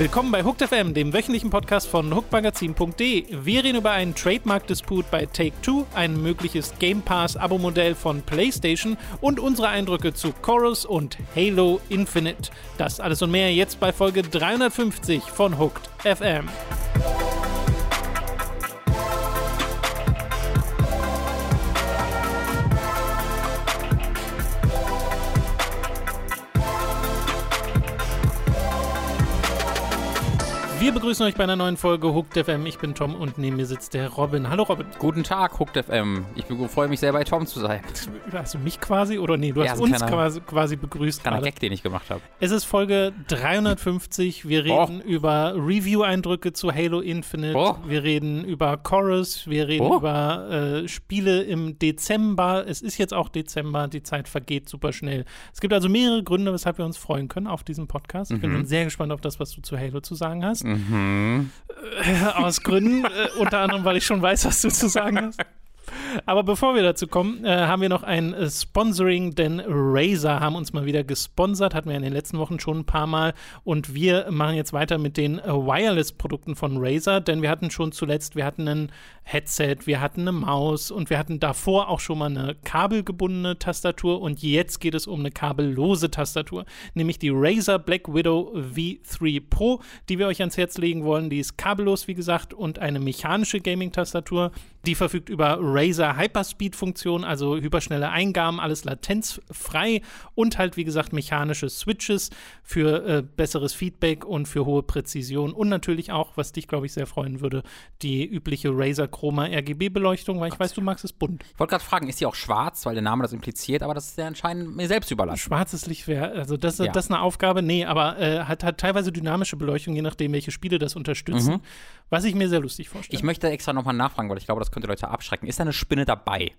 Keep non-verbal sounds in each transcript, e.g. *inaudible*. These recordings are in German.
Willkommen bei Hooked FM, dem wöchentlichen Podcast von hookmagazin.de. Wir reden über einen Trademark-Disput bei Take-Two, ein mögliches Game Pass-Abo-Modell von PlayStation und unsere Eindrücke zu Chorus und Halo Infinite. Das alles und mehr jetzt bei Folge 350 von Hooked FM. Wir begrüßen euch bei einer neuen Folge Hooked FM. Ich bin Tom und neben mir sitzt der Robin. Hallo Robin. Guten Tag, Hooked FM. Ich freue mich sehr, bei Tom zu sein. Hast du mich quasi oder nee, du Ja, hast uns kleiner- quasi, quasi begrüßt. Kleiner gerade. Gag, den ich gemacht habe. Es ist Folge 350. Wir reden über Review-Eindrücke zu Halo Infinite. Oh. Wir reden über Chorus. Wir reden Oh. über äh, Spiele im Dezember. Es ist jetzt auch Dezember. Die Zeit vergeht super schnell. Es gibt also mehrere Gründe, weshalb wir uns freuen können auf diesen Podcast. Ich bin Mhm. schon sehr gespannt auf das, was du zu Halo zu sagen hast. Mhm. Aus Gründen, äh, unter anderem, weil ich schon weiß, was du zu sagen hast. *laughs* Aber bevor wir dazu kommen, äh, haben wir noch ein äh, Sponsoring, denn Razer haben uns mal wieder gesponsert, hatten wir in den letzten Wochen schon ein paar Mal. Und wir machen jetzt weiter mit den äh, Wireless-Produkten von Razer, denn wir hatten schon zuletzt, wir hatten ein Headset, wir hatten eine Maus und wir hatten davor auch schon mal eine kabelgebundene Tastatur und jetzt geht es um eine kabellose Tastatur, nämlich die Razer Black Widow V3 Pro, die wir euch ans Herz legen wollen. Die ist kabellos, wie gesagt, und eine mechanische Gaming-Tastatur. Die verfügt über Razer Hyperspeed-Funktion, also hyperschnelle Eingaben, alles latenzfrei und halt, wie gesagt, mechanische Switches für äh, besseres Feedback und für hohe Präzision und natürlich auch, was dich, glaube ich, sehr freuen würde, die übliche Razer Chroma RGB-Beleuchtung, weil ich weiß, du magst es bunt. Ich wollte gerade fragen, ist die auch schwarz, weil der Name das impliziert, aber das ist ja anscheinend mir selbst überlassen. Schwarzes Licht wäre, also das, Ja. das ist eine Aufgabe, nee, aber äh, hat, hat teilweise dynamische Beleuchtung, je nachdem, welche Spiele das unterstützen, Mhm. Was ich mir sehr lustig vorstelle. Ich möchte extra nochmal nachfragen, weil ich glaube, das könnte Leute abschrecken. Ist da eine Spinne dabei?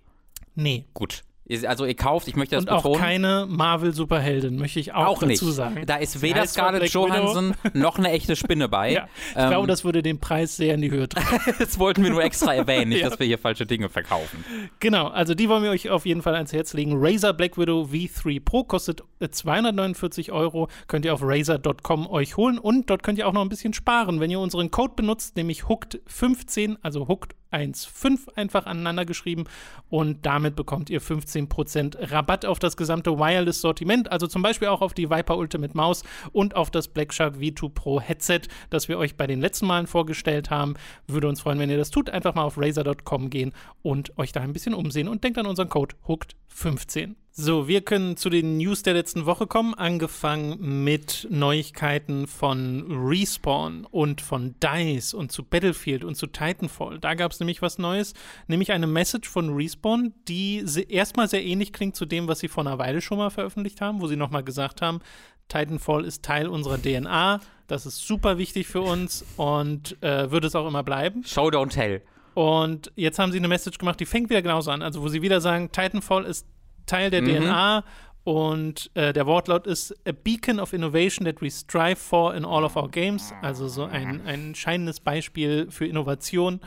nee. Gut. Also ihr kauft, ich möchte das Und auch betonen. keine Marvel-Superheldin, möchte ich auch, auch nicht. dazu sagen. Da ist weder Scarlett. Johansson *laughs* noch eine echte Spinne bei. Ja, ich Ähm, glaube, das würde den Preis sehr in die Höhe treiben. *laughs* das wollten wir nur extra erwähnen, nicht, *laughs* Ja. dass wir hier falsche Dinge verkaufen. genau, also die wollen wir euch auf jeden Fall ans Herz legen. Razer Black Widow V3 Pro kostet äh, 249 Euro, könnt ihr auf razer.com euch holen und dort könnt ihr auch noch ein bisschen sparen, wenn ihr unseren Code benutzt, nämlich Hooked15, also Hooked 1.5 einfach aneinander geschrieben und damit bekommt ihr 15% Rabatt auf das gesamte Wireless-Sortiment, also zum Beispiel auch auf die Viper Ultimate Maus und auf das Black Shark V2 Pro Headset, das wir euch bei den letzten Malen vorgestellt haben. Würde uns freuen, wenn ihr das tut. Einfach mal auf razer.com gehen und euch da ein bisschen umsehen und denkt an unseren Code HOOKED15. So, wir können zu den News der letzten Woche kommen, angefangen mit Neuigkeiten von Respawn und von DICE und zu Battlefield und zu Titanfall. Da gab es nämlich was Neues, nämlich eine Message von Respawn, die erstmal sehr ähnlich klingt zu dem, was sie vor einer Weile schon mal veröffentlicht haben, wo sie nochmal gesagt haben, Titanfall ist Teil unserer DNA, das ist super wichtig für uns und äh, wird es auch immer bleiben. Show, don't tell. Und jetzt haben sie eine Message gemacht, die fängt wieder genauso an. Also, wo sie wieder sagen, Titanfall ist Teil der DNA und äh, der Wortlaut ist a beacon of innovation that we strive for in all of our games. Also so ein, ein scheinendes Beispiel für Innovation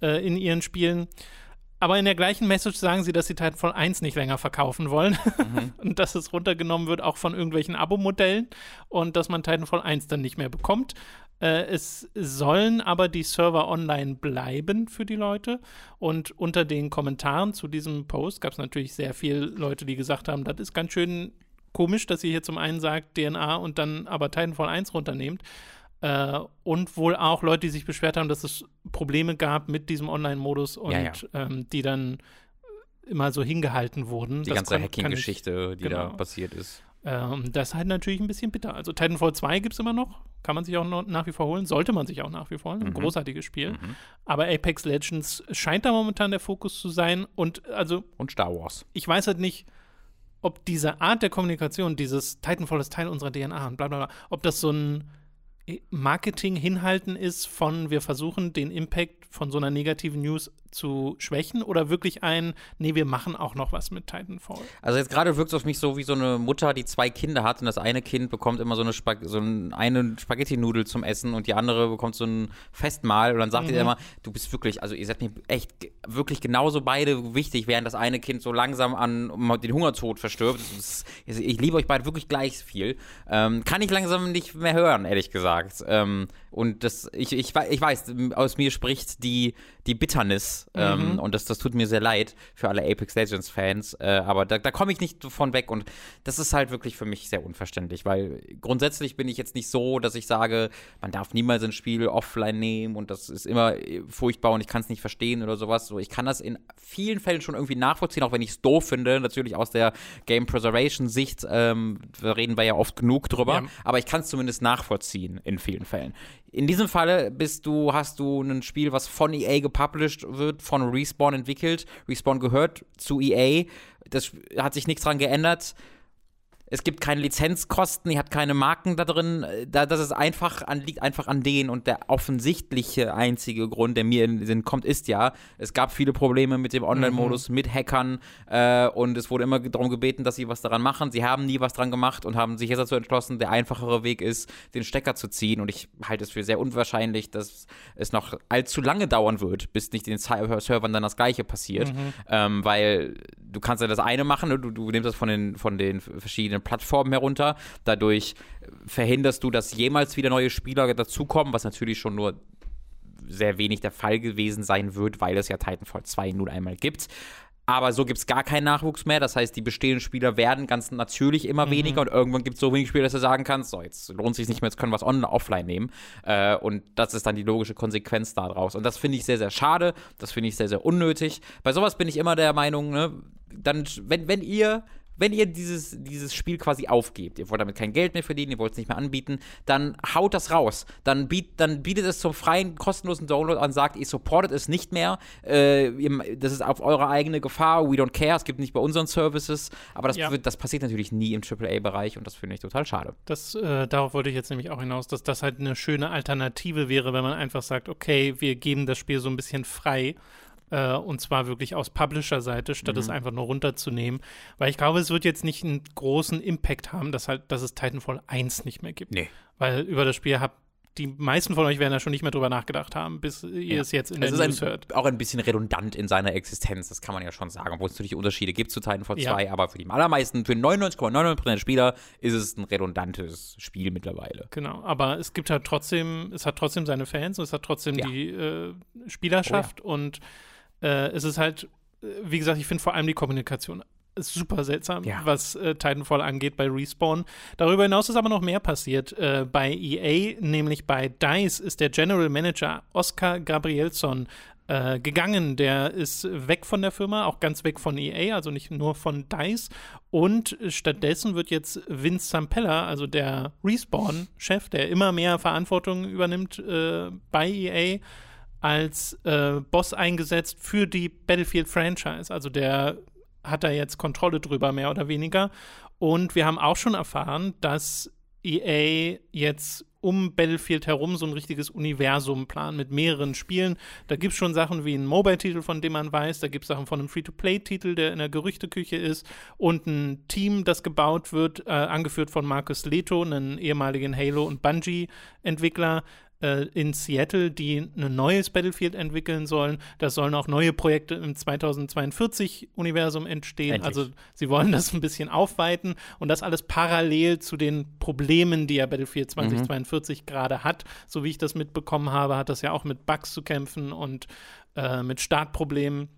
äh, in ihren Spielen. Aber in der gleichen Message sagen sie, dass sie Titanfall 1 nicht länger verkaufen wollen *laughs* und dass es runtergenommen wird, auch von irgendwelchen Abo-Modellen und dass man Titanfall 1 dann nicht mehr bekommt. Äh, es sollen aber die Server online bleiben für die Leute und unter den Kommentaren zu diesem Post gab es natürlich sehr viele Leute, die gesagt haben, das ist ganz schön komisch, dass ihr hier zum einen sagt DNA und dann aber Titanfall 1 runternehmt. Äh, und wohl auch Leute, die sich beschwert haben, dass es Probleme gab mit diesem Online-Modus und Ja, ja. Ähm, die dann immer so hingehalten wurden. Die Das ganze Hacking-Geschichte, die da genau. passiert ist. Ähm, das ist halt natürlich ein bisschen bitter. Also Titanfall 2 gibt es immer noch. Kann man sich auch noch nach wie vor holen. Sollte man sich auch nach wie vor holen. Ein Mhm. großartiges Spiel. Mhm. Aber Apex Legends scheint da momentan der Fokus zu sein. Und also Und Star Wars. ich weiß halt nicht, ob diese Art der Kommunikation, dieses Titanfall ist Teil unserer DNA und bla bla bla, ob das so ein Marketing-Hinhalten ist von, wir versuchen den Impact von so einer negativen News zu schwächen oder wirklich ein, nee, wir machen auch noch was mit Titanfall? Also jetzt gerade wirkt es auf mich so wie so eine Mutter, die zwei Kinder hat und das eine Kind bekommt immer so eine, Spag so ein, eine Spaghetti-Nudel zum Essen und die andere bekommt so ein Festmahl und dann sagt mhm. ihr immer, du bist wirklich, also ihr seid mir echt wirklich genauso beide wichtig, während das eine Kind so langsam an den Hungertod verstirbt. Ist, ich liebe euch beide wirklich gleich viel. Ähm, kann ich langsam nicht mehr hören, ehrlich gesagt. Ähm, und das, ich, ich, ich weiß, aus mir spricht die, die Bitternis. Ähm, mhm. und das, das tut mir sehr leid für alle Apex Legends-Fans. Äh, aber da, da komme ich nicht von weg. Und das ist halt wirklich für mich sehr unverständlich, weil grundsätzlich bin ich jetzt nicht so, dass ich sage, man darf niemals ein Spiel offline nehmen und das ist immer furchtbar und ich kann es nicht verstehen oder sowas. So, ich kann das in vielen Fällen schon irgendwie nachvollziehen, auch wenn ich es doof finde. Natürlich aus der Game Preservation-Sicht, ähm, reden wir ja oft genug drüber. Ja. Aber ich kann es zumindest nachvollziehen in vielen Fällen. In diesem Falle bist du, hast du ein Spiel, was von EA gepublished wird, von Respawn entwickelt. Respawn gehört zu EA. Das hat sich nichts dran geändert es gibt keine Lizenzkosten, ihr habt keine Marken da drin. Da, das ist einfach an, liegt einfach an denen. Und der offensichtliche einzige Grund, der mir in den Sinn kommt, ist ja, es gab viele Probleme mit dem Online-Modus, mhm. mit Hackern äh, und es wurde immer darum gebeten, dass sie was daran machen. Sie haben nie was dran gemacht und haben sich jetzt dazu entschlossen, der einfachere Weg ist, den Stecker zu ziehen. Und ich halte es für sehr unwahrscheinlich, dass es noch allzu lange dauern wird, bis nicht den Servern dann das Gleiche passiert. Mhm. Ähm, weil du kannst ja das eine machen, du, du nimmst das von den, von den verschiedenen Plattformen herunter. Dadurch verhinderst du, dass jemals wieder neue Spieler dazukommen, was natürlich schon nur sehr wenig der Fall gewesen sein wird, weil es ja Titanfall 2 nun einmal gibt. Aber so gibt es gar keinen Nachwuchs mehr. Das heißt, die bestehenden Spieler werden ganz natürlich immer mhm. weniger und irgendwann gibt es so wenig Spieler, dass du sagen kannst, so, jetzt lohnt es sich nicht mehr, jetzt können wir es on offline nehmen. Äh, und das ist dann die logische Konsequenz daraus. Und das finde ich sehr, sehr schade. Das finde ich sehr, sehr unnötig. Bei sowas bin ich immer der Meinung, ne, dann, wenn, wenn ihr wenn ihr dieses, dieses Spiel quasi aufgebt, ihr wollt damit kein Geld mehr verdienen, ihr wollt es nicht mehr anbieten, dann haut das raus. Dann, biet, dann bietet es zum freien, kostenlosen Download an, sagt, ihr supportet es nicht mehr. Äh, das ist auf eure eigene Gefahr. We don't care. Es gibt nicht bei unseren Services. Aber das, ja. wird, das passiert natürlich nie im AAA-Bereich und das finde ich total schade. Das, äh, darauf wollte ich jetzt nämlich auch hinaus, dass das halt eine schöne Alternative wäre, wenn man einfach sagt, okay, wir geben das Spiel so ein bisschen frei äh, und zwar wirklich aus Publisher-Seite, statt mhm. es einfach nur runterzunehmen. Weil ich glaube, es wird jetzt nicht einen großen Impact haben, dass halt, dass es Titanfall 1 nicht mehr gibt. Nee. Weil über das Spiel habt die meisten von euch werden da schon nicht mehr drüber nachgedacht haben, bis ihr ja. es jetzt in der es News ein, hört. Auch ein bisschen redundant in seiner Existenz, das kann man ja schon sagen, obwohl es natürlich Unterschiede gibt zu Titanfall 2, ja. aber für die allermeisten, für 99,99% der Spieler ist es ein redundantes Spiel mittlerweile. Genau, aber es gibt halt trotzdem, es hat trotzdem seine Fans und es hat trotzdem ja. die äh, Spielerschaft oh, und äh, es ist halt, äh, wie gesagt, ich finde vor allem die Kommunikation super seltsam, ja. was äh, Titanfall angeht bei Respawn. Darüber hinaus ist aber noch mehr passiert. Äh, bei EA, nämlich bei DICE, ist der General Manager Oscar Gabrielson äh, gegangen. Der ist weg von der Firma, auch ganz weg von EA, also nicht nur von DICE. Und stattdessen wird jetzt Vince Zampella, also der Respawn-Chef, der immer mehr Verantwortung übernimmt äh, bei EA, als äh, Boss eingesetzt für die Battlefield-Franchise. Also der hat da jetzt Kontrolle drüber, mehr oder weniger. Und wir haben auch schon erfahren, dass EA jetzt um Battlefield herum so ein richtiges Universum plant mit mehreren Spielen. Da gibt es schon Sachen wie einen Mobile-Titel, von dem man weiß, da gibt es Sachen von einem Free-to-Play-Titel, der in der Gerüchteküche ist und ein Team, das gebaut wird, äh, angeführt von Marcus Leto, einen ehemaligen Halo- und Bungie-Entwickler, äh, in Seattle, die ein neues Battlefield entwickeln sollen. Da sollen auch neue Projekte im 2042-Universum entstehen. Endlich. Also sie wollen das ein bisschen aufweiten und das alles parallel zu den Problemen, die ja Battlefield 2042 mhm. gerade hat. So wie ich das mitbekommen habe, hat das ja auch mit Bugs zu kämpfen und äh, mit Startproblemen.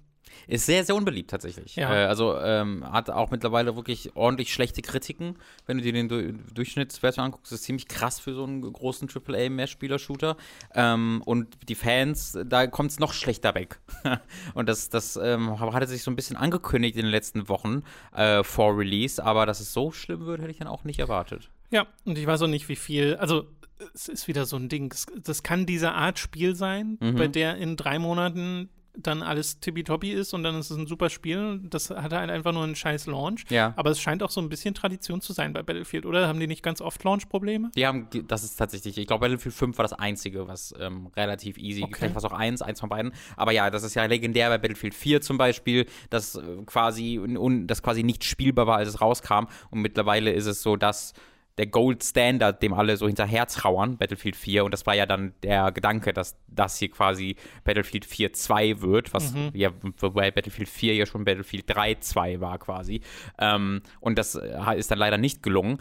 Ist sehr, sehr unbeliebt tatsächlich. Ja. Äh, also ähm, hat auch mittlerweile wirklich ordentlich schlechte Kritiken. Wenn du dir den du Durchschnittswert anguckst, ist ziemlich krass für so einen großen AAA-Mehrspieler-Shooter. Ähm, und die Fans, da kommt es noch schlechter weg. *laughs* und das, das ähm, hatte sich so ein bisschen angekündigt in den letzten Wochen äh, vor Release, aber dass es so schlimm wird, hätte ich dann auch nicht erwartet. Ja, und ich weiß auch nicht, wie viel. Also, es ist wieder so ein Ding. Das kann diese Art Spiel sein, mhm. bei der in drei Monaten dann alles tippitoppi ist und dann ist es ein super Spiel. Das hat halt einfach nur einen scheiß Launch. Ja. Aber es scheint auch so ein bisschen Tradition zu sein bei Battlefield, oder? Haben die nicht ganz oft Launch-Probleme? Die haben, das ist tatsächlich, ich glaube, Battlefield 5 war das einzige, was ähm, relativ easy, Okay. vielleicht war es auch eins, eins von beiden. Aber ja, das ist ja legendär bei Battlefield 4 zum Beispiel, dass äh, quasi, un, das quasi nicht spielbar war, als es rauskam. Und mittlerweile ist es so, dass der Gold Standard, dem alle so hinterher trauern, Battlefield 4, und das war ja dann der Gedanke, dass das hier quasi Battlefield 4 2 wird, was ja wobei Battlefield 4 ja schon Battlefield 3 2 war quasi. Ähm, und das äh, ist dann leider nicht gelungen.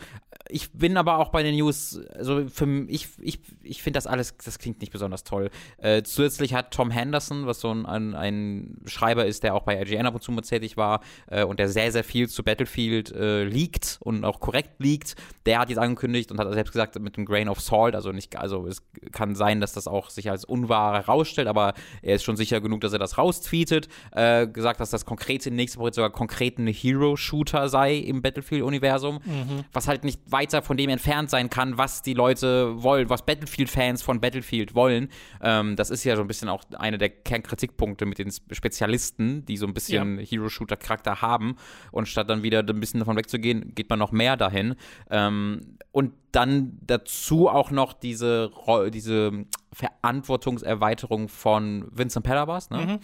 Ich bin aber auch bei den News, also für m- ich, ich, ich finde das alles, das klingt nicht besonders toll. Äh, zusätzlich hat Tom Henderson, was so ein, ein, ein Schreiber ist, der auch bei IGN ab und zu mal tätig war äh, und der sehr, sehr viel zu Battlefield äh, liegt und auch korrekt liegt, der hat jetzt angekündigt und hat selbst gesagt, mit dem Grain of Salt, also nicht, also es kann sein, dass das auch sich als unwahr herausstellt, aber er ist schon sicher genug, dass er das raustweetet, äh, gesagt, dass das konkrete nächste Projekt sogar konkret ein Hero-Shooter sei im Battlefield-Universum, was halt nicht weiter von dem entfernt sein kann, was die Leute wollen, was Battlefield-Fans von Battlefield wollen. Ähm, das ist ja so ein bisschen auch einer der Kernkritikpunkte mit den Spezialisten, die so ein bisschen Hero-Shooter-Charakter haben. Und statt dann wieder ein bisschen davon wegzugehen, geht man noch mehr dahin. Ähm, und dann dazu auch noch diese, diese Verantwortungserweiterung von Vincent Pellerbas, ne?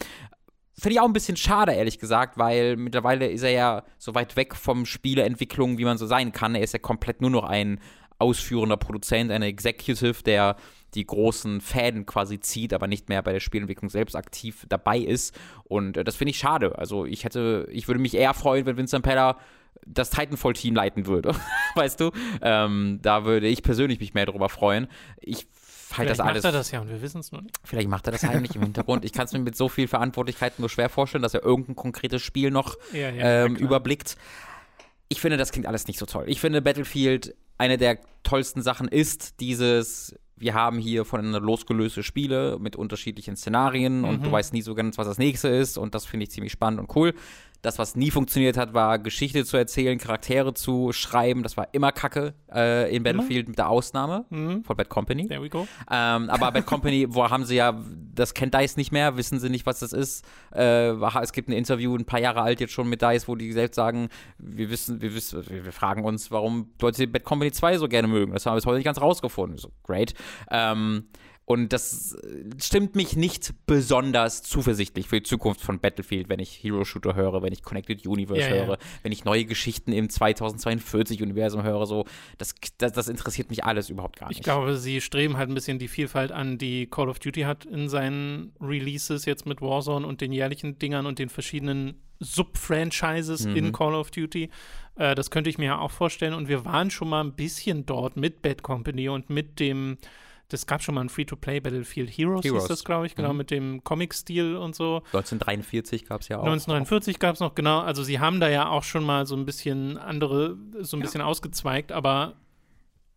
Finde ich auch ein bisschen schade, ehrlich gesagt, weil mittlerweile ist er ja so weit weg vom Spieleentwicklung, wie man so sein kann. Er ist ja komplett nur noch ein ausführender Produzent, ein Executive, der die großen Fäden quasi zieht, aber nicht mehr bei der Spielentwicklung selbst aktiv dabei ist. Und äh, das finde ich schade. Also ich hätte, ich würde mich eher freuen, wenn Vincent Peller das Titanfall-Team leiten würde. *laughs* weißt du? Ähm, da würde ich persönlich mich mehr darüber freuen. Ich halte Vielleicht das alles. macht er das ja und wir wissen es noch nicht. Vielleicht macht er das heimlich im Hintergrund. Ich kann es mir mit so viel Verantwortlichkeit nur schwer vorstellen, dass er irgendein konkretes Spiel noch Ja, ja, ähm, überblickt. Ich finde, das klingt alles nicht so toll. Ich finde, Battlefield, eine der tollsten Sachen ist dieses, wir haben hier voneinander losgelöste Spiele mit unterschiedlichen Szenarien und Mhm. du weißt nie so ganz, was das nächste ist und das finde ich ziemlich spannend und cool. Das, was nie funktioniert hat, war Geschichte zu erzählen, Charaktere zu schreiben. Das war immer Kacke äh, in Battlefield mit der Ausnahme Mhm. von Bad Company. There we go. Ähm, aber Bad Company, *laughs* wo haben sie ja, das kennt DICE nicht mehr, wissen sie nicht, was das ist. Äh, es gibt ein Interview, ein paar Jahre alt jetzt schon mit DICE, wo die selbst sagen, wir wissen, wir wissen, wir wir fragen uns, warum Leute Bad Company 2 so gerne mögen. Das haben wir bis heute nicht ganz rausgefunden. So, great. Ähm, und das äh, stimmt mich nicht besonders zuversichtlich für die Zukunft von Battlefield, wenn ich Hero Shooter höre, wenn ich Connected Universe Ja, ja. höre, wenn ich neue Geschichten im 2042-Universum höre. So, das, das, das interessiert mich alles überhaupt gar nicht. Ich glaube, sie streben halt ein bisschen die Vielfalt an, die Call of Duty hat in seinen Releases jetzt mit Warzone und den jährlichen Dingern und den verschiedenen Sub-Franchises Mhm. in Call of Duty. Äh, das könnte ich mir ja auch vorstellen. Und wir waren schon mal ein bisschen dort mit Bad Company und mit dem, das gab schon mal ein Free-to-Play Battlefield Heroes, Heroes. hieß das, glaube ich, genau, Mhm. mit dem Comic-Stil und so. 1943 gab es ja auch. 1949 gab es noch, genau. Also sie haben da ja auch schon mal so ein bisschen andere, so ein bisschen ausgezweigt, aber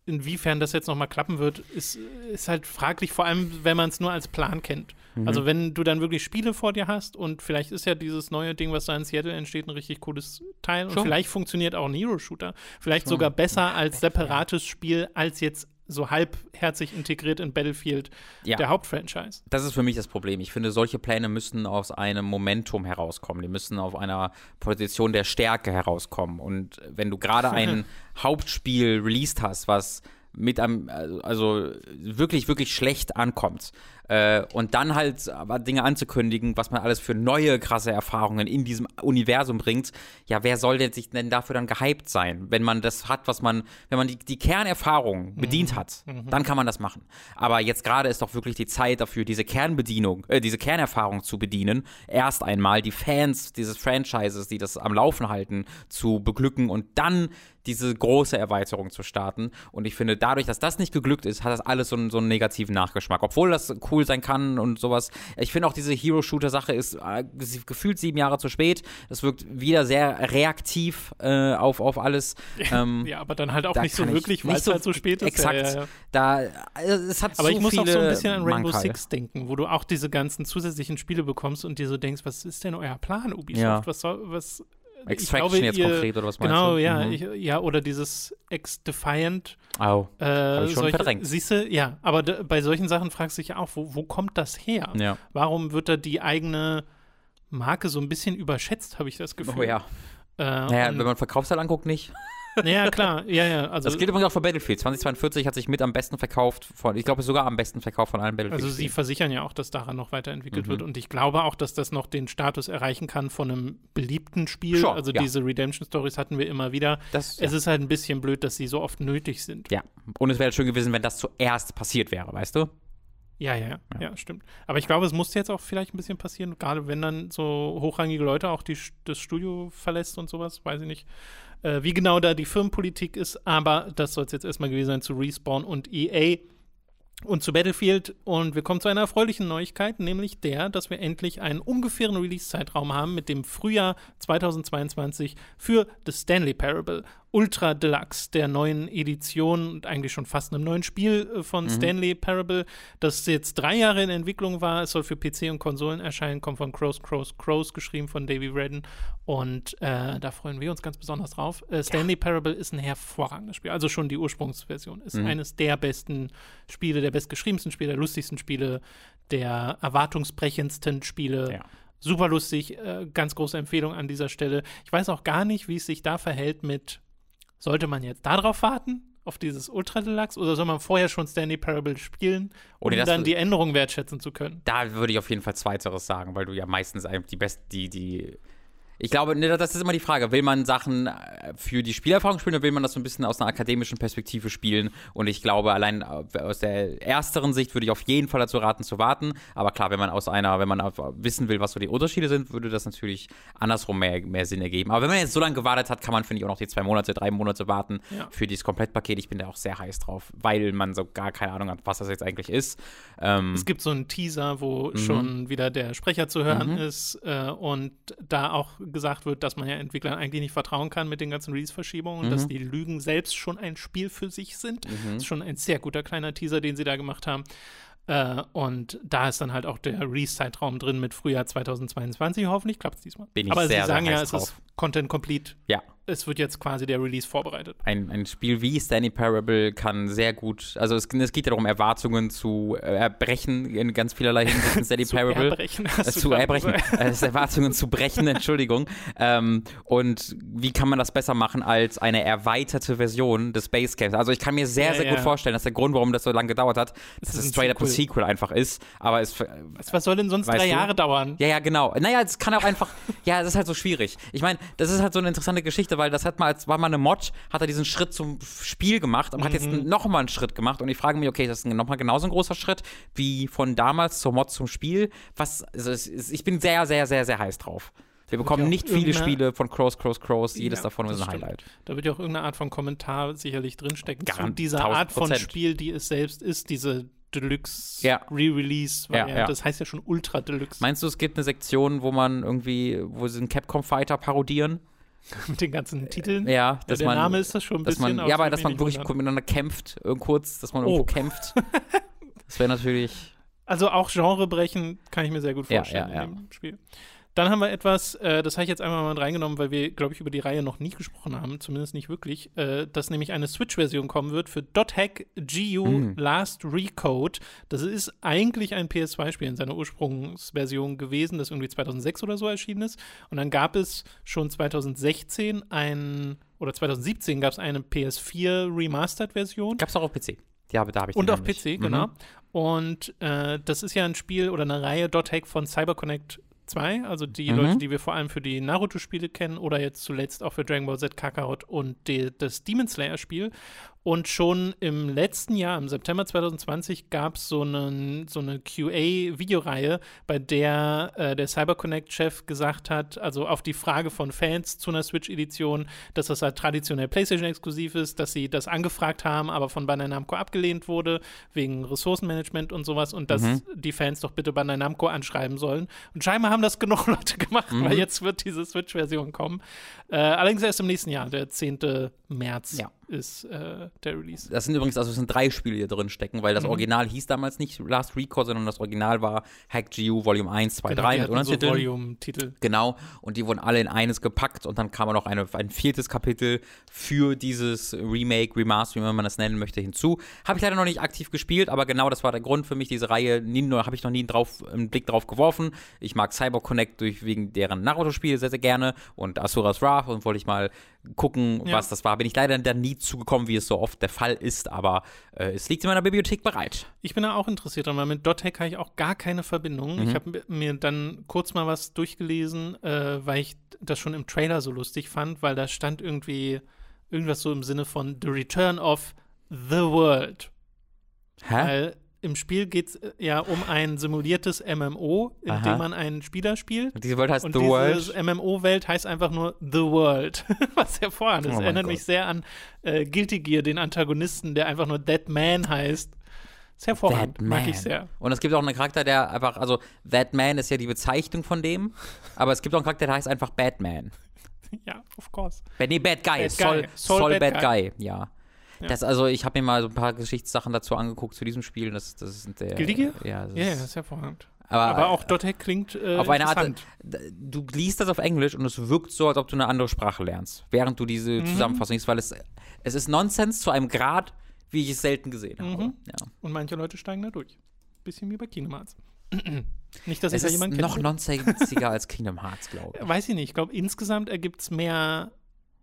inwiefern das jetzt nochmal klappen wird, ist, ist halt fraglich, vor allem wenn man es nur als Plan kennt. Mhm. Also wenn du dann wirklich Spiele vor dir hast und vielleicht ist ja dieses neue Ding, was da in Seattle entsteht, ein richtig cooles Teil und Schon. vielleicht funktioniert auch ein Hero-Shooter. Vielleicht sogar besser als separates Spiel, als jetzt so halbherzig integriert in Battlefield, Ja. der Hauptfranchise. Das ist für mich das Problem. Ich finde, solche Pläne müssen aus einem Momentum herauskommen. Die müssen auf einer Position der Stärke herauskommen. Und wenn du gerade *laughs* ein Hauptspiel released hast, was mit einem, also wirklich, wirklich schlecht ankommt. Äh, und dann halt Dinge anzukündigen, was man alles für neue krasse Erfahrungen in diesem Universum bringt. Ja, wer soll denn sich denn dafür dann gehypt sein? Wenn man das hat, was man, wenn man die, die Kernerfahrung bedient hat, dann kann man das machen. Aber jetzt gerade ist doch wirklich die Zeit dafür, diese Kernbedienung, äh, diese Kernerfahrung zu bedienen. Erst einmal die Fans dieses Franchises, die das am Laufen halten, zu beglücken und dann diese große Erweiterung zu starten. Und ich finde, dadurch, dass das nicht geglückt ist, hat das alles so einen, so einen negativen Nachgeschmack. Obwohl das cool sein kann und sowas. Ich finde auch diese Hero-Shooter-Sache ist äh, gefühlt sieben Jahre zu spät. Das wirkt wieder sehr reaktiv äh, auf, auf alles. *laughs* Ähm, Ja, aber dann halt auch da nicht so wirklich, weil es halt so spät ist. Exakt. Ja, ja, ja. Da, also es hat Aber so ich muss auch so ein bisschen an Rainbow Mankerl. Six denken, wo du auch diese ganzen zusätzlichen Spiele bekommst und dir so denkst, was ist denn euer Plan, Ubisoft? Was soll, was Extraction glaube, jetzt ihr- konkret oder was meinst Genau, du? ja, Mhm. ich, ja, oder dieses Ex-Defiant. Au. Äh, ich schon verdrängt. Siehst du, ja, aber bei solchen Sachen fragst du dich ja auch, wo, wo kommt das her? Ja. Warum wird da die eigene Marke so ein bisschen überschätzt, habe ich das Gefühl. Oh ja. Äh, Naja, wenn man Verkaufszahl anguckt, nicht. Ja, klar, ja, ja. Also, Das gilt übrigens auch für Battlefield. 2042 hat sich mit am besten verkauft von, ich glaube sogar am besten verkauft von allen Battlefield. also sie versichern ja auch, dass daran noch weiterentwickelt Mhm. wird. Und ich glaube auch, dass das noch den Status erreichen kann von einem beliebten Spiel. Schon, also ja. diese Redemption-Stories hatten wir immer wieder. das, Es ist halt ein bisschen blöd, dass sie so oft nötig sind. ja. Und es wäre schön gewesen, wenn das zuerst passiert wäre, weißt du? Ja, ja, ja, ja, stimmt. Aber ich glaube, es muss jetzt auch vielleicht ein bisschen passieren, gerade wenn dann so hochrangige Leute auch die, das Studio verlässt und sowas, weiß ich nicht, äh, wie genau da die Firmenpolitik ist, aber das soll es jetzt erstmal gewesen sein zu Respawn und EA und zu Battlefield. Und wir kommen zu einer erfreulichen Neuigkeit, nämlich der, dass wir endlich einen ungefähren Release-Zeitraum haben mit dem Frühjahr 2022 für The Stanley Parable Ultra Deluxe, der neuen Edition und eigentlich schon fast einem neuen Spiel äh, von Stanley Parable, das jetzt drei Jahre in Entwicklung war. Es soll für PC und Konsolen erscheinen, kommt von Crows, Crows, Crows, geschrieben von Davy Redden. Und äh, da freuen wir uns ganz besonders drauf. Äh, Stanley Parable ist ein hervorragendes Spiel. Also schon die Ursprungsversion ist eines der besten Spiele, der bestgeschriebensten Spiele, der lustigsten Spiele, der erwartungsbrechendsten Spiele. Ja. Super lustig, äh, ganz große Empfehlung an dieser Stelle. Ich weiß auch gar nicht, wie es sich da verhält mit, sollte man jetzt darauf warten, auf dieses Ultra Deluxe, oder soll man vorher schon Stanley Parable spielen, um Oder das- dann die Änderung wertschätzen zu können? Da würde ich auf jeden Fall Zweiteres sagen, weil du ja meistens die best, die, die. Ich glaube, ne, das ist immer die Frage. Will man Sachen äh, für die Spielerfahrung spielen oder will man das so ein bisschen aus einer akademischen Perspektive spielen? Und ich glaube, allein äh, aus der ersteren Sicht würde ich auf jeden Fall dazu raten, zu warten. Aber klar, wenn man aus einer, wenn man wissen will, was so die Unterschiede sind, würde das natürlich andersrum mehr, mehr Sinn ergeben. Aber wenn man jetzt so lange gewartet hat, kann man, finde ich, auch noch die zwei Monate, drei Monate warten Ja. für dieses Komplettpaket. Ich bin da auch sehr heiß drauf, weil man so gar keine Ahnung hat, was das jetzt eigentlich ist. Ähm, Es gibt so einen Teaser, wo Mhm. schon wieder der Sprecher zu hören ist äh, und da auch gesagt wird, dass man ja Entwicklern eigentlich nicht vertrauen kann mit den ganzen Release-Verschiebungen und Mhm. dass die Lügen selbst schon ein Spiel für sich sind. Das ist schon ein sehr guter kleiner Teaser, den sie da gemacht haben. Äh, und da ist dann halt auch der Release-Zeitraum drin mit Frühjahr 2022. Hoffentlich klappt es diesmal. Bin ich Aber sehr, sie sagen ja, es ist Content complete. ja, Es wird jetzt quasi der Release vorbereitet. ein, ein Spiel wie Stanley Parable kann sehr gut, also es, es geht ja darum, Erwartungen zu äh, erbrechen in ganz vielerlei Hinsicht in Stanley *laughs* Zu Parable. erbrechen, Äh, zu erbrechen, äh, es Erwartungen zu brechen, *laughs* Entschuldigung. Ähm, und wie kann man das besser machen als eine erweiterte Version des Basecamps? Also ich kann mir sehr, Ja, sehr ja. gut vorstellen, dass der Grund, warum das so lange gedauert hat, dass ist es ein straight up ein Sequel. Einfach ist. Aber es, Was, was soll denn sonst drei du? Jahre dauern? ja, ja, genau. Naja, es kann auch einfach, ja, das ist halt so schwierig. Ich meine, das ist halt so eine interessante Geschichte, weil das hat mal, als war mal eine Mod, hat er diesen Schritt zum Spiel gemacht und hat jetzt Mhm. nochmal einen Schritt gemacht und ich frage mich, okay, das ist nochmal genauso ein großer Schritt wie von damals zur Mod zum Spiel. Was, also ich bin sehr, sehr, sehr, sehr heiß drauf. Wir bekommen nicht viele Spiele von Crows, Crows, Crows, jedes Ja, davon ist ein stimmt. Highlight. Da wird ja auch irgendeine Art von Kommentar sicherlich drinstecken zu Garant- dieser 1000 Art von. Spiel, die es selbst ist, diese Deluxe Ja. Re-Release. Ja, ja. Das heißt ja schon Ultra Deluxe Meinst du, es gibt eine Sektion, wo man irgendwie, wo sie einen Capcom Fighter parodieren? *laughs* mit den ganzen Titeln. Ja, dass der man. Name ist das schon ein bisschen. man, ja, aber dass man wirklich wundern. miteinander kämpft, äh, kurz, dass man Oh. irgendwo kämpft. *laughs* Das wäre natürlich. Also auch Genrebrechen kann ich mir sehr gut Ja, vorstellen ja, ja. in dem Spiel. Dann haben wir etwas, äh, das habe ich jetzt einmal mal reingenommen, weil wir, glaube ich, über die Reihe noch nie gesprochen haben, zumindest nicht wirklich, äh, dass nämlich eine Switch-Version kommen wird für .hack GU Mhm. Last Recode. Das ist eigentlich ein PS2-Spiel in seiner Ursprungsversion gewesen, das irgendwie 2006 oder so erschienen ist. Und dann gab es schon 2016 ein, oder 2017 gab es eine PS4 Remastered-Version. Gab's auch auf PC. Ja, da habe ich Und auf. PC, Mhm. genau. Und äh, das ist ja ein Spiel oder eine Reihe .hack von CyberConnect 2, also die Mhm. Leute, die wir vor allem für die Naruto-Spiele kennen oder jetzt zuletzt auch für Dragon Ball Z Kakarot und die, das Demon Slayer-Spiel. Und schon im letzten Jahr, im September 2020, gab es so, einen, so eine QA-Videoreihe, bei der äh, der CyberConnect-Chef gesagt hat, also auf die Frage von Fans zu einer Switch-Edition, dass das halt traditionell PlayStation-exklusiv ist, dass sie das angefragt haben, aber von Bandai Namco abgelehnt wurde, wegen Ressourcenmanagement und sowas und dass Mhm. die Fans doch bitte Bandai Namco anschreiben sollen. Und scheinbar haben das genug *laughs* Leute gemacht, Mhm. weil jetzt wird diese Switch-Version kommen. Äh, allerdings erst im nächsten Jahr, der 10. März Ja. Ist äh, der Release. Das sind übrigens, also es sind drei Spiele, die da drin stecken, weil das Mhm. Original hieß damals nicht Last Recall, sondern das Original war Hack GU Volume 1, 2, 3 Genau, die mit hatten so Untertiteln. Volume-Titel. Genau, und die wurden alle in eines gepackt und dann kam noch eine, ein viertes Kapitel für dieses Remake, Remaster, wie man das nennen möchte, hinzu. Habe ich leider noch nicht aktiv gespielt, aber genau das war der Grund für mich, diese Reihe, habe ich noch nie drauf, einen Blick drauf geworfen. Ich mag Cyber Connect durch, wegen deren Naruto-Spiele sehr, sehr gerne und Asuras Wrath und wollte ich mal gucken, Ja. was das war. Bin ich leider dann nie zugekommen, wie es so oft der Fall ist, aber äh, es liegt in meiner Bibliothek bereit. Ich bin da auch interessiert dran, weil mit Dothack habe ich auch gar keine Verbindung. Mhm. Ich habe mir dann kurz mal was durchgelesen, äh, weil ich das schon im Trailer so lustig fand, weil da stand irgendwie irgendwas so im Sinne von The Return of the World. Hä? Weil im Spiel geht es ja um ein simuliertes MMO, in Aha. dem man einen Spieler spielt. Und diese Welt heißt Und The diese World. MMO-Welt heißt einfach nur The World, *laughs* was hervorragend ist. Oh Erinnert Gott. mich sehr an äh, Guilty Gear, den Antagonisten, der einfach nur That Man heißt. Ist hervorragend, mag ich sehr. Und es gibt auch einen Charakter, der einfach, also That Man ist ja die Bezeichnung von dem, aber es gibt auch einen Charakter, der heißt einfach Batman. *laughs* Ja, of course. Äh, Nee, Bad Guy. Bad Soul, Guy. Soul, Soul Bad, Bad Guy, ja. Ja. Das, also ich habe mir mal so ein paar Geschichtssachen dazu angeguckt zu diesem Spiel. Das, das ist der, Guilty Gear? Ja, das Ja, ja, ist, ist hervorragend. aber, Aber auch Dothack klingt äh, auf eine Art, du liest das auf Englisch und es wirkt so, als ob du eine andere Sprache lernst, während du diese Mhm. Zusammenfassung liest, weil es, es ist Nonsens zu einem Grad, wie ich es selten gesehen habe. Mhm. Ja. Und manche Leute steigen da durch. Bisschen wie bei Kingdom Hearts. *clears throat* Nicht, dass ich Es da ist jemanden noch kenne. nonsensiger als Kingdom Hearts, glaube ich. *laughs* Weiß ich nicht. Ich glaube, insgesamt ergibt es mehr,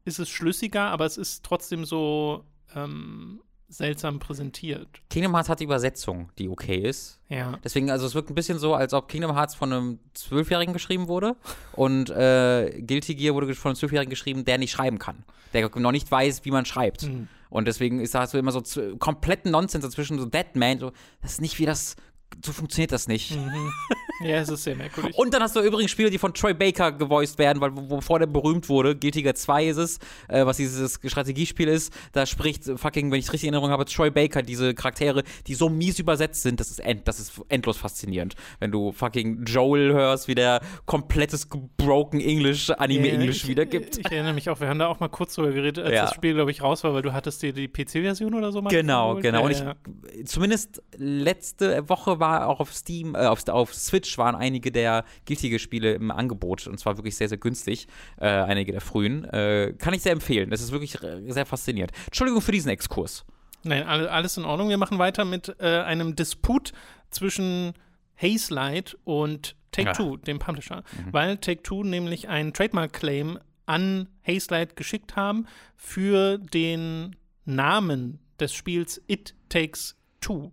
ist es schlüssiger, aber es ist trotzdem so ähm, seltsam präsentiert. Kingdom Hearts hat die Übersetzung, die okay ist. Ja. Deswegen, also es wirkt ein bisschen so, als ob Kingdom Hearts von einem Zwölfjährigen geschrieben wurde und äh, Guilty Gear wurde von einem Zwölfjährigen geschrieben, der nicht schreiben kann. Der noch nicht weiß, wie man schreibt. Hm. Und deswegen ist da so immer so kompletten Nonsens dazwischen, so Deadman, so, das ist nicht wie das, so funktioniert das nicht. Mhm. *laughs* Ja, es ist sehr merkwürdig. Und dann hast du übrigens Spiele, die von Troy Baker gevoiced werden, weil wo- wovor der berühmt wurde, Guilty Gear 2 ist es, äh, was dieses Strategiespiel ist, da spricht fucking, wenn ich es richtig in Erinnerung habe, Troy Baker diese Charaktere, die so mies übersetzt sind, das ist, end, das ist endlos faszinierend. Wenn du fucking Joel hörst, wie der komplettes broken English, Anime-English Ja, wiedergibt. Ich, ich erinnere mich auch, wir haben da auch mal kurz drüber geredet, als Ja. das Spiel, glaube ich, raus war, weil du hattest dir die PC-Version oder so mal Genau, geholt. genau. Und Ja, ich, ja. zumindest letzte Woche war auch auf Steam, äh, auf, auf Switch waren einige der Guilty Gear-Spiele im Angebot und zwar wirklich sehr, sehr günstig. Äh, einige der frühen. Äh, kann ich sehr empfehlen. Das ist wirklich äh, sehr faszinierend. Entschuldigung für diesen Exkurs. Nein, alle- alles in Ordnung. Wir machen weiter mit äh, einem Disput zwischen Hazelight und Take-Two, dem Publisher, weil Take-Two nämlich einen Trademark-Claim an Hazelight geschickt haben für den Namen des Spiels It Takes Two.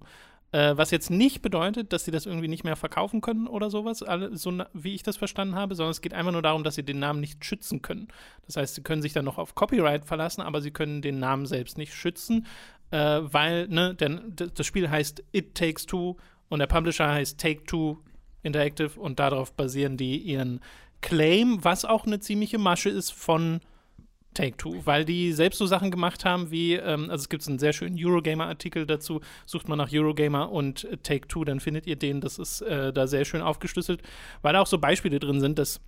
Äh, was jetzt nicht bedeutet, dass sie das irgendwie nicht mehr verkaufen können oder sowas, alle, so wie ich das verstanden habe, sondern es geht einfach nur darum, dass sie den Namen nicht schützen können. Das heißt, sie können sich dann noch auf Copyright verlassen, aber sie können den Namen selbst nicht schützen, äh, weil ne, denn, das Spiel heißt It Takes Two und der Publisher heißt Take Two Interactive und darauf basieren die ihren Claim, was auch eine ziemliche Masche ist von Take-Two, weil die selbst so Sachen gemacht haben wie, ähm, also es gibt einen sehr schönen Eurogamer-Artikel dazu, sucht man nach Eurogamer und äh, Take-Two, dann findet ihr den, das ist äh, da sehr schön aufgeschlüsselt, weil da auch so Beispiele drin sind, dass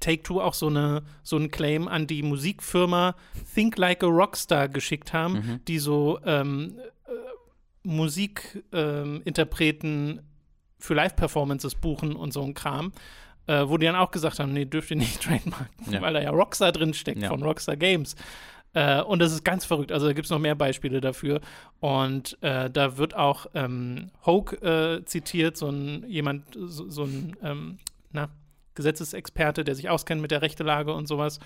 Take-Two auch so, eine, so einen Claim an die Musikfirma Think Like a Rockstar geschickt haben, die so ähm, äh, Musikinterpreten für Live-Performances buchen und so ein Kram. Äh, wo die dann auch gesagt haben, nee, dürft ihr nicht *laughs* trademarken, Ja. weil da ja Rockstar drin steckt Ja. von Rockstar Games. Äh, und das ist ganz verrückt. Also da gibt es noch mehr Beispiele dafür. Und äh, da wird auch ähm, Hoke äh, zitiert, so ein jemand, so, so ein ähm, na, Gesetzesexperte, der sich auskennt mit der Rechtelage und sowas.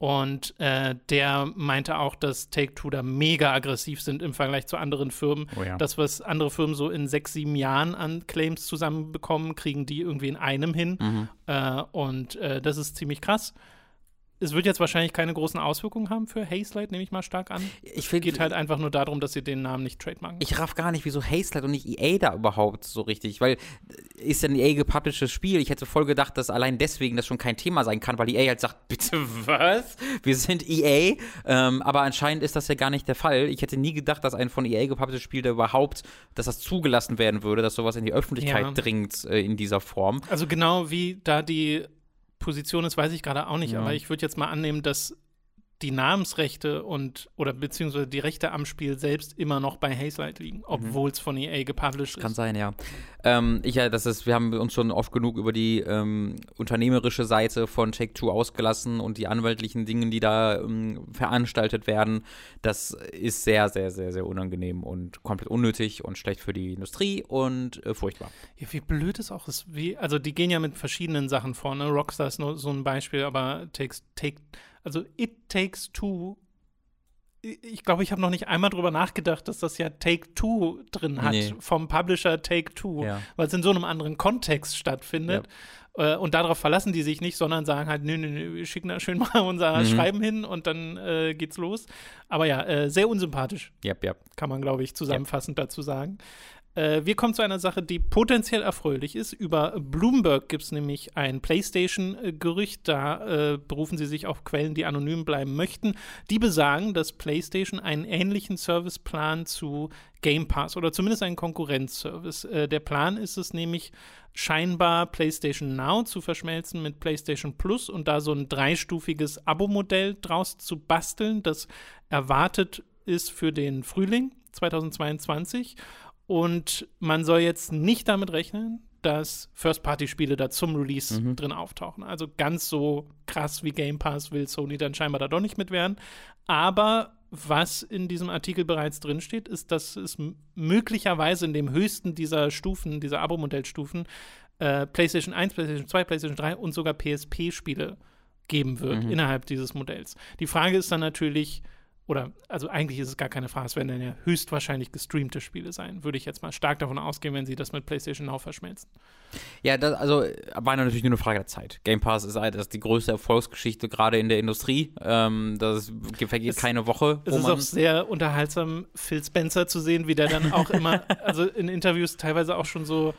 Und äh, der meinte auch, dass Take-Two da mega aggressiv sind im Vergleich zu anderen Firmen. Oh ja. Das, was andere Firmen so in sechs, sieben Jahren an Claims zusammenbekommen, kriegen die irgendwie in einem hin. Mhm. Äh, und äh, das ist ziemlich krass. Es wird jetzt wahrscheinlich keine großen Auswirkungen haben für Hazelight, nehme ich mal stark an. Ich Es finde, geht halt einfach nur darum, dass sie den Namen nicht trademarken. ich raff gar nicht, wieso Hazelight und nicht EA da überhaupt so richtig, weil äh, ist ja ein EA gepublishedes Spiel. Ich hätte voll gedacht, dass allein deswegen das schon kein Thema sein kann, weil EA halt sagt, bitte was? Wir sind EA. Ähm, aber anscheinend ist das ja gar nicht der Fall. Ich hätte nie gedacht, dass ein von EA gepublishedes Spiel da überhaupt, dass das zugelassen werden würde, dass sowas in die Öffentlichkeit Ja. dringt äh, in dieser Form. Also genau wie da die Position ist, weiß ich gerade auch nicht, Ja. aber ich würde jetzt mal annehmen, dass die Namensrechte und oder beziehungsweise die Rechte am Spiel selbst immer noch bei Hazelight liegen, obwohl es von EA gepublished Mhm. Kann ist. sein, ja. Ähm, ich, ja, das ist, wir haben uns schon oft genug über die ähm, unternehmerische Seite von Take-Two ausgelassen und die anwaltlichen Dinge, die da ähm, veranstaltet werden. Das ist sehr, sehr, sehr, sehr unangenehm und komplett unnötig und schlecht für die Industrie und äh, furchtbar. Ja, wie blöd es auch ist. Wie, also die gehen ja mit verschiedenen Sachen vor. Ne? Rockstar ist nur so ein Beispiel, aber takes, take, also It Takes Two. Ich glaube, ich habe noch nicht einmal drüber nachgedacht, dass das ja Take Two drin hat, Nee. vom Publisher Take Two, Ja. weil es in so einem anderen Kontext stattfindet. Äh, Und darauf verlassen die sich nicht, sondern sagen halt, nö, nö, nö, wir schicken da schön *laughs* mal unser Mhm. Schreiben hin und dann äh, geht's los. Aber ja, äh, sehr unsympathisch Yep, yep. kann man, glaube ich, zusammenfassend dazu sagen. Äh, wir kommen zu einer Sache, die potenziell erfreulich ist. Über Bloomberg gibt es nämlich ein PlayStation-Gerücht. Da äh, berufen sie sich auf Quellen, die anonym bleiben möchten. Die besagen, dass PlayStation einen ähnlichen Serviceplan zu Game Pass oder zumindest einen Konkurrenzservice. Äh, der Plan ist es nämlich, scheinbar PlayStation Now zu verschmelzen mit PlayStation Plus und da so ein dreistufiges Abo-Modell draus zu basteln, das erwartet ist für den Frühling 2022. Und man soll jetzt nicht damit rechnen, dass First-Party-Spiele da zum Release drin auftauchen. Also ganz so krass wie Game Pass will Sony dann scheinbar da doch nicht mit werden. Aber was in diesem Artikel bereits drinsteht, ist, dass es möglicherweise in dem höchsten dieser Stufen, dieser Abo-Modellstufen, äh, PlayStation 1, PlayStation 2, PlayStation 3 und sogar PSP-Spiele geben wird innerhalb dieses Modells. Die Frage ist dann natürlich, oder also eigentlich ist es gar keine Frage, es werden dann ja höchstwahrscheinlich gestreamte Spiele sein. Würde ich jetzt mal stark davon ausgehen, wenn sie das mit PlayStation Now verschmelzen. Ja, das, also war natürlich nur eine Frage der Zeit. Game Pass ist, halt- das ist die größte Erfolgsgeschichte gerade in der Industrie. Ähm, das vergeht keine Woche. Es ist auch sehr unterhaltsam, Phil Spencer zu sehen, wie der dann auch immer, *laughs* also in Interviews teilweise auch schon so,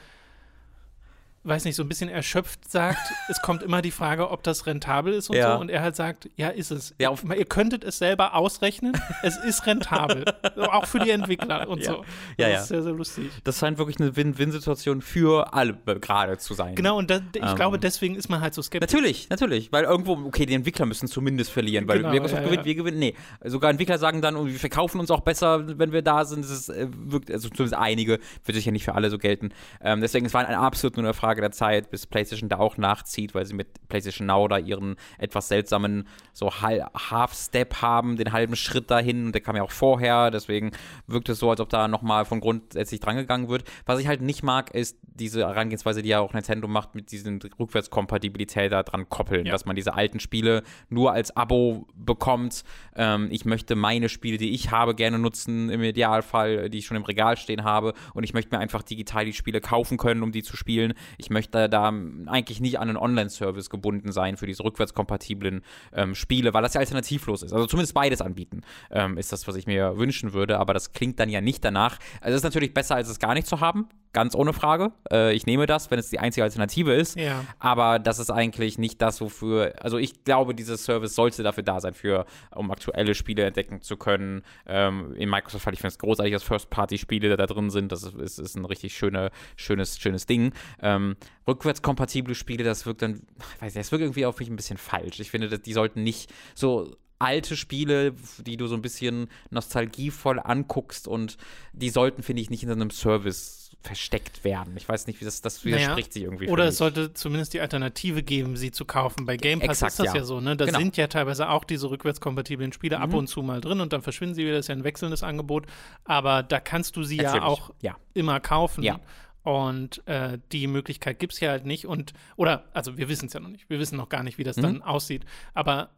weiß nicht, so ein bisschen erschöpft sagt, *laughs* es kommt immer die Frage, ob das rentabel ist und Ja. so. Und er halt sagt, ja, ist es. Ja, Ihr könntet es selber ausrechnen, es ist rentabel. *laughs* auch für die Entwickler und Ja. so. Ja, das ja. ist sehr, sehr lustig. das scheint wirklich eine Win-Win-Situation für alle äh, gerade zu sein. Genau, und da, ich Ähm. glaube, deswegen ist man halt so skeptisch. Natürlich, natürlich, weil irgendwo, okay, die Entwickler müssen zumindest verlieren, weil Genau, wir gewinnen, wir gewinnen, nee. Sogar Entwickler sagen dann, und wir verkaufen uns auch besser, wenn wir da sind. Das ist, äh, wirkt, also zumindest einige, wird sicher nicht für alle so gelten. Ähm, deswegen, es war eine absolut nur eine Frage der Zeit, bis PlayStation da auch nachzieht, weil sie mit PlayStation Now da ihren etwas seltsamen so Hal- Half-Step haben, den halben Schritt dahin, und der kam ja auch vorher, deswegen wirkt es so, als ob da nochmal von grundsätzlich drangegangen wird. Was ich halt nicht mag, ist diese Herangehensweise, die ja auch Nintendo macht, mit diesen Rückwärtskompatibilität da dran koppeln, Ja. dass man diese alten Spiele nur als Abo bekommt. Ähm, ich möchte meine Spiele, die ich habe, gerne nutzen, im Idealfall, die ich schon im Regal stehen habe, und ich möchte mir einfach digital die Spiele kaufen können, um die zu spielen. Ich möchte da eigentlich nicht an einen Online-Service gebunden sein für diese rückwärtskompatiblen ähm, Spiele, weil das ja alternativlos ist. Also zumindest beides anbieten, ähm, ist das, was ich mir wünschen würde, aber das klingt dann ja nicht danach. Also es ist natürlich besser, als es gar nicht zu haben, ganz ohne Frage. Äh, ich nehme das, wenn es die einzige Alternative ist. Ja. Aber das ist eigentlich nicht das, wofür, also ich glaube, dieser Service sollte dafür da sein, für, um aktuelle Spiele entdecken zu können. Ähm, in Microsoft fand ich finde es großartig, dass First-Party-Spiele da drin sind. Das ist, ist, ein richtig schöne, schönes, schönes Ding. Ähm, rückwärtskompatible Spiele, das wirkt dann, ich weiß nicht, das wirkt irgendwie auf mich ein bisschen falsch. Ich finde, die sollten nicht so alte Spiele, die du so ein bisschen nostalgievoll anguckst und die sollten, finde ich, nicht in so einem Service versteckt werden. Ich weiß nicht, wie das, das widerspricht Naja, sich irgendwie. Oder es sollte zumindest die Alternative geben, sie zu kaufen. Bei Game Pass Exakt, ist das ja, ja. so, ne? Da Genau. sind ja teilweise auch diese rückwärtskompatiblen Spiele ab Mhm. und zu mal drin und dann verschwinden sie wieder. Das ist ja ein wechselndes Angebot. Aber da kannst du sie ja Natürlich. auch Ja. immer kaufen. Ja. Und äh, die Möglichkeit gibt es ja halt nicht. Und, oder, also wir wissen es ja noch nicht. Wir wissen noch gar nicht, wie das Mhm. dann aussieht. Aber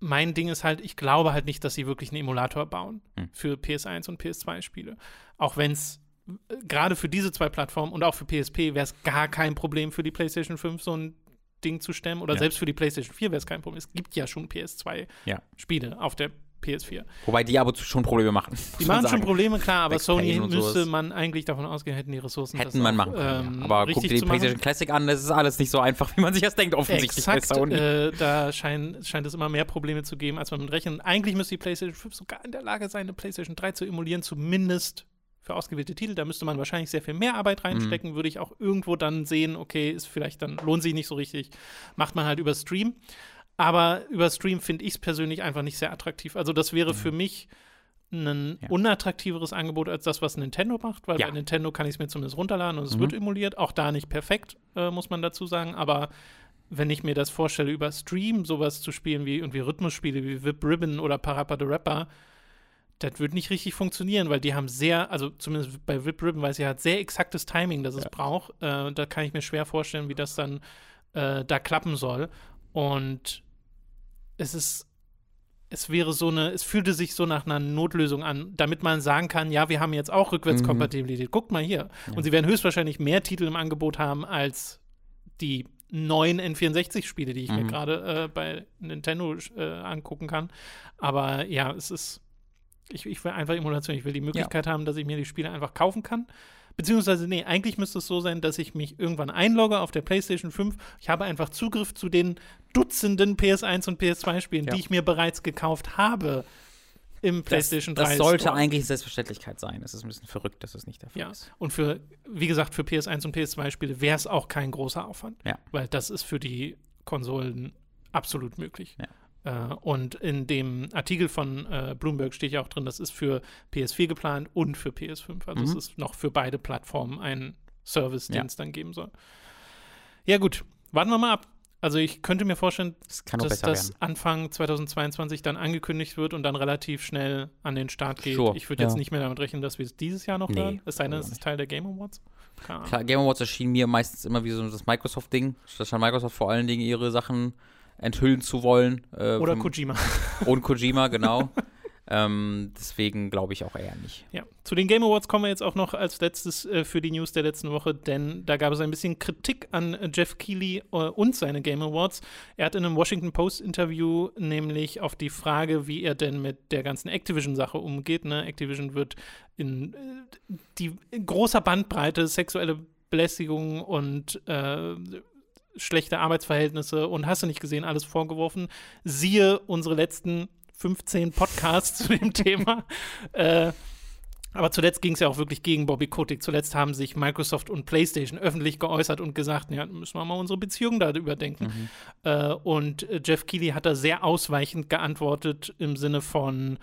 mein Ding ist halt, ich glaube halt nicht, dass sie wirklich einen Emulator bauen Hm. für PS1 und PS2-Spiele. Auch wenn es gerade für diese zwei Plattformen und auch für PSP wäre es gar kein Problem für die PlayStation 5 so ein Ding zu stemmen. Oder Ja. selbst für die PlayStation 4 wäre es kein Problem. Es gibt ja schon PS2-Spiele Ja. auf der PS4. Wobei die aber schon Probleme machen. Die machen schon Probleme, klar, aber Sony müsste man eigentlich davon ausgehen, hätten die Ressourcen. das Hätten man auch, machen können. ähm. Aber guck dir die. PlayStation Classic an, das ist alles nicht so einfach, wie man sich das denkt, offensichtlich bei Exakt, Sony. äh, da scheint, scheint es immer mehr Probleme zu geben, als man mit rechnet. Und eigentlich müsste die PlayStation 5 sogar in der Lage sein, eine PlayStation 3 zu emulieren, zumindest für ausgewählte Titel. Da müsste man wahrscheinlich sehr viel mehr Arbeit reinstecken, würde ich auch irgendwo dann sehen, okay, ist vielleicht dann lohnt sich nicht so richtig, macht man halt über Stream. Aber über Stream finde ich es persönlich einfach nicht sehr attraktiv. Also das wäre für mich ein Ja. unattraktiveres Angebot als das, was Nintendo macht, weil Ja. bei Nintendo kann ich es mir zumindest runterladen und es Mhm. wird emuliert. Auch da nicht perfekt, äh, muss man dazu sagen. Aber wenn ich mir das vorstelle, über Stream sowas zu spielen wie irgendwie Rhythmusspiele wie Whip Ribbon oder Parappa the Rapper, das wird nicht richtig funktionieren, weil die haben sehr, also zumindest bei Whip Ribbon weiß ich, hat sehr exaktes Timing, das es Ja. braucht. Äh, da kann ich mir schwer vorstellen, wie das dann äh, da klappen soll. Und es ist, es wäre so eine, es fühlte sich so nach einer Notlösung an, damit man sagen kann, ja, wir haben jetzt auch Rückwärtskompatibilität. Guckt mal hier. Und sie werden höchstwahrscheinlich mehr Titel im Angebot haben als die neuen N64-Spiele, die ich mir Mhm. gerade äh, bei Nintendo äh, angucken kann. Aber ja, es ist, ich, ich will einfach Emulation. Ich will die Möglichkeit haben, dass ich mir die Spiele einfach kaufen kann. Beziehungsweise, nee, eigentlich müsste es so sein, dass ich mich irgendwann einlogge auf der PlayStation 5. Ich habe einfach Zugriff zu den Dutzenden PS1 und PS2-Spielen, Ja. die ich mir bereits gekauft habe im PlayStation 3. das sollte Store. eigentlich Selbstverständlichkeit sein. Es ist ein bisschen verrückt, dass es nicht der Fall Ja, ist. und für, wie gesagt, für PS1 und PS2-Spiele wäre es auch kein großer Aufwand. Ja. Weil das ist für die Konsolen absolut möglich. Äh, und in dem Artikel von äh, Bloomberg steht ja auch drin, das ist für PS4 geplant und für PS5. Also es Mhm. ist noch für beide Plattformen ein Service, den Ja. es dann geben soll. Ja, gut, warten wir mal ab. Also ich könnte mir vorstellen, Es noch dass das werden. Anfang 2022 dann angekündigt wird und dann relativ schnell an den Start geht. Sure, Ich würde jetzt ja. nicht mehr damit rechnen, dass wir es dieses Jahr noch Nee, hören. Es sei denn, also es ist Teil der Game Awards. Klar, Game Awards erschien mir meistens immer wie so das Microsoft-Ding. Da scheint Microsoft vor allen Dingen ihre Sachen enthüllen zu wollen. Äh, Oder vom- Kojima. *laughs* Und Kojima, genau. ähm, deswegen glaube ich auch eher nicht. Ja, zu den Game Awards kommen wir jetzt auch noch als letztes äh, für die News der letzten Woche, denn da gab es ein bisschen Kritik an äh, Jeff Keighley äh, und seine Game Awards. Er hat in einem Washington Post Interview nämlich auf die Frage, wie er denn mit der ganzen Activision-Sache umgeht. Ne? Activision wird in, äh, die in großer Bandbreite sexuelle Belästigung und äh, schlechte Arbeitsverhältnisse und hast du nicht gesehen, alles vorgeworfen. Siehe unsere letzten 15 Podcasts zu dem *laughs* Thema. Äh, aber zuletzt ging es ja auch wirklich gegen Bobby Kotick. Zuletzt haben sich Microsoft und PlayStation öffentlich geäußert und gesagt, ja, müssen wir mal unsere Beziehung da überdenken. Äh, und äh, Jeff Keighley hat da sehr ausweichend geantwortet im Sinne von,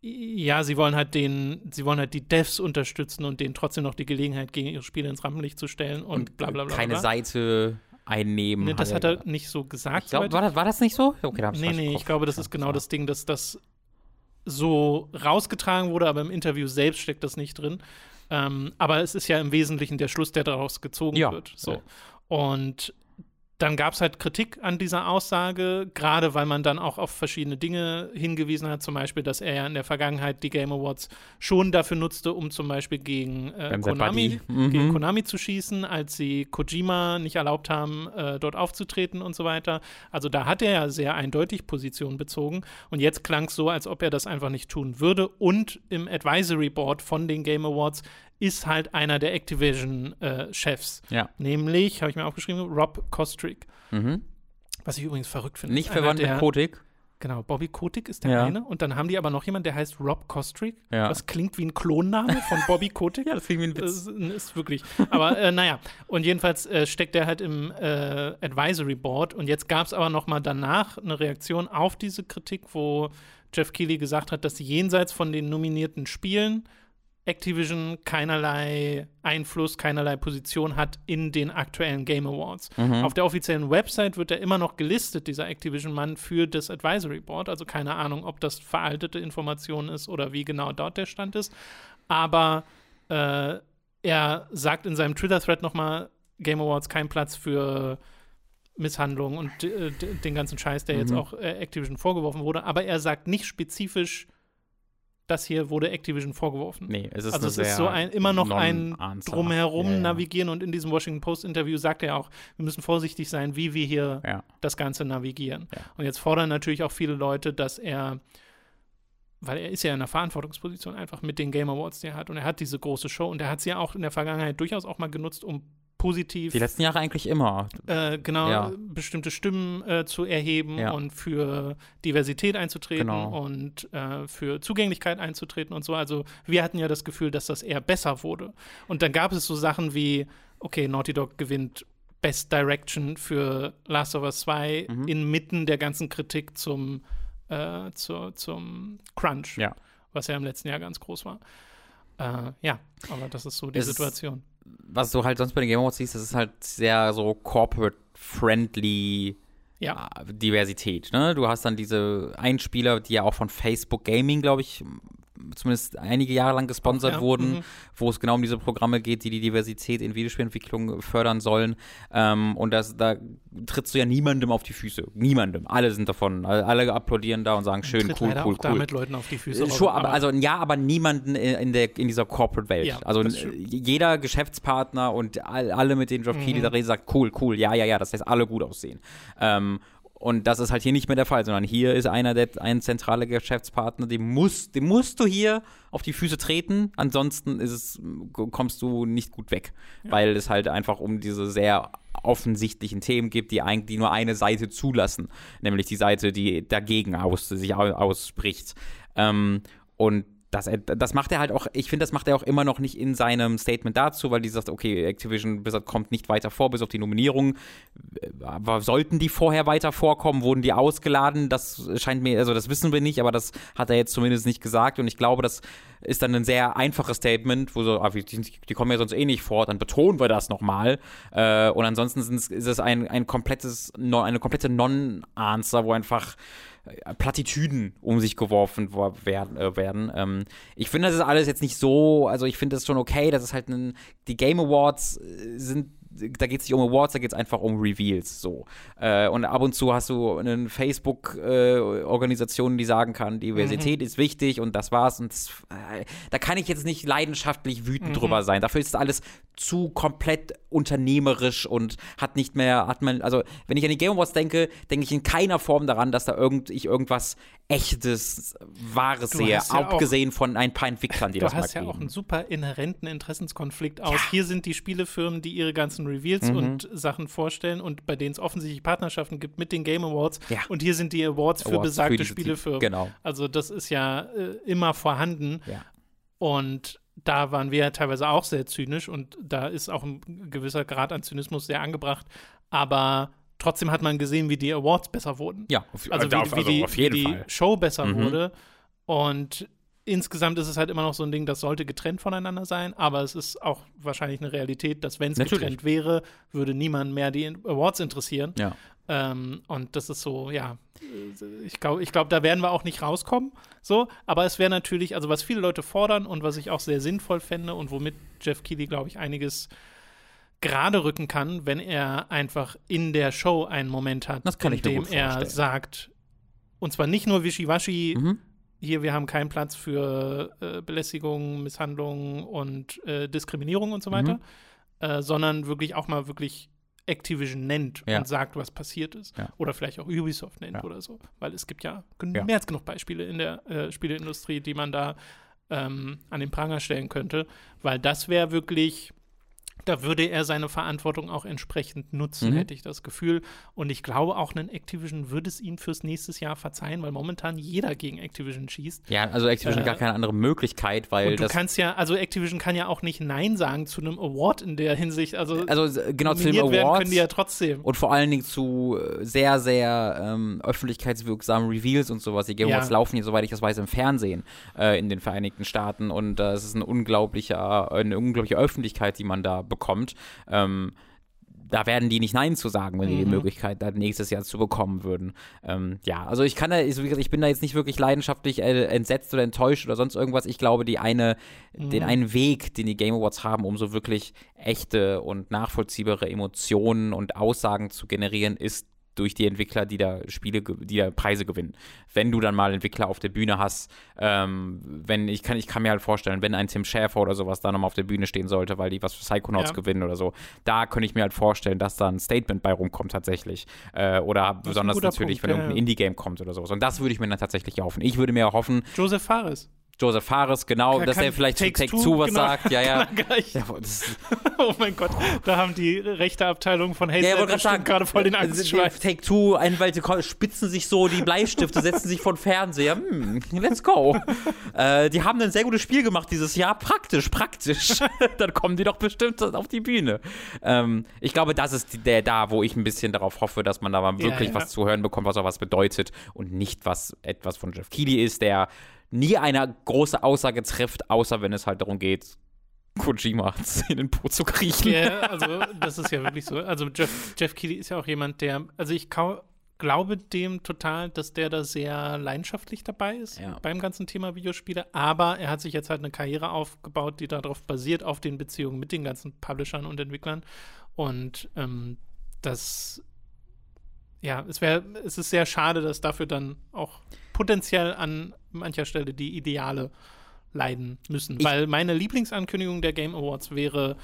ja, sie wollen halt den, sie wollen halt die Devs unterstützen und denen trotzdem noch die Gelegenheit gegen ihre Spiele ins Rampenlicht zu stellen und, bla bla bla. Keine bla. Seite einnehmen. Nee, das hat er nicht so gesagt. Glaub, war, das, war das nicht so? Okay, da Nee, nee, ich glaube, das ist genau das Ding, dass das so rausgetragen wurde, aber im Interview selbst steckt das nicht drin. Ähm, aber es ist ja im Wesentlichen der Schluss, der daraus gezogen Ja. wird. So. Ja. Und dann gab es halt Kritik an dieser Aussage, gerade weil man dann auch auf verschiedene Dinge hingewiesen hat, zum Beispiel, dass er ja in der Vergangenheit die Game Awards schon dafür nutzte, um zum Beispiel gegen äh, Konami. Mhm. gegen Konami zu schießen, als sie Kojima nicht erlaubt haben, äh, dort aufzutreten und so weiter. Also da hat er ja sehr eindeutig Position bezogen. Und jetzt klang es so, als ob er das einfach nicht tun würde. Und im Advisory Board von den Game Awards ist halt einer der Activision-Chefs. Ja. Nämlich, habe ich mir aufgeschrieben, Rob Kostrick. Mhm. Was ich übrigens verrückt finde. Nicht verwandt mit der- Kotik. Genau, Bobby Kotick ist der Ja. eine. Und dann haben die aber noch jemanden, der heißt Rob Kostrick. Ja. Was klingt wie ein Klonname von Bobby Kotick. *laughs* Ja, das klingt wie ein Das ist, ist wirklich. Aber äh, naja, und jedenfalls äh, steckt er halt im äh, Advisory Board. Und jetzt gab es aber noch mal danach eine Reaktion auf diese Kritik, wo Jeff Keighley gesagt hat, dass jenseits von den nominierten Spielen Activision keinerlei Einfluss, keinerlei Position hat in den aktuellen Game Awards. Mhm. Auf der offiziellen Website wird er immer noch gelistet, dieser Activision-Mann, für das Advisory Board. Also keine Ahnung, ob das veraltete Information ist oder wie genau dort der Stand ist. Aber äh, er sagt in seinem Twitter-Thread nochmal, Game Awards kein Platz für Misshandlungen und äh, den ganzen Scheiß, der jetzt Mhm. auch äh, Activision vorgeworfen wurde. Aber er sagt nicht spezifisch, das hier wurde Activision vorgeworfen. Nee, es ist Also es ist so ein, immer noch ein drumherum Ja, ja. navigieren und in diesem Washington Post-Interview sagt er auch, wir müssen vorsichtig sein, wie wir hier Ja. das Ganze navigieren. Und jetzt fordern natürlich auch viele Leute, dass er, weil er ist ja in einer Verantwortungsposition einfach mit den Game Awards, die er hat und er hat diese große Show und er hat sie ja auch in der Vergangenheit durchaus auch mal genutzt, um positiv Die letzten Jahre eigentlich immer. äh, genau Ja. bestimmte Stimmen äh, zu erheben Ja. und für Diversität einzutreten Genau. und äh, für Zugänglichkeit einzutreten und so. Also wir hatten ja das Gefühl, dass das eher besser wurde. Und dann gab es so Sachen wie, okay, Naughty Dog gewinnt Best Direction für Last of Us 2 Mhm. inmitten der ganzen Kritik zum, äh, zu, zum Crunch, Ja. was ja im letzten Jahr ganz groß war. Äh, ja, aber das ist so die Es ist- Situation. Was du halt sonst bei den Game Awards siehst, das ist halt sehr so corporate-friendly Ja, äh, Diversität. Ne? Du hast dann diese Einspieler, die ja auch von Facebook Gaming, glaube ich, zumindest einige Jahre lang gesponsert Ja, wurden, mhm. wo es genau um diese Programme geht, die die Diversität in Videospielentwicklung fördern sollen. Ähm, und das, da trittst du ja niemandem auf die Füße. Niemandem. Alle sind davon. Alle, applaudieren da und sagen, schön, tritt cool, cool, auch cool. damit Leuten auf die Füße. Äh, Schon, aber, also ja, aber niemanden in, der in dieser Corporate Welt. Ja, also jeder Geschäftspartner und all, alle, mit denen Geoff Mhm. Keighley da redet, sagt cool, cool, ja, ja, ja, das heißt alle gut aussehen. Ähm, und das ist halt hier nicht mehr der Fall, sondern hier ist einer der ein zentraler Geschäftspartner, dem musst, dem musst du hier auf die Füße treten, ansonsten ist es, kommst du nicht gut weg, weil es halt einfach um diese sehr offensichtlichen Themen gibt, die eigentlich die nur eine Seite zulassen, nämlich die Seite, die dagegen aus, sich au- ausspricht. Ähm, und das, das macht er halt auch, ich finde, das macht er auch immer noch nicht in seinem Statement dazu, weil die sagt, okay, Activision Blizzard kommt nicht weiter vor, bis auf die Nominierung. Aber sollten die vorher weiter vorkommen, wurden die ausgeladen? Das scheint mir, also das wissen wir nicht, aber das hat er jetzt zumindest nicht gesagt. Und ich glaube, das ist dann ein sehr einfaches Statement, wo so, ah, die, kommen ja sonst eh nicht vor, dann betonen wir das nochmal. Äh, und ansonsten ist es ein, ein komplettes, eine komplette Non-Answer, wo einfach Plattitüden um sich geworfen. Äh, werden. Ähm, ich finde, das ist alles jetzt nicht so, also ich finde das schon okay, das ist halt ein, die Game Awards äh, sind da geht es nicht um Awards, da geht es einfach um Reveals. So. Äh, und ab und zu hast du eine Facebook-Organisation, die sagen kann, Diversität ist wichtig und das war's. Und das, äh, da kann ich jetzt nicht leidenschaftlich wütend drüber sein. Dafür ist alles zu komplett unternehmerisch und hat nicht mehr, hat man, also wenn ich an die Game Awards denke, denke ich in keiner Form daran, dass da irgend, ich irgendwas echtes, wahres Du sehe, hast ja auch- abgesehen von ein paar Entwicklern, die Du das hast mal ja auch kriegen. einen super inhärenten Interessenskonflikt aus. Hier sind die Spielefirmen, die ihre ganzen Reveals Mhm. und Sachen vorstellen und bei denen es offensichtlich Partnerschaften gibt mit den Game Awards. Ja. Und hier sind die Awards für Awards für besagte diese- Spielefirmen. genau. Also das ist ja äh, immer vorhanden. Ja. Und da waren wir ja teilweise auch sehr zynisch und da ist auch ein gewisser Grad an Zynismus sehr angebracht. Aber trotzdem hat man gesehen, wie die Awards besser wurden. Ja, auf, Also wie, auf- wie also die, auf jeden wie die Fall. Show besser Mhm. wurde. Und insgesamt ist es halt immer noch so ein Ding, das sollte getrennt voneinander sein, aber es ist auch wahrscheinlich eine Realität, dass wenn es getrennt wäre, würde niemand mehr die Awards interessieren. Ja. Ähm, und das ist so, ja, äh, ich glaube, ich glaub, da werden wir auch nicht rauskommen. So, aber es wäre natürlich, also was viele Leute fordern und was ich auch sehr sinnvoll fände und womit Jeff Keighley, glaube ich, einiges gerade rücken kann, wenn er einfach in der Show einen Moment hat, Das kann in ich dem er sagt, und zwar nicht nur Wischiwaschi, Mhm. hier, wir haben keinen Platz für äh, Belästigung, Misshandlung und äh, Diskriminierung und so weiter, Mhm. äh, sondern wirklich auch mal wirklich Activision nennt Ja. und sagt, was passiert ist. Ja. Oder vielleicht auch Ubisoft nennt Ja. oder so. Weil es gibt Ja. mehr als genug Beispiele in der äh, Spieleindustrie, die man da ähm, an den Pranger stellen könnte. Weil das wäre wirklich, da würde er seine Verantwortung auch entsprechend nutzen, Mhm. hätte ich das Gefühl. Und ich glaube, auch ein Activision würde es ihm fürs nächste Jahr verzeihen, weil momentan jeder gegen Activision schießt. Ja, also Activision Äh, hat gar keine andere Möglichkeit, weil Und du kannst ja, also Activision kann ja auch nicht Nein sagen zu einem Award in der Hinsicht. Also, Also genau zu dem Awards können die ja trotzdem. und vor allen Dingen zu äh, sehr, sehr ähm, öffentlichkeitswirksamen Reveals und sowas. Die Game Ja. Awards laufen hier, soweit ich das weiß, im Fernsehen äh, in den Vereinigten Staaten und äh, es ist ein unglaublicher, eine unglaubliche Öffentlichkeit, die man da bekommt. Ähm, da werden die nicht Nein zu sagen, wenn die die Mhm. Möglichkeit dann nächstes Jahr zu bekommen würden. Ähm, ja, also ich kann da, ich bin da jetzt nicht wirklich leidenschaftlich äh, entsetzt oder enttäuscht oder sonst irgendwas. Ich glaube, die eine, den Mhm. einen Weg, den die Game Awards haben, um so wirklich echte und nachvollziehbare Emotionen und Aussagen zu generieren, ist durch die Entwickler, die da Spiele, die da Preise gewinnen. Wenn du dann mal Entwickler auf der Bühne hast, ähm, wenn ich kann, ich kann mir halt vorstellen, wenn ein Tim Schäfer oder sowas da nochmal auf der Bühne stehen sollte, weil die was für Psychonauts Ja. gewinnen oder so, da könnte ich mir halt vorstellen, dass da ein Statement bei rumkommt tatsächlich. Äh, oder besonders natürlich, Punkt, wenn ja, irgendein ja. Indie-Game kommt oder sowas. Und das würde ich mir dann tatsächlich hoffen. Ich würde mir hoffen, Joseph Fares. Joseph Fares, genau, Kann- dass er vielleicht zu Take Two, Two was genau, sagt. Ja, ja. *laughs* ja *laughs* Oh mein Gott, da haben die rechte Abteilung von Haze ja, wollte gerade voll den äh, Angstschweiß. Take Two, Anwälte spitzen sich so die Bleistifte, setzen sich vor den Fernseher. Hm, let's go. *laughs* äh, die haben ein sehr gutes Spiel gemacht dieses Jahr. Praktisch, praktisch. Dann kommen die doch bestimmt auf die Bühne. Ähm, ich glaube, das ist der da, wo ich ein bisschen darauf hoffe, dass man da mal Ja, wirklich ja. was zu hören bekommt, was auch was bedeutet und nicht was etwas von Jeff Keighley ist, der nie eine große Aussage trifft, außer wenn es halt darum geht, Kojima *laughs* in den Po zu kriechen. Ja, also das ist ja wirklich so. Also Jeff, Jeff Keighley ist ja auch jemand, der, also ich glaube dem total, dass der da sehr leidenschaftlich dabei ist Ja. beim ganzen Thema Videospiele, aber er hat sich jetzt halt eine Karriere aufgebaut, die darauf basiert, auf den Beziehungen mit den ganzen Publishern und Entwicklern und ähm, das ja, es wäre, es ist sehr schade, dass dafür dann auch potenziell an mancher Stelle die Ideale leiden müssen. Ich- Weil meine Lieblingsankündigung der Game Awards wäre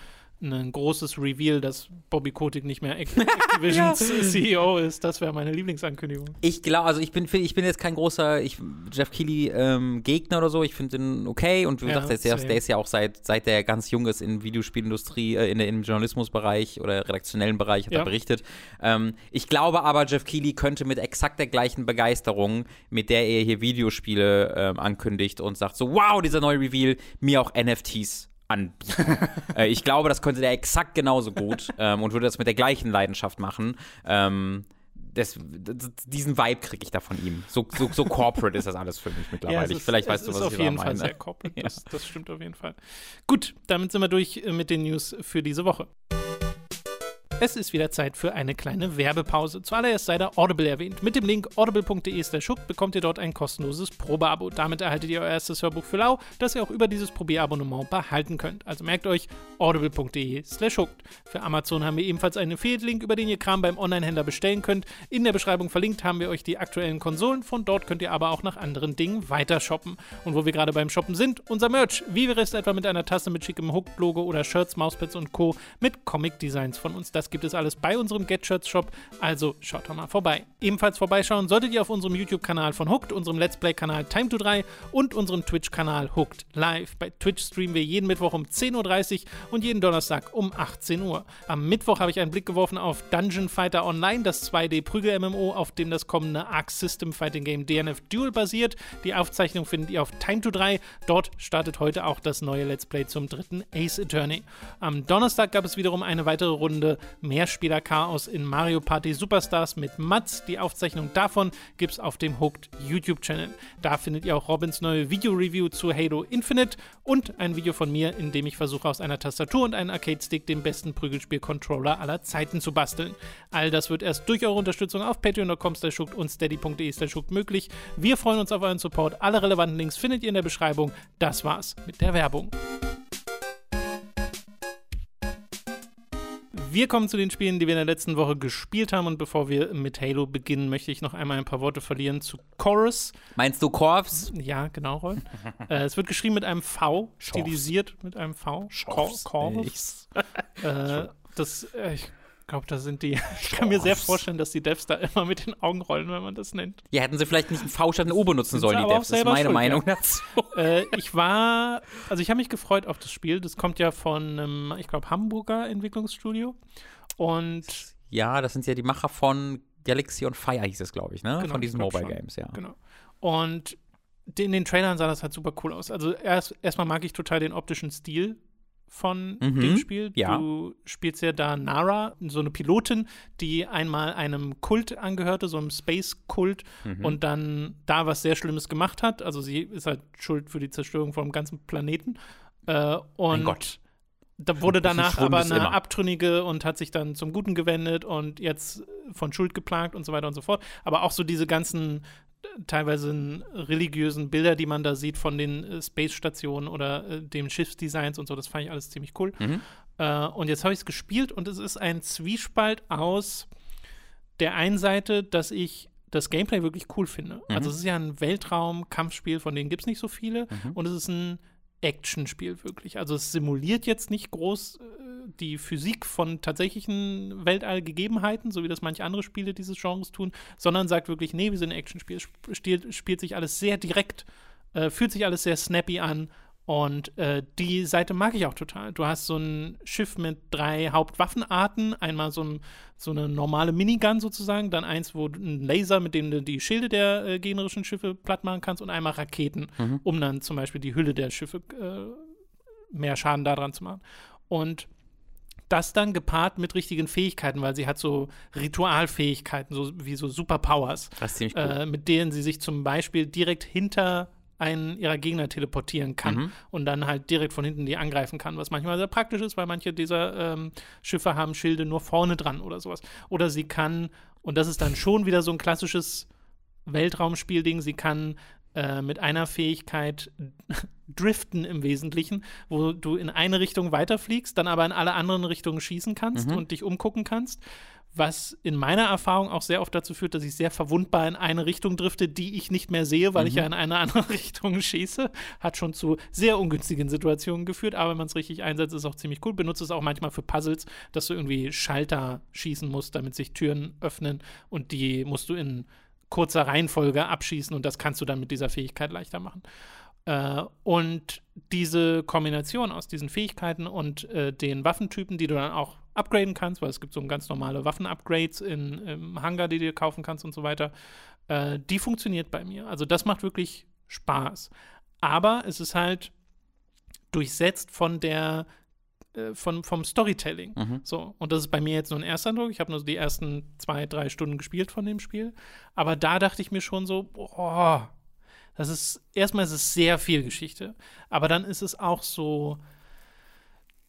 ein großes Reveal, dass Bobby Kotick nicht mehr Act- *laughs* Activisions CEO ist. Das wäre meine Lieblingsankündigung. Ich glaube, also ich bin, ich bin jetzt kein großer ich, Jeff Keighley ähm, Gegner oder so. Ich finde ihn okay und du Ja, jetzt, der, der ist ja auch seit, seit der ganz jung ist in Videospielindustrie, äh, in der, im Journalismusbereich oder redaktionellen Bereich hat Ja. er berichtet. Ähm, ich glaube aber, Jeff Keighley könnte mit exakt der gleichen Begeisterung, mit der er hier Videospiele ähm, ankündigt und sagt so, wow, dieser neue Reveal, mir auch NFTs anbieten. *laughs* äh, ich glaube, das könnte der exakt genauso gut ähm, und würde das mit der gleichen Leidenschaft machen. Ähm, das, diesen Vibe kriege ich da von ihm. So, so, so corporate ist das alles für mich mittlerweile. Ich- ist, Vielleicht weißt du, ist was auf ich da jeden Fall meine. sehr corporate. Das, *laughs* das stimmt auf jeden Fall. Gut, damit sind wir durch äh, mit den News für diese Woche. Es ist wieder Zeit für eine kleine Werbepause. Zuallererst sei da Audible erwähnt. Mit dem Link audible.de slash hook bekommt ihr dort ein kostenloses Probeabo. Damit erhaltet ihr euer erstes Hörbuch für lau, das ihr auch über dieses Probierabonnement behalten könnt. Also merkt euch audible.de slash hooked. Für Amazon haben wir ebenfalls einen Affiliate-Link, über den ihr Kram beim Online-Händler bestellen könnt. In der Beschreibung verlinkt haben wir euch die aktuellen Konsolen. Von dort könnt ihr aber auch nach anderen Dingen weiter shoppen. Und wo wir gerade beim Shoppen sind, unser Merch. Wie wäre es etwa mit einer Tasse mit schickem Hooked-Logo oder Shirts, Mauspads und Co. mit Comic-Designs von uns. Das gibt es alles bei unserem Get Shirts Shop. Also schaut doch mal vorbei. Ebenfalls vorbeischauen solltet ihr auf unserem YouTube-Kanal von Hooked, unserem Let's Play-Kanal Time to 3 und unserem Twitch-Kanal Hooked Live. Bei Twitch streamen wir jeden Mittwoch um 10.30 Uhr und jeden Donnerstag um 18 Uhr. Am Mittwoch habe ich einen Blick geworfen auf Dungeon Fighter Online, das 2D-Prügel-MMO, auf dem das kommende Arc System Fighting Game DNF Duel basiert. Die Aufzeichnung findet ihr auf Time to 3. Dort startet heute auch das neue Let's Play zum dritten Ace Attorney. Am Donnerstag gab es wiederum eine weitere Runde Mehrspieler-Chaos in Mario Party Superstars mit Mats. Die Aufzeichnung davon gibt es auf dem Hooked YouTube-Channel. Da findet ihr auch Robins neue Video-Review zu Halo Infinite und ein Video von mir, in dem ich versuche, aus einer Tastatur und einem Arcade-Stick den besten Prügelspiel-Controller aller Zeiten zu basteln. All das wird erst durch eure Unterstützung auf patreon.com und steady.de möglich. Wir freuen uns auf euren Support. Alle relevanten Links findet ihr in der Beschreibung. Das war's mit der Werbung. Wir kommen zu den Spielen, die wir in der letzten Woche gespielt haben. Und bevor wir mit Halo beginnen, möchte ich noch einmal ein paar Worte verlieren zu Chorus. Meinst du Korps? Ja, genau, Roll. *laughs* äh, es wird geschrieben mit einem V, stilisiert mit einem V. Schorfs. Chorus. *laughs* Äh, das, äh, ich glaube, da sind die. *laughs* Ich kann mir sehr vorstellen, dass die Devs da immer mit den Augen rollen, wenn man das nennt. Ja, hätten sie vielleicht nicht einen V statt ein O benutzen sollen, die Devs. Das ist meine schuld, Meinung ja. *laughs* dazu. äh, ich war, also ich habe mich gefreut auf das Spiel. Das kommt ja von einem, ich glaube, Hamburger Entwicklungsstudio. Und Ja, das sind ja die Macher von Galaxy on Fire, hieß es, glaube ich, ne? Genau, von diesen Mobile schon. Games, ja. Genau. Und in den Trailern sah das halt super cool aus. Also erst erstmal mag ich total den optischen Stil von Mhm, dem Spiel. ja. Du spielst ja da Nara, so eine Pilotin, die einmal einem Kult angehörte, so einem Space-Kult Mhm. und dann da was sehr Schlimmes gemacht hat. Also sie ist halt schuld für die Zerstörung vom ganzen Planeten. Äh, und Mein Gott. da wurde danach aber eine immer. Abtrünnige und hat sich dann zum Guten gewendet und jetzt von Schuld geplagt und so weiter und so fort. Aber auch so diese ganzen teilweise religiösen Bilder, die man da sieht von den äh, Space-Stationen oder äh, dem Schiffsdesigns und so, das fand ich alles ziemlich cool. Mhm. Äh, und jetzt habe ich es gespielt und es ist ein Zwiespalt aus der einen Seite, dass ich das Gameplay wirklich cool finde. Mhm. Also es ist ja ein Weltraum-Kampfspiel, von denen gibt es nicht so viele. Mhm. Und es ist ein Actionspiel wirklich. Also es simuliert jetzt nicht groß äh, die Physik von tatsächlichen Weltallgegebenheiten, so wie das manche andere Spiele dieses Genres tun, sondern sagt wirklich, nee, wir sind ein Actionspiel. Spielt, spielt sich alles sehr direkt Äh, fühlt sich alles sehr snappy an. Und äh, die Seite mag ich auch total. Du hast so ein Schiff mit drei Hauptwaffenarten. Einmal so, ein, so eine normale Minigun sozusagen, dann eins, wo ein Laser, mit dem du die Schilde der äh, gegnerischen Schiffe platt machen kannst und einmal Raketen, Mhm. um dann zum Beispiel die Hülle der Schiffe äh, mehr Schaden daran zu machen. Und das dann gepaart mit richtigen Fähigkeiten, weil sie hat so Ritualfähigkeiten, so wie so Superpowers cool. äh, mit denen sie sich zum Beispiel direkt hinter einen ihrer Gegner teleportieren kann Mhm. und dann halt direkt von hinten die angreifen kann, was manchmal sehr praktisch ist, weil manche dieser ähm, Schiffe haben Schilde nur vorne dran oder sowas. Oder sie kann, und das ist dann schon wieder so ein klassisches Weltraumspielding, sie kann äh, mit einer Fähigkeit *laughs* driften im Wesentlichen, wo du in eine Richtung weiterfliegst, dann aber in alle anderen Richtungen schießen kannst Mhm. und dich umgucken kannst. Was in meiner Erfahrung auch sehr oft dazu führt, dass ich sehr verwundbar in eine Richtung drifte, die ich nicht mehr sehe, weil ich Mhm. ja in eine andere *laughs* Richtung schieße. Hat schon zu sehr ungünstigen Situationen geführt, aber wenn man es richtig einsetzt, ist es auch ziemlich cool. Benutze es auch manchmal für Puzzles, dass du irgendwie Schalter schießen musst, damit sich Türen öffnen und die musst du in kurzer Reihenfolge abschießen und das kannst du dann mit dieser Fähigkeit leichter machen. Äh, und diese Kombination aus diesen Fähigkeiten und äh, den Waffentypen, die du dann auch upgraden kannst, weil es gibt so ganz normale Waffen-Upgrades in, im Hangar, die du dir kaufen kannst und so weiter, äh, die funktioniert bei mir. Also das macht wirklich Spaß. Aber es ist halt durchsetzt von der äh, von, vom Storytelling. Mhm. So, und das ist bei mir jetzt nur ein Ersteindruck. Ich habe nur so die ersten zwei, drei Stunden gespielt von dem Spiel. Aber da dachte ich mir schon so, boah, das ist, erstmal ist es sehr viel Geschichte, aber dann ist es auch so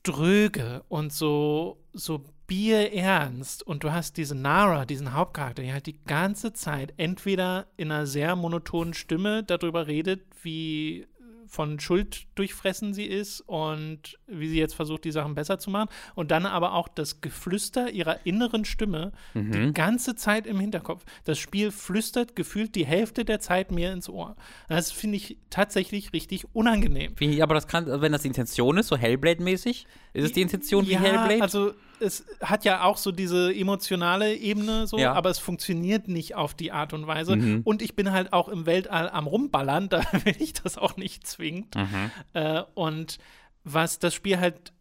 dröge und so, so bierernst. Und du hast diese Nara, diesen Hauptcharakter, die halt die ganze Zeit entweder in einer sehr monotonen Stimme darüber redet, wie von Schuld durchfressen sie ist und wie sie jetzt versucht, die Sachen besser zu machen. Und dann aber auch das Geflüster ihrer inneren Stimme die ganze Zeit im Hinterkopf. Das Spiel flüstert gefühlt die Hälfte der Zeit mir ins Ohr. Das finde ich tatsächlich richtig unangenehm. Finde ich, aber das kann, also wenn das die Intention ist, so Hellblade-mäßig, ist es die Intention wie ja, Hellblade? Also es hat ja auch so diese emotionale Ebene, so, Ja. aber es funktioniert nicht auf die Art und Weise. Mhm. Und ich bin halt auch im Weltall am Rumballern, *laughs* da will ich das auch nicht zwingend. Mhm. Äh, und was das Spiel halt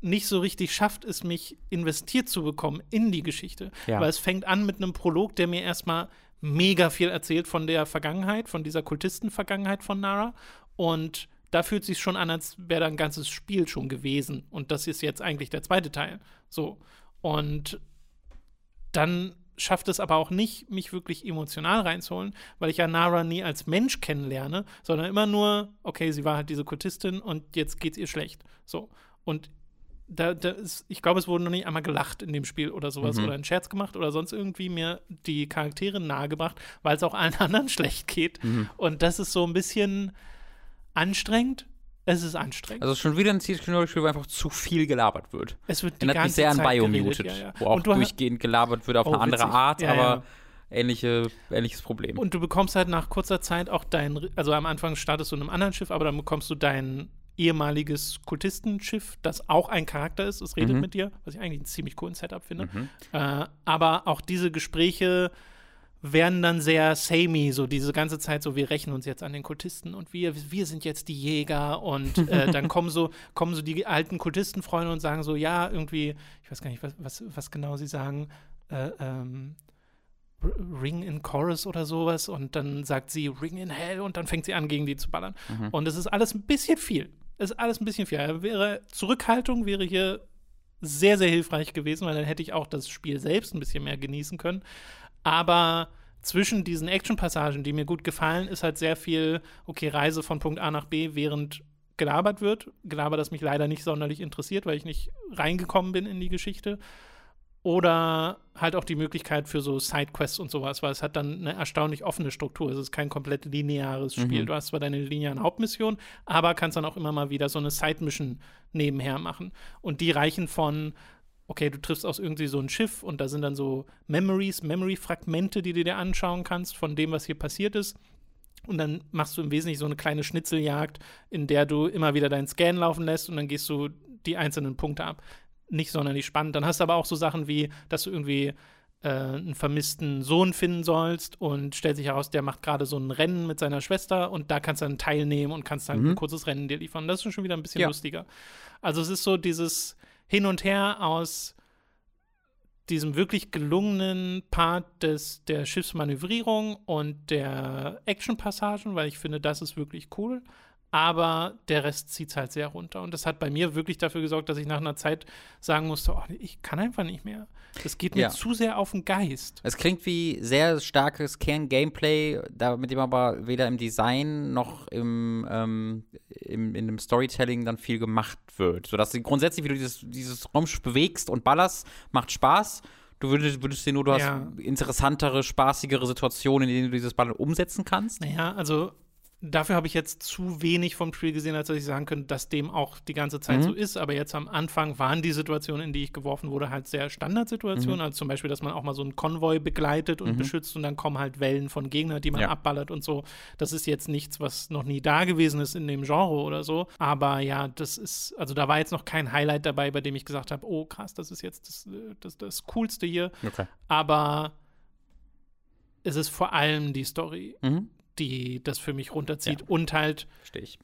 nicht so richtig schafft, ist, mich investiert zu bekommen in die Geschichte. Ja. Weil es fängt an mit einem Prolog, der mir erstmal mega viel erzählt von der Vergangenheit, von dieser Kultisten-Vergangenheit von Nara. Und da fühlt sich schon an, als wäre da ein ganzes Spiel schon gewesen. Und das ist jetzt eigentlich der zweite Teil. So. Und dann schafft es aber auch nicht, mich wirklich emotional reinzuholen, weil ich ja Nara nie als Mensch kennenlerne, sondern immer nur, okay, sie war halt diese Kultistin und jetzt geht's ihr schlecht. So. Und da, da ist, ich glaube, es wurde noch nicht einmal gelacht in dem Spiel oder sowas Mhm. oder einen Scherz gemacht oder sonst irgendwie mir die Charaktere nahegebracht, weil es auch allen *laughs* anderen schlecht geht. Mhm. Und das ist so ein bisschen anstrengend. Es ist anstrengend. Also schon wieder ein Zielspiel, wo einfach zu viel gelabert wird. es wird die Erinnert mich sehr an Zeit Biomuted, geredet, ja, ja. wo auch du durchgehend gelabert wird auf Oh, eine andere witzig. Art, Ja, aber. Ähnliche, ähnliches Problem. Und du bekommst halt nach kurzer Zeit auch dein, also am Anfang startest du in einem anderen Schiff, aber dann bekommst du dein ehemaliges Kultistenschiff, das auch ein Charakter ist, es redet Mhm. mit dir, was ich eigentlich einen ziemlich coolen Setup finde. Mhm. Äh, aber auch diese Gespräche werden dann sehr samey, so diese ganze Zeit so, wir rächen uns jetzt an den Kultisten und wir, wir sind jetzt die Jäger und äh, *laughs* dann kommen so, kommen so die alten Kultistenfreunde und sagen so, ja, irgendwie, ich weiß gar nicht, was, was, was genau sie sagen, äh, ähm, Ring in Chorus oder sowas und dann sagt sie Ring in Hell und dann fängt sie an, gegen die zu ballern. Mhm. Und es ist alles ein bisschen viel. Es ist alles ein bisschen viel. Wäre, Zurückhaltung wäre hier sehr, sehr hilfreich gewesen, weil dann hätte ich auch das Spiel selbst ein bisschen mehr genießen können. Aber zwischen diesen Action-Passagen, die mir gut gefallen, ist halt sehr viel, okay, Reise von Punkt A nach B, während gelabert wird. Gelaber, das mich leider nicht sonderlich interessiert, weil ich nicht reingekommen bin in die Geschichte. Oder halt auch die Möglichkeit für so Sidequests und sowas, weil es hat dann eine erstaunlich offene Struktur. Es ist kein komplett lineares Spiel. Mhm. Du hast zwar deine linearen Hauptmissionen, aber kannst dann auch immer mal wieder so eine Side-Mission nebenher machen. Und die reichen von, okay, du triffst aus irgendwie so ein Schiff und da sind dann so Memories, Memory-Fragmente, die du dir anschauen kannst von dem, was hier passiert ist. Und dann machst du im Wesentlichen so eine kleine Schnitzeljagd, in der du immer wieder deinen Scan laufen lässt und dann gehst du die einzelnen Punkte ab. Nicht sonderlich spannend. Dann hast du aber auch so Sachen wie, dass du irgendwie äh, einen vermissten Sohn finden sollst und stellt sich heraus, der macht gerade so ein Rennen mit seiner Schwester und da kannst du dann teilnehmen und kannst dann Mhm. ein kurzes Rennen dir liefern. Das ist schon wieder ein bisschen Ja. lustiger. Also es ist so dieses Hin und Her aus diesem wirklich gelungenen Part des, der Schiffsmanövrierung und der Action-Passagen, weil ich finde, das ist wirklich cool. Aber der Rest zieht es halt sehr runter. Und das hat bei mir wirklich dafür gesorgt, dass ich nach einer Zeit sagen musste, oh, ich kann einfach nicht mehr. Das geht mir Ja. zu sehr auf den Geist. Es klingt wie sehr starkes Kern-Gameplay, mit dem aber weder im Design noch im, ähm, im, in dem Storytelling dann viel gemacht wird. Sodass grundsätzlich, wie du dieses, dieses Raumschiff bewegst und ballerst, macht Spaß. Du würdest, würdest dir nur, du Ja. hast interessantere, spaßigere Situationen, in denen du dieses Ballern umsetzen kannst. Naja, also dafür habe ich jetzt zu wenig vom Spiel gesehen, als dass ich sagen könnte, dass dem auch die ganze Zeit Mhm. so ist. Aber jetzt am Anfang waren die Situationen, in die ich geworfen wurde, halt sehr Standardsituationen. Mhm. Also zum Beispiel, dass man auch mal so einen Konvoi begleitet und Mhm. beschützt und dann kommen halt Wellen von Gegnern, die man Ja. abballert und so. Das ist jetzt nichts, was noch nie da gewesen ist in dem Genre oder so. Aber ja, das ist, also da war jetzt noch kein Highlight dabei, bei dem ich gesagt habe, oh krass, das ist jetzt das, das, das Coolste hier. Okay. Aber es ist vor allem die Story, Mhm. Die das für mich runterzieht. Ja. Und halt,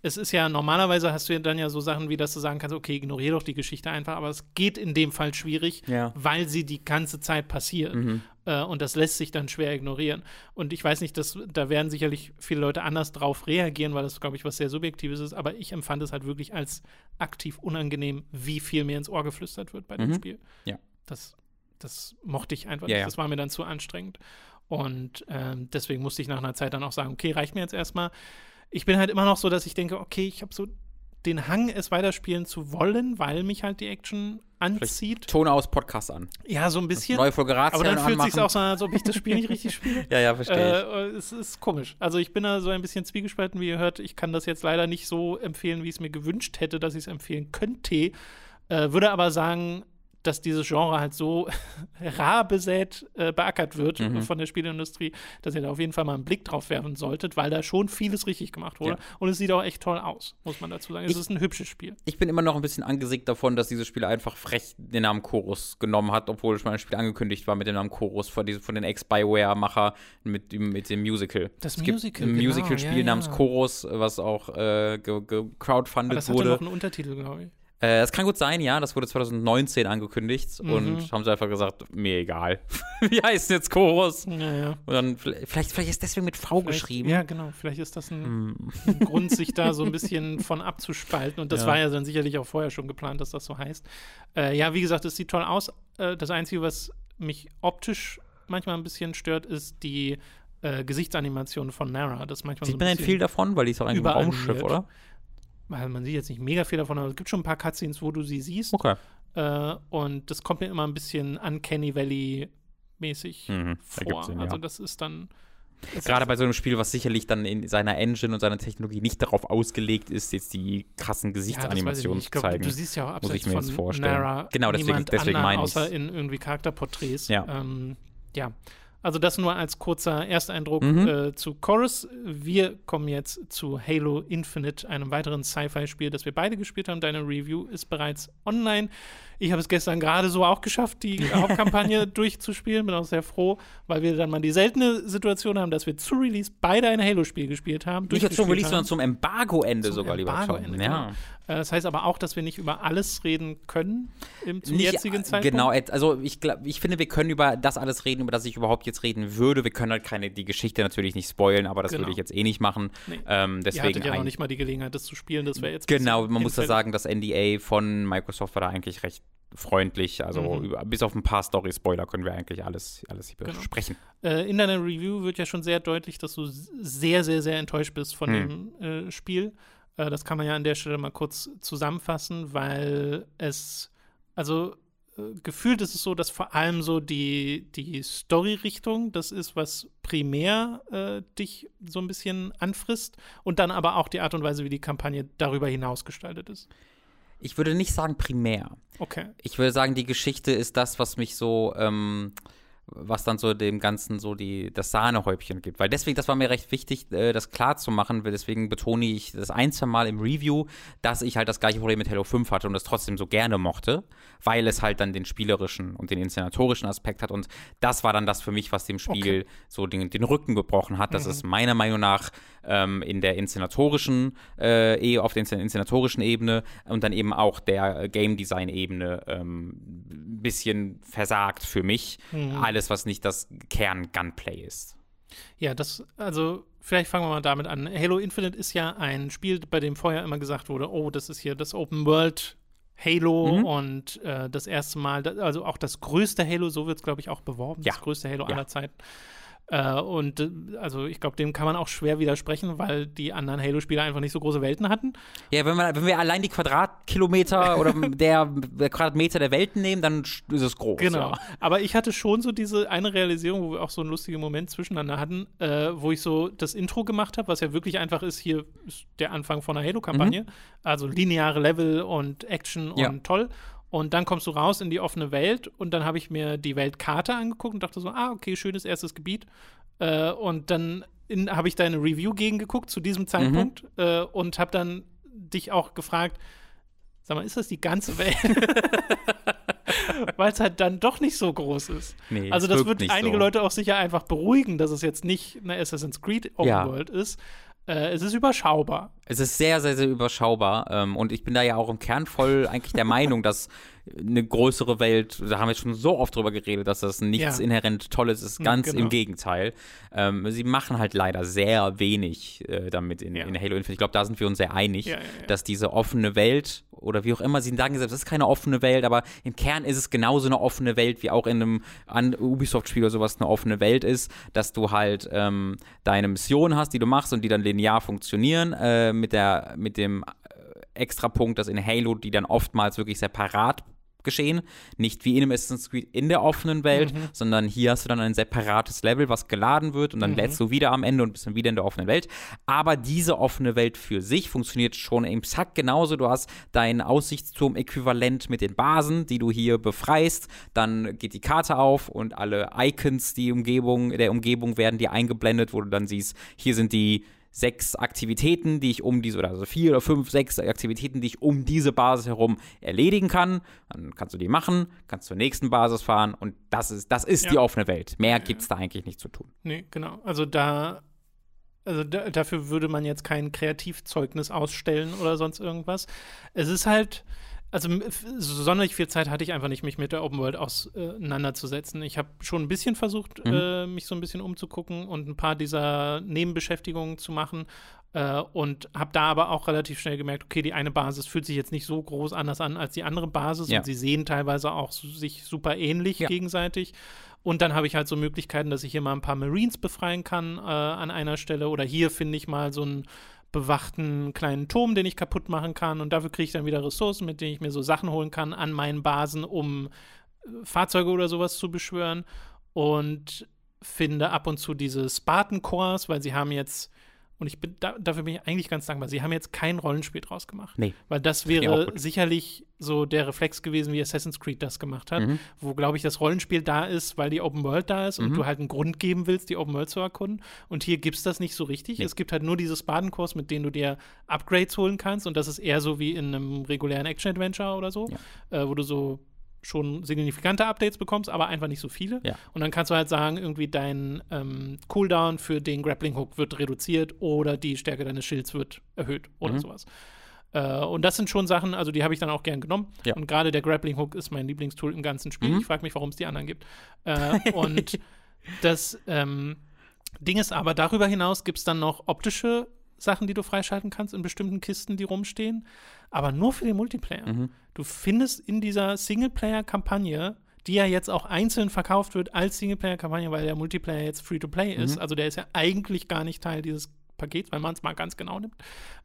es ist ja, normalerweise hast du ja dann ja so Sachen wie, dass du sagen kannst, okay, ignoriere doch die Geschichte einfach, aber es geht in dem Fall schwierig, Ja. weil sie die ganze Zeit passiert. Mhm. Äh, und das lässt sich dann schwer ignorieren. Und ich weiß nicht, dass, da werden sicherlich viele Leute anders drauf reagieren, weil das, glaube ich, was sehr Subjektives ist, aber ich empfand es halt wirklich als aktiv unangenehm, wie viel mir ins Ohr geflüstert wird bei dem Mhm. Spiel. Ja. Das, das mochte ich einfach Ja, nicht. Das war mir dann zu anstrengend. Und ähm, deswegen musste ich nach einer Zeit dann auch sagen, okay, reicht mir jetzt erstmal. Ich bin halt immer noch so, dass ich denke, okay, ich habe so den Hang, es weiterspielen zu wollen, weil mich halt die Action anzieht. Tone aus Podcast an. Ja, so ein bisschen. Neue Folge Aber dann fühlt sich anmachen. auch so an, als ob ich das Spiel nicht richtig spiele. *laughs* Ja, ja, verstehe ich. Äh, es ist komisch. Also ich bin da so ein bisschen zwiegespalten, wie ihr hört. Ich kann das jetzt leider nicht so empfehlen, wie ich es mir gewünscht hätte, dass ich es empfehlen könnte. Äh, würde aber sagen, dass dieses Genre halt so *laughs* rar besät äh, beackert wird Mhm. von der Spieleindustrie, dass ihr da auf jeden Fall mal einen Blick drauf werfen solltet, weil da schon vieles richtig gemacht wurde. Ja. Und es sieht auch echt toll aus, muss man dazu sagen. Es Ich- ist ein hübsches Spiel. Ich bin immer noch ein bisschen angesickt davon, dass dieses Spiel einfach frech den Namen Chorus genommen hat, obwohl schon ein Spiel angekündigt war mit dem Namen Chorus von, diesem, von den Ex-Bioware-Macher mit, dem- mit dem Musical. Das es gibt Musical, ein genau, Musical-Spiel ja, namens ja. Chorus, was auch äh, Aber crowdfunded das hatte wurde. noch einen Untertitel, glaube ich. Äh, das kann gut sein, ja. Das wurde 2019 angekündigt Mhm. und haben sie einfach gesagt, mir egal. *laughs* Wie heißt jetzt Chorus? Ja, ja. Und dann vielleicht, vielleicht ist deswegen mit V Vielleicht- geschrieben. Ja, genau. Vielleicht ist das ein, Hm. ein Grund, sich da so ein bisschen *laughs* von abzuspalten. Und das Ja. war ja dann sicherlich auch vorher schon geplant, dass das so heißt. Äh, ja, wie gesagt, es sieht toll aus. Äh, das Einzige, was mich optisch manchmal ein bisschen stört, ist die äh, Gesichtsanimation von Nara. Das manchmal Sieht so ein man denn viel davon? Weil die ist auch ein. Raumschiff, oder? Also man sieht jetzt nicht mega viel davon, aber es gibt schon ein paar Cutscenes, wo du sie siehst. Okay. Äh, und das kommt mir immer ein bisschen Uncanny Valley-mäßig Mhm, vor. Sinn, ja. Also das ist dann. es Gerade ist- bei so einem Spiel, was sicherlich dann in seiner Engine und seiner Technologie nicht darauf ausgelegt ist, jetzt die krassen Ja, das ich Gesichtsanimationen. Ich zu zeigen. Du siehst ja auch Muss abseits ich mir von jetzt vorstellen. Nara Genau, deswegen- deswegen meine ich's. außer in irgendwie Charakterporträts. Ja. Ähm, ja. Also das nur als kurzer Ersteindruck Mhm. äh, zu Chorus. Wir kommen jetzt zu Halo Infinite, einem weiteren Sci-Fi-Spiel, das wir beide gespielt haben. Deine Review ist bereits online. Ich habe es gestern gerade so auch geschafft, die *laughs* Hauptkampagne durchzuspielen. Bin auch sehr froh, weil wir dann mal die seltene Situation haben, dass wir zu Release beide ein Halo-Spiel gespielt haben. Nicht zum Release, haben. sondern zum Embargo-Ende sogar, lieber Embargo-Ende, Tom. Ja. Äh, Das heißt aber auch, dass wir nicht über alles reden können im zum Nicht, jetzigen äh, Zeitpunkt. Genau, also ich, glaub, ich finde, wir können über das alles reden, über das ich überhaupt jetzt reden würde. Wir können halt keine, die Geschichte natürlich nicht spoilen, aber das Genau. würde ich jetzt eh nicht machen. Nee. Ähm, Ihr deswegen hattet ja noch nicht mal die Gelegenheit, das zu spielen. Das wäre jetzt Genau, man muss da sagen, das NDA von Microsoft war da eigentlich recht freundlich. Also Mhm. über, bis auf ein paar Story-Spoiler können wir eigentlich alles, alles hier Genau. besprechen. Äh, in deiner Review wird ja schon sehr deutlich, dass du sehr, sehr, sehr enttäuscht bist von Hm. dem äh, Spiel. Äh, das kann man ja an der Stelle mal kurz zusammenfassen, weil es, also äh, gefühlt ist es so, dass vor allem so die, die Story-Richtung das ist, was primär äh, dich so ein bisschen anfrisst und dann aber auch die Art und Weise, wie die Kampagne darüber hinaus gestaltet ist. Ich würde nicht sagen primär. Okay. Ich würde sagen, die Geschichte ist das, was mich so, ähm, was dann so dem Ganzen so die, das Sahnehäubchen gibt. Weil deswegen, das war mir recht wichtig, äh, das klar zu machen, weil deswegen betone ich das ein, zwei Mal im Review, dass ich halt das gleiche Problem mit Halo 5 hatte und das trotzdem so gerne mochte, weil es halt dann den spielerischen und den inszenatorischen Aspekt hat und das war dann das für mich, was dem Spiel okay. so den, den Rücken gebrochen hat. Das mhm. ist meiner Meinung nach ähm, in der inszenatorischen, äh, eh, auf der inszenatorischen Ebene und dann eben auch der Game Design Ebene ähm, ein bisschen versagt für mich. Mhm. Alles, was nicht das Kern-Gunplay ist. Ja, das, also vielleicht fangen wir mal damit an. Halo Infinite ist ja ein Spiel, bei dem vorher immer gesagt wurde, oh, das ist hier das Open World Halo mhm. und äh, das erste Mal, also auch das größte Halo, so wird es, glaube ich, auch beworben, ja. das größte Halo ja. aller Zeiten. Äh, und äh, also ich glaube, dem kann man auch schwer widersprechen, weil die anderen Halo-Spiele einfach nicht so große Welten hatten. Ja, wenn, man, wenn wir allein die Quadratkilometer *laughs* oder der, der, Quadratmeter der Welten nehmen, dann ist es groß. Genau. Ja. Aber ich hatte schon so diese eine Realisierung, wo wir auch so einen lustigen Moment zwischeneinander hatten, äh, wo ich so das Intro gemacht habe, was ja wirklich einfach ist, hier ist der Anfang von einer Halo-Kampagne. Mhm. Also lineare Level und Action ja. und toll. Und dann kommst du raus in die offene Welt und dann habe ich mir die Weltkarte angeguckt und dachte so, ah, okay, schönes erstes Gebiet. Äh, und dann habe ich deine Review gegengeguckt zu diesem Zeitpunkt mhm. äh, und habe dann dich auch gefragt, sag mal, ist das die ganze Welt? *laughs* Weil es halt dann doch nicht so groß ist. Nee, also das wird einige so. Leute auch sicher einfach beruhigen, dass es jetzt nicht eine Assassin's Creed Open ja. World ist, äh, es ist überschaubar. Es ist sehr, sehr, sehr überschaubar. Ähm, und ich bin da ja auch im Kern voll eigentlich der Meinung, dass eine größere Welt, da haben wir schon so oft drüber geredet, dass das nichts ja. inhärent Tolles ist. Ganz genau. im Gegenteil. Ähm, sie machen halt leider sehr wenig äh, damit in, ja. in, Halo Infinite. Ich glaube, da sind wir uns sehr einig, ja, dass diese offene Welt oder wie auch immer sie sagen, das ist keine offene Welt, aber im Kern ist es genauso eine offene Welt, wie auch in einem Ubisoft-Spiel oder sowas eine offene Welt ist, dass du halt ähm, deine Mission hast, die du machst und die dann linear funktionieren, äh, mit, der, mit dem äh, Extrapunkt, dass in Halo die dann oftmals wirklich separat geschehen. Nicht wie in einem Assassin's Creed in der offenen Welt, mhm. sondern hier hast du dann ein separates Level, was geladen wird und dann mhm. lädst du wieder am Ende und bist dann wieder in der offenen Welt. Aber diese offene Welt für sich funktioniert schon im Zack genauso. Du hast dein Aussichtsturm-Äquivalent mit den Basen, die du hier befreist. Dann geht die Karte auf und alle Icons, die Umgebung, der Umgebung werden dir eingeblendet, wo du dann siehst, hier sind die sechs Aktivitäten, die ich um diese, oder also vier oder fünf, sechs Aktivitäten, die ich um diese Basis herum erledigen kann. Dann kannst du die machen, kannst zur nächsten Basis fahren und das ist, das ist ja. die offene Welt. Mehr ja, gibt es da eigentlich nicht zu tun. Nee, genau. Also da, also da, dafür würde man jetzt kein Kreativzeugnis ausstellen oder sonst irgendwas. Es ist halt, also sonderlich viel Zeit hatte ich einfach nicht, mich mit der Open World auseinanderzusetzen. Ich habe schon ein bisschen versucht, mhm. äh, mich so ein bisschen umzugucken und ein paar dieser Nebenbeschäftigungen zu machen. Äh, und habe da aber auch relativ schnell gemerkt, okay, die eine Basis fühlt sich jetzt nicht so groß anders an als die andere Basis ja. und sie sehen teilweise auch sich super ähnlich ja. gegenseitig. Und dann habe ich halt so Möglichkeiten, dass ich hier mal ein paar Marines befreien kann äh, an einer Stelle. Oder hier finde ich mal so ein bewachten kleinen Turm, den ich kaputt machen kann. Und dafür kriege ich dann wieder Ressourcen, mit denen ich mir so Sachen holen kann an meinen Basen, um äh, Fahrzeuge oder sowas zu beschwören. Und finde ab und zu diese Spartan Cores, weil sie haben jetzt und ich bin da, dafür bin ich eigentlich ganz dankbar. Sie haben jetzt kein Rollenspiel draus gemacht. Nee. Weil das wäre sicherlich so der Reflex gewesen, wie Assassin's Creed das gemacht hat, mhm. wo, glaube ich, das Rollenspiel da ist, weil die Open World da ist mhm. und du halt einen Grund geben willst, die Open World zu erkunden. Und hier gibt es das nicht so richtig. Nee. Es gibt halt nur dieses Badenkurs, mit denen du dir Upgrades holen kannst. Und das ist eher so wie in einem regulären Action-Adventure oder so, ja. äh, wo du so schon signifikante Updates bekommst, aber einfach nicht so viele. Ja. Und dann kannst du halt sagen, irgendwie dein ähm, Cooldown für den Grappling Hook wird reduziert oder die Stärke deines Schilds wird erhöht oder mhm. sowas. Äh, und das sind schon Sachen, also die habe ich dann auch gern genommen. Ja. Und gerade der Grappling Hook ist mein Lieblingstool im ganzen Spiel. Mhm. Ich frage mich, warum es die anderen gibt. Äh, *laughs* und das ähm, Ding ist aber, darüber hinaus gibt es dann noch optische Sachen, die du freischalten kannst in bestimmten Kisten, die rumstehen, aber nur für den Multiplayer. Mhm. Du findest in dieser Singleplayer-Kampagne, die ja jetzt auch einzeln verkauft wird als Singleplayer-Kampagne, weil der Multiplayer jetzt Free-to-Play mhm. ist, also der ist ja eigentlich gar nicht Teil dieses Pakets, wenn man es mal ganz genau nimmt,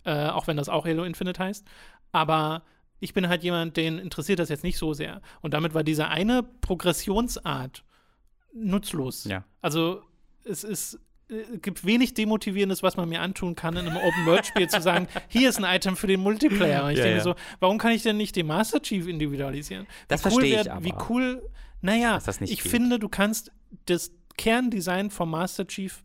äh, auch wenn das auch Halo Infinite heißt. Aber ich bin halt jemand, den interessiert das jetzt nicht so sehr. Und damit war diese eine Progressionsart nutzlos. Ja. Also es ist äh, gibt wenig Demotivierendes, was man mir antun kann, in einem Open-World-Spiel zu sagen, *laughs* hier ist ein Item für den Multiplayer. Und ich ja, denke ja. so, warum kann ich denn nicht den Master Chief individualisieren? Das cool verstehe ich aber. Wie cool Naja, ich geht. finde, du kannst das Kerndesign vom Master Chief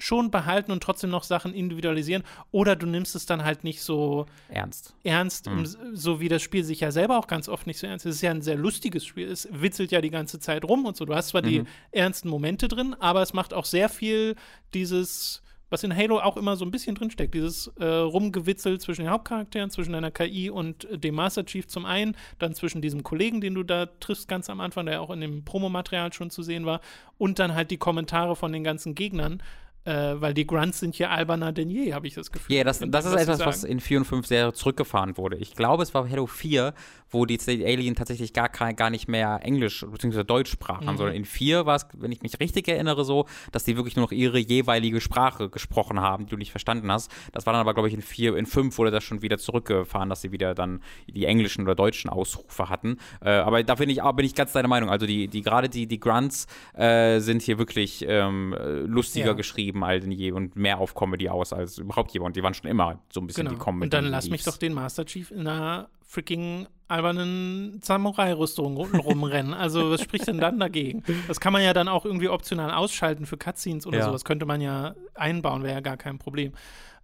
schon behalten und trotzdem noch Sachen individualisieren. Oder du nimmst es dann halt nicht so Ernst. ernst, Hm. im, so wie das Spiel sich ja selber auch ganz oft nicht so ernst. Es ist ja ein sehr lustiges Spiel. Es witzelt ja die ganze Zeit rum und so. Du hast zwar die Mhm. ernsten Momente drin, aber es macht auch sehr viel dieses, was in Halo auch immer so ein bisschen drinsteckt, dieses äh, Rumgewitzel zwischen den Hauptcharakteren, zwischen deiner KI und äh, dem Master Chief zum einen, dann zwischen diesem Kollegen, den du da triffst ganz am Anfang, der auch in dem Promomaterial schon zu sehen war, und dann halt die Kommentare von den ganzen Gegnern. Äh, weil die Grunts sind hier alberner denn je, habe ich das Gefühl. Ja, das, in das dem, ist etwas, was in 4 und 5 sehr zurückgefahren wurde. Ich glaube, es war Halo 4, wo die Alien tatsächlich gar, gar nicht mehr Englisch bzw. Deutsch sprachen, Mhm. sondern in 4 war es, wenn ich mich richtig erinnere, so, dass die wirklich nur noch ihre jeweilige Sprache gesprochen haben, die du nicht verstanden hast. Das war dann aber, glaube ich, in 4, in 5 wurde das schon wieder zurückgefahren, dass sie wieder dann die englischen oder deutschen Ausrufe hatten. Äh, aber da bin ich, bin ich ganz deiner Meinung. Also die, die gerade die, die Grunts äh, sind hier wirklich ähm, äh, lustiger Ja. geschrieben als denn je und mehr auf Comedy aus als überhaupt jemand. Die waren schon immer so ein bisschen Genau. die Comedy. Und dann lass mich doch den Master Chief in einer freaking albernen Samurai-Rüstung ru- rumrennen. Also, was spricht denn dann dagegen? Das kann man ja dann auch irgendwie optional ausschalten für Cutscenes oder Ja. so. Das könnte man ja einbauen, wäre ja gar kein Problem.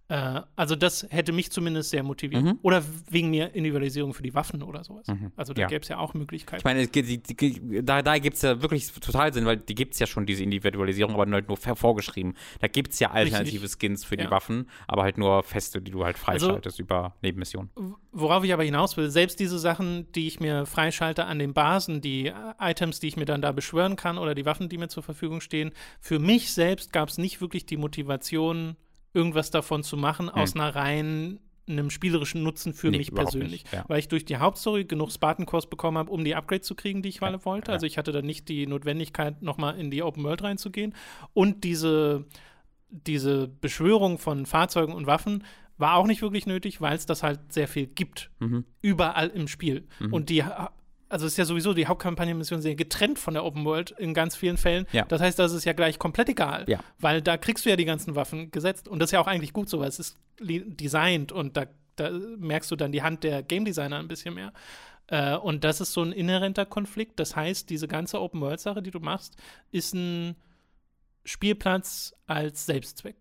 Äh, also, das hätte mich zumindest sehr motiviert. Mhm. Oder wegen mir Individualisierung für die Waffen oder sowas. Mhm. Also, da Ja. gäbe es ja auch Möglichkeiten. Ich meine, die, die, da, da gibt es ja wirklich total Sinn, weil die gibt es ja schon, diese Individualisierung, aber halt nur vorgeschrieben. Da gibt es ja alternative Richtig. Skins für die Ja. Waffen, aber halt nur feste, die du halt Also- freischaltest über Nebenmissionen. Worauf ich aber hinaus will, selbst diese Sachen, die ich mir freischalte an den Basen, die äh, Items, die ich mir dann da beschwören kann oder die Waffen, die mir zur Verfügung stehen, für mich selbst gab es nicht wirklich die Motivation, irgendwas davon zu machen, aus einer rein einem spielerischen Nutzen für Nee, mich persönlich. nicht, ja. Weil ich durch die Hauptstory genug Spartan-Cores bekommen habe, um die Upgrades zu kriegen, die ich alle wollte. ja. Also ich hatte dann nicht die Notwendigkeit, nochmal in die Open World reinzugehen. Und diese, diese Beschwörung von Fahrzeugen und Waffen war auch nicht wirklich nötig, weil es das halt sehr viel gibt. Mhm. Überall im Spiel. Und die, also es ist ja sowieso, die Hauptkampagnenmissionen sind ja getrennt von der Open World in ganz vielen Fällen. Ja. Das heißt, das ist ja gleich komplett egal. Ja. Weil da kriegst du ja die ganzen Waffen gesetzt. Und das ist ja auch eigentlich gut so, weil es ist designt und da, da merkst du dann die Hand der Game Designer ein bisschen mehr. Äh, und das ist so ein inhärenter Konflikt. Das heißt, diese ganze Open World-Sache, die du machst, ist ein Spielplatz als Selbstzweck.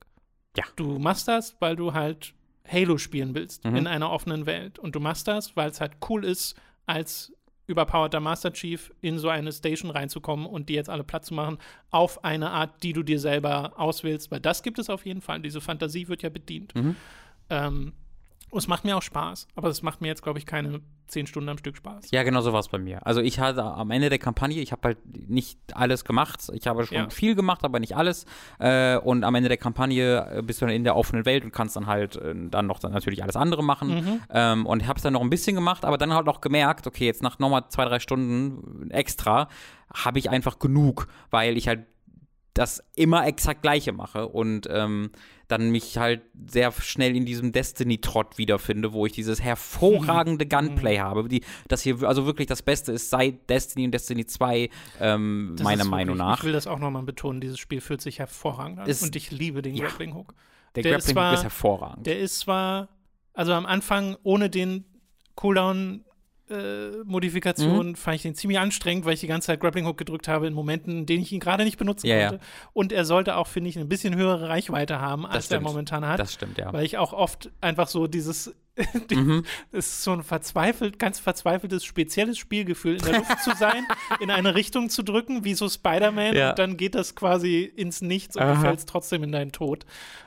Ja. Du machst das, weil du halt Halo spielen willst Mhm. in einer offenen Welt. Und du machst das, weil es halt cool ist, als überpowerter Master Chief in so eine Station reinzukommen und die jetzt alle platt zu machen, auf eine Art, die du dir selber auswählst. Weil das gibt es auf jeden Fall. Diese Fantasie wird ja bedient. Mhm. Ähm, und es macht mir auch Spaß. Aber es macht mir jetzt, glaube ich, keine zehn Stunden am Stück Spaß. Ja, genau so war es bei mir. Also ich hatte am Ende der Kampagne, ich habe halt nicht alles gemacht. Ich habe schon Ja. viel gemacht, aber nicht alles. Äh, und am Ende der Kampagne äh, bist du dann in der offenen Welt und kannst dann halt äh, dann noch dann natürlich alles andere machen. Mhm. Ähm, und habe es dann noch ein bisschen gemacht, aber dann halt auch gemerkt, okay, jetzt nach nochmal zwei, drei Stunden extra habe ich einfach genug, weil ich halt das immer exakt gleiche mache und ähm, dann mich halt sehr schnell in diesem Destiny-Trott wiederfinde, wo ich dieses hervorragende *laughs* Gunplay habe, die, das hier also wirklich das Beste ist seit Destiny und Destiny 2, ähm, meiner ist Meinung wirklich, nach. Ich will das auch nochmal betonen. Dieses Spiel fühlt sich hervorragend an. Ist- und ich liebe den Ja. Grappling Hook. Der, der ist Grappling zwar- ist hervorragend. Der ist zwar, also am Anfang ohne den Cooldown äh, Modifikation Mhm. fand ich den ziemlich anstrengend, weil ich die ganze Zeit Grappling Hook gedrückt habe in Momenten, in denen ich ihn gerade nicht benutzen Ja, ja. konnte. Und er sollte auch, finde ich, ein bisschen höhere Reichweite haben, als er momentan hat. das stimmt, ja. weil ich auch oft einfach so dieses, *laughs* Mhm. es ist so ein verzweifelt, ganz verzweifeltes, spezielles Spielgefühl, in der Luft zu sein, *laughs* in eine Richtung zu drücken, wie so Spider-Man, Ja. und dann geht das quasi ins Nichts und du Aha. fällst trotzdem in deinen Tod.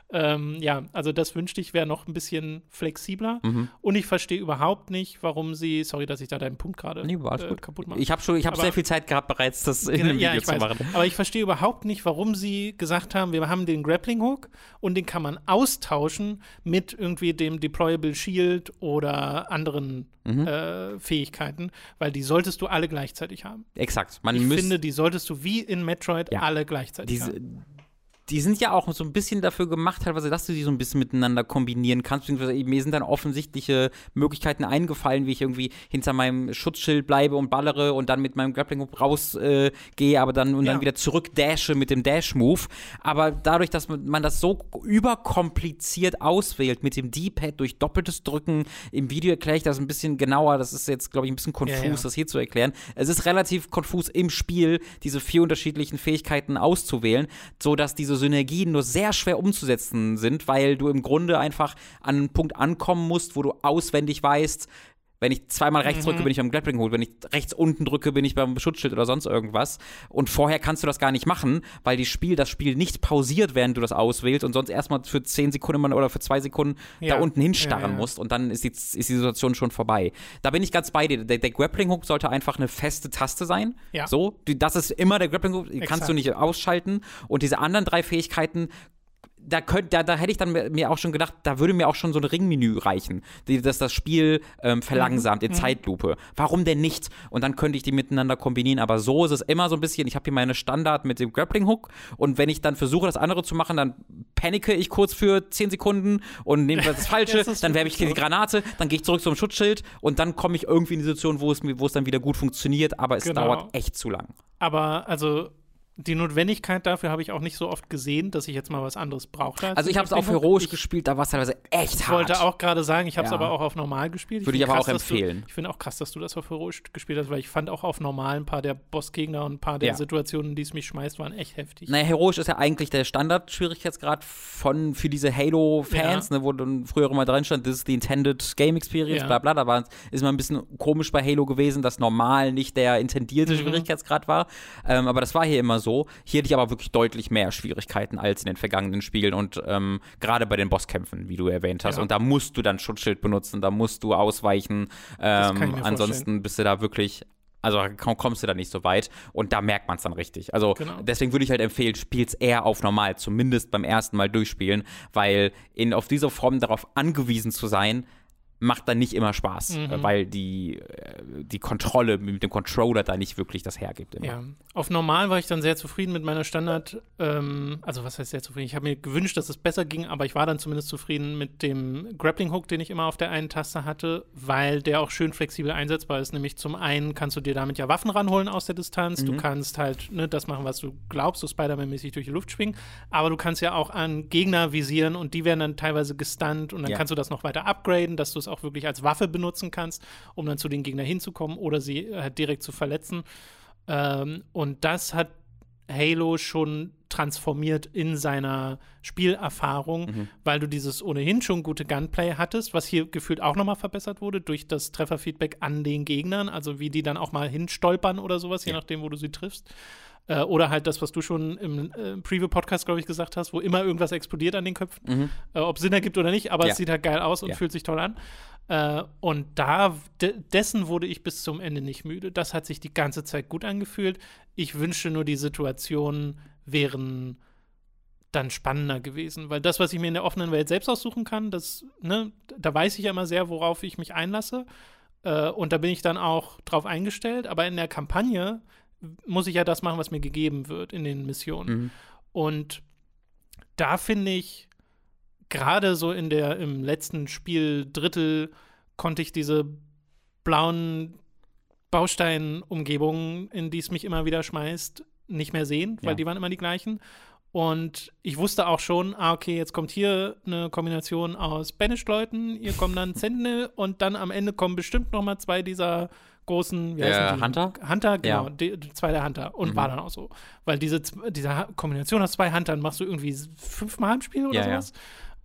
Ähm, ja, also das wünschte ich wäre noch ein bisschen flexibler. Mhm. Und ich verstehe überhaupt nicht, warum sie, sorry, dass ich da deinen Punkt gerade Nee, äh, kaputt mache. Ich habe schon, ich habe sehr viel Zeit gehabt bereits, das in Genau, dem Video zu weiß. machen. Aber ich verstehe überhaupt nicht, warum sie gesagt haben, wir haben den Grappling Hook und den kann man austauschen mit irgendwie dem Deployable Shield oder anderen Mhm. äh, Fähigkeiten, weil die solltest du alle gleichzeitig haben. Exakt. Man Ich finde, die solltest du wie in Metroid Ja. alle gleichzeitig diese, haben. Die sind ja auch so ein bisschen dafür gemacht, teilweise, dass du die so ein bisschen miteinander kombinieren kannst. Beziehungsweise mir sind dann offensichtliche Möglichkeiten eingefallen, wie ich irgendwie hinter meinem Schutzschild bleibe und ballere und dann mit meinem Grappling Hook rausgehe, äh, aber dann und ja. dann wieder zurück dashe mit dem Dash-Move. Aber dadurch, dass man das so überkompliziert auswählt mit dem D-Pad durch doppeltes Drücken, im Video erkläre ich das ein bisschen genauer. Das ist jetzt, glaube ich, ein bisschen konfus, ja, ja. das hier zu erklären. Es ist relativ konfus im Spiel, diese vier unterschiedlichen Fähigkeiten auszuwählen, so dass diese Synergien nur sehr schwer umzusetzen sind, weil du im Grunde einfach an einen Punkt ankommen musst, wo du auswendig weißt, wenn ich zweimal rechts drücke, mhm. bin ich beim Grappling Hold. Wenn ich rechts unten drücke, bin ich beim Schutzschild oder sonst irgendwas. Und vorher kannst du das gar nicht machen, weil die Spiel, das Spiel nicht pausiert, während du das auswählst und sonst erstmal für zehn Sekunden oder für zwei Sekunden ja. da unten hinstarren ja, ja. musst und dann ist die, ist die Situation schon vorbei. Da bin ich ganz bei dir. Der, der Grappling Hook sollte einfach eine feste Taste sein. Ja. So, das ist immer der Grappling Hook, die kannst du nicht ausschalten. Und diese anderen drei Fähigkeiten da, könnt, da, da hätte ich dann mir auch schon gedacht, da würde mir auch schon so ein Ringmenü reichen, die, das Spiel ähm, verlangsamt in mhm. Zeitlupe. Warum denn nicht? Und dann könnte ich die miteinander kombinieren. Aber so ist es immer so ein bisschen, ich habe hier meine Standard mit dem Grappling Hook und wenn ich dann versuche, das andere zu machen, dann panike ich kurz für 10 Sekunden und nehme das *laughs* Falsche, das dann werfe ich die Granate, dann gehe ich zurück zum Schutzschild und dann komme ich irgendwie in die Situation, wo es, wo es dann wieder gut funktioniert, aber es genau. dauert echt zu lang. Aber also die Notwendigkeit dafür habe ich auch nicht so oft gesehen, dass ich jetzt mal was anderes brauchte. Als also ich habe es auf heroisch ich, gespielt, da war es teilweise echt ich hart. Ich wollte auch gerade sagen, ich habe es ja. aber auch auf normal gespielt. Würde ich, aber krass, auch empfehlen. Du, ich finde auch krass, dass du das auf heroisch gespielt hast, weil ich fand auch auf normal ein paar der Bossgegner und ein paar der ja. Situationen, die es mich schmeißt, waren echt heftig. Naja, heroisch ist ja eigentlich der Standard-Schwierigkeitsgrad von für diese Halo-Fans, ja. ne, wo dann früher immer drin stand, das ist die Intended Game Experience, bla bla. Da war, ist mal ein bisschen komisch bei Halo gewesen, dass normal nicht der intendierte mhm. Schwierigkeitsgrad war. Ähm, aber das war hier immer so. Hier hätte ich aber wirklich deutlich mehr Schwierigkeiten als in den vergangenen Spielen und ähm, gerade bei den Bosskämpfen, wie du erwähnt hast. Ja. Und da musst du dann Schutzschild benutzen, da musst du ausweichen. Ähm, ansonsten vorstellen. bist du da wirklich also kommst du da nicht so weit und da merkt man es dann richtig. Also genau. deswegen würde ich halt empfehlen, spiel's eher auf normal, zumindest beim ersten Mal durchspielen, weil in auf dieser Form darauf angewiesen zu sein, macht dann nicht immer Spaß, mhm. weil die, äh, die Kontrolle mit dem Controller da nicht wirklich das hergibt. Immer. Ja. Auf normal war ich dann sehr zufrieden mit meiner Standard, ähm, also was heißt sehr zufrieden? Ich habe mir gewünscht, dass es besser ging, aber ich war dann zumindest zufrieden mit dem Grappling Hook, den ich immer auf der einen Taste hatte, weil der auch schön flexibel einsetzbar ist. Nämlich zum einen kannst du dir damit ja Waffen ranholen aus der Distanz, mhm. du kannst halt ne, das machen, was du glaubst, so Spider-Man-mäßig durch die Luft schwingen, aber du kannst ja auch an Gegner visieren und die werden dann teilweise gestunt und dann ja. kannst du das noch weiter upgraden, dass du es auch wirklich als Waffe benutzen kannst, um dann zu den Gegnern hinzukommen oder sie äh, direkt zu verletzen. Ähm, und das hat Halo schon transformiert in seiner Spielerfahrung, mhm. weil du dieses ohnehin schon gute Gunplay hattest, was hier gefühlt auch nochmal verbessert wurde durch das Trefferfeedback an den Gegnern, also wie die dann auch mal hinstolpern oder sowas, ja. je nachdem, wo du sie triffst. Äh, oder halt das, was du schon im äh, Preview-Podcast, glaube ich, gesagt hast, wo immer irgendwas explodiert an den Köpfen. Mhm. Äh, ob es Sinn ergibt oder nicht, aber ja. es sieht halt geil aus und ja. fühlt sich toll an. Äh, und da, dessen wurde ich bis zum Ende nicht müde. Das hat sich die ganze Zeit gut angefühlt. Ich wünschte nur, die Situationen wären dann spannender gewesen, weil das, was ich mir in der offenen Welt selbst aussuchen kann, das, ne, da weiß ich ja immer sehr, worauf ich mich einlasse. Äh, und da bin ich dann auch drauf eingestellt. Aber in der Kampagne muss ich ja das machen, was mir gegeben wird in den Missionen. Mhm. Und da finde ich, gerade so in der, im letzten Spieldrittel konnte ich diese blauen Bausteinumgebungen, in die es mich immer wieder schmeißt, nicht mehr sehen, weil ja. die waren immer die gleichen. Und ich wusste auch schon, ah, okay, jetzt kommt hier eine Kombination aus Banished-Leuten, hier kommen dann Sentinel und dann am Ende kommen bestimmt noch mal zwei dieser großen, wie heißen die? Hunter? Hunter, genau, ja. die, zwei der Hunter. Und mhm. war dann auch so. Weil diese, diese Kombination aus zwei Huntern machst du irgendwie fünfmal im Spiel oder ja, sowas.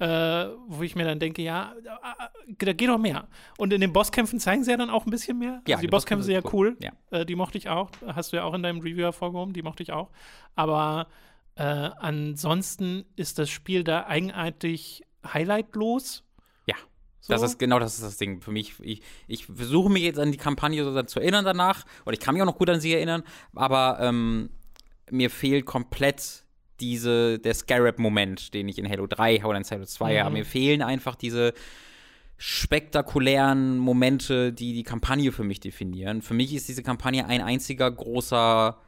Ja. Äh, wo ich mir dann denke, ja, äh, da geht doch mehr. Und in den Bosskämpfen zeigen sie ja dann auch ein bisschen mehr. Ja, also die, die Bosskämpfe sind ja cool. Ja. Äh, die mochte ich auch. Hast du ja auch in deinem Review hervorgehoben. Die mochte ich auch. Aber äh, ansonsten ist das Spiel da eigenartig highlightlos so? Das ist genau das ist das Ding für mich. Ich, ich versuche mich jetzt an die Kampagne so zu erinnern danach, und ich kann mich auch noch gut an sie erinnern, aber ähm, mir fehlt komplett diese, der Scarab-Moment, den ich in Halo 3 oder in Halo 2 mhm. habe. Mir fehlen einfach diese spektakulären Momente, die die Kampagne für mich definieren. Für mich ist diese Kampagne ein einziger großer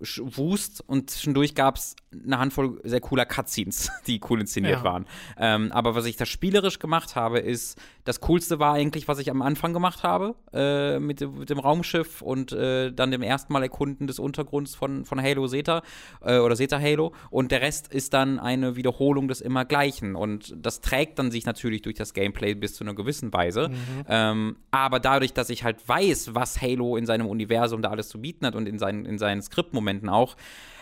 Wust und zwischendurch gab es eine Handvoll sehr cooler Cutscenes, *laughs* die cool inszeniert Ja. waren. Ähm, aber was ich da spielerisch gemacht habe, ist, das Coolste war eigentlich, was ich am Anfang gemacht habe, äh, mit, dem- mit dem Raumschiff und äh, dann dem ersten Mal Erkunden des Untergrunds von, von Halo Zeta äh, oder Zeta Halo. Und der Rest ist dann eine Wiederholung des immer Gleichen. Und das trägt dann sich natürlich durch das Gameplay bis zu einer gewissen Weise. Ähm, aber dadurch, dass ich halt weiß, was Halo in seinem Universum da alles zu bieten hat und in seinen, in seinen Skriptmomenten auch,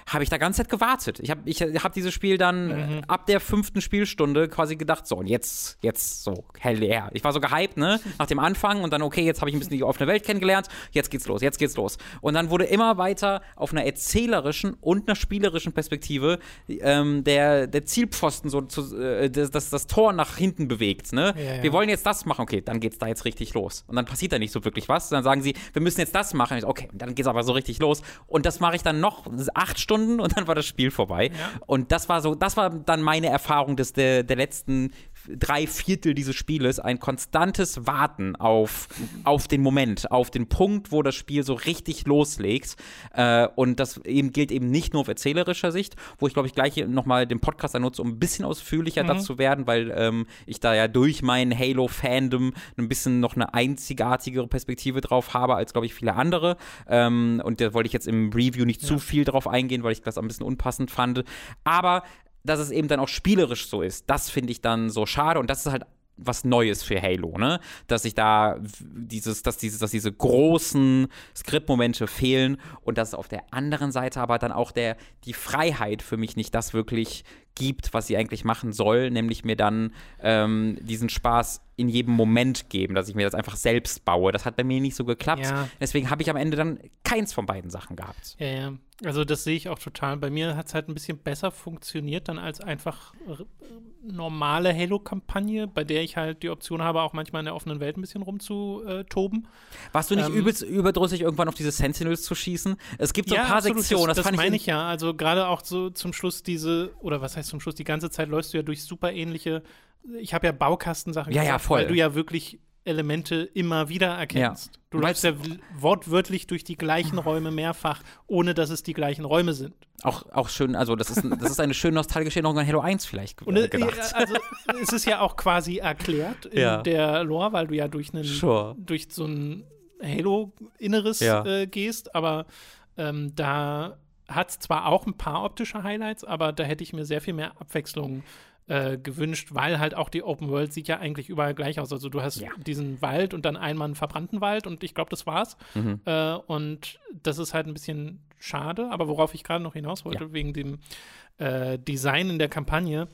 habe ich da ganz Zeit gewartet. Ich habe ich hab dieses Spiel dann äh, ab der fünften Spielstunde quasi gedacht, so, und jetzt, jetzt so, hell yeah. Ich war so gehypt, ne, nach dem Anfang und dann, okay, jetzt habe ich ein bisschen die offene Welt kennengelernt, jetzt geht's los, jetzt geht's los. Und dann wurde immer weiter auf einer erzählerischen und einer spielerischen Perspektive ähm, der, der Zielpfosten so, zu, äh, das, das, das Tor nach hinten bewegt, ne. Ja, ja. Wir wollen jetzt das machen, okay, dann geht's da jetzt richtig los. Und dann passiert da nicht so wirklich was. Dann sagen sie, wir müssen jetzt das machen. Ich okay, dann geht's aber so richtig los. Und das mache ich dann noch acht Stunden und dann war das Spiel vorbei. Und das war so, das war dann meine Erfahrung des, der, der letzten drei Viertel dieses Spieles. Ein konstantes Warten auf, auf den Moment, auf den Punkt, wo das Spiel so richtig loslegt. Äh, und das eben gilt eben nicht nur auf erzählerischer Sicht, wo ich glaube ich gleich nochmal den Podcast nutze, um ein bisschen ausführlicher dazu werden, weil ähm, ich da ja durch mein Halo-Fandom ein bisschen noch eine einzigartigere Perspektive drauf habe als, glaube ich, viele andere. Ähm, und da wollte ich jetzt im Review nicht zu viel drauf eingehen, weil ich das ein bisschen unpassend fand. Aber dass es eben dann auch spielerisch so ist, das finde ich dann so schade und das ist halt was Neues für Halo, ne? Dass sich da dieses, dass dieses, dass diese großen Skriptmomente fehlen und dass auf der anderen Seite aber dann auch der, die Freiheit für mich nicht das wirklich gibt, was sie eigentlich machen soll, nämlich mir dann ähm, diesen Spaß in jedem Moment geben, dass ich mir das einfach selbst baue. Das hat bei mir nicht so geklappt. Ja. Deswegen habe ich am Ende dann keins von beiden Sachen gehabt. Ja, ja. Also das sehe ich auch total. Bei mir hat es halt ein bisschen besser funktioniert dann als einfach normale Halo-Kampagne, bei der ich halt die Option habe, auch manchmal in der offenen Welt ein bisschen rumzutoben. Warst du nicht Ähm, übelst überdrüssig, irgendwann auf diese Sentinels zu schießen? Es gibt so ein paar absolut, Sektionen, das, das, das meine in- ich ja. Also gerade auch so zum Schluss diese, oder was heißt zum Schluss, die ganze Zeit läufst du ja durch super ähnliche, ich habe ja Baukastensachen Ja, ja, voll. weil du ja wirklich Elemente immer wieder erkennst. Du Weil- läufst ja wortwörtlich durch die gleichen Räume mehrfach, ohne dass es die gleichen Räume sind. Auch, auch schön, also das ist, das ist eine schöne nostalgische Erinnerung an Halo 1 vielleicht Und äh, gedacht. also es ist ja auch quasi erklärt in Ja. der Lore, weil du ja durch einen Sure. durch so ein Halo-Inneres Ja. äh, gehst, aber ähm, da hat es zwar auch ein paar optische Highlights, aber da hätte ich mir sehr viel mehr Abwechslung äh, gewünscht, weil halt auch die Open World sieht ja eigentlich überall gleich aus. Also du hast Ja. diesen Wald und dann einmal einen verbrannten Wald und ich glaube, das war's. Mhm. Äh, und das ist halt ein bisschen schade, aber worauf ich gerade noch hinaus wollte, Ja. wegen dem äh, Design in der Kampagne,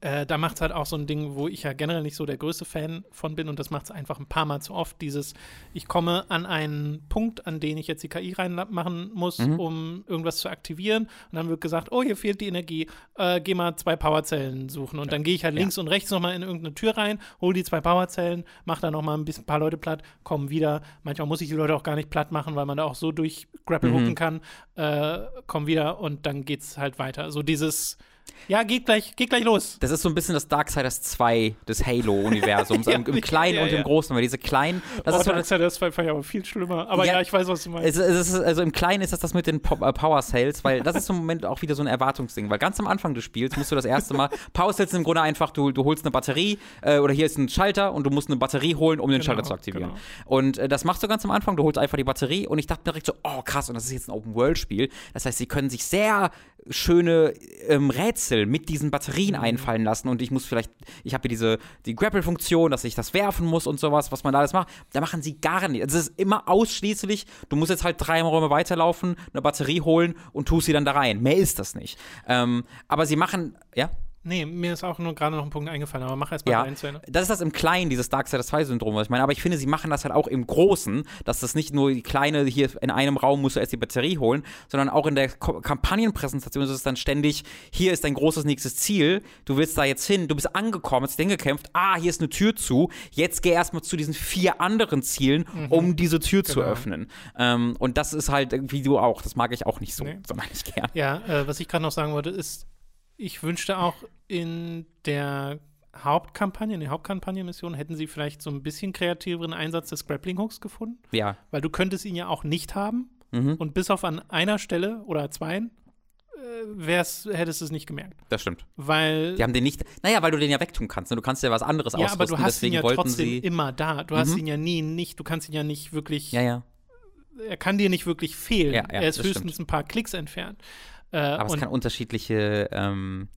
äh, da macht es halt auch so ein Ding, wo ich ja generell nicht so der größte Fan von bin und das macht es einfach ein paar Mal zu oft. Dieses, ich komme an einen Punkt, an den ich jetzt die KI reinmachen muss, Mhm. um irgendwas zu aktivieren und dann wird gesagt, oh, hier fehlt die Energie, äh, geh mal zwei Powerzellen suchen und dann gehe ich halt links und rechts nochmal in irgendeine Tür rein, hol die zwei Powerzellen, mach da nochmal ein bisschen ein paar Leute platt, komm wieder. Manchmal muss ich die Leute auch gar nicht platt machen, weil man da auch so durch Grapple hooken kann, äh, komm wieder und dann geht's halt weiter. So dieses, ja, geht gleich, geht gleich los. Das ist so ein bisschen das Darksiders 2 des Halo-Universums, Ja, *laughs* im, im ja, Kleinen ja, und im ja. Großen, weil diese kleinen, das oh, ist das, das fand ich aber viel schlimmer. Aber ja, Ja, ich weiß, was du meinst. es, es ist, also im Kleinen ist das das mit den Po- äh, Power Cells, weil das ist im Moment auch wieder so ein Erwartungsding, weil ganz am Anfang des Spiels musst du das erste Mal, *laughs* Power Cells sind im Grunde einfach, du, du holst eine Batterie äh, oder hier ist ein Schalter und du musst eine Batterie holen, um den Genau, Schalter zu aktivieren. genau. Und äh, das machst du ganz am Anfang, du holst einfach die Batterie und ich dachte mir direkt so, oh krass, und das ist jetzt ein Open-World-Spiel. Das heißt, sie können sich sehr schöne ähm, Rätsel mit diesen Batterien Mhm. einfallen lassen und ich muss vielleicht, ich habe hier diese die Grapple-Funktion, dass ich das werfen muss und sowas, was man da alles macht. Da machen sie gar nicht. Es ist immer ausschließlich, du musst jetzt halt drei Räume weiterlaufen, eine Batterie holen und tust sie dann da rein. Mehr ist das nicht. Ähm, aber sie machen, ja? Nee, mir ist auch nur gerade noch ein Punkt eingefallen, aber mach erst mal Ja, rein zu Ende. das ist das im Kleinen, dieses Darksiders 2-Syndrom, was ich meine. Aber ich finde, sie machen das halt auch im Großen, dass das nicht nur die kleine, hier in einem Raum musst du erst die Batterie holen, sondern auch in der Ko Kampagnenpräsentation ist es dann ständig, hier ist dein großes nächstes Ziel, du willst da jetzt hin, du bist angekommen, hast dich hingekämpft, ah, hier ist eine Tür zu, jetzt geh erstmal zu diesen vier anderen Zielen, um diese Tür zu Genau. öffnen. Ähm, und das ist halt irgendwie du auch, das mag ich auch nicht so, Nee. so ich gern. Ja, äh, was ich gerade noch sagen wollte, ist, ich wünschte auch in der Hauptkampagne, in der Hauptkampagnenmission hätten sie vielleicht so ein bisschen kreativeren Einsatz des Grappling Hooks gefunden, Ja, weil du könntest ihn ja auch nicht haben Mhm. und bis auf an einer Stelle oder zweien äh, wär's, hättest du es nicht gemerkt. Das stimmt. Weil Die haben den nicht. Naja, weil du den ja wegtun kannst. Ne? Du kannst ja was anderes ja, aber ausrüsten. du hast ihn ja wollten trotzdem sie. immer da. Du hast Mhm. ihn ja nie nicht, du kannst ihn ja nicht wirklich, Ja, ja. er kann dir nicht wirklich fehlen. Ja, ja, er ist höchstens stimmt. ein paar Klicks entfernt. Äh, Aber es kann unterschiedliche. Ähm,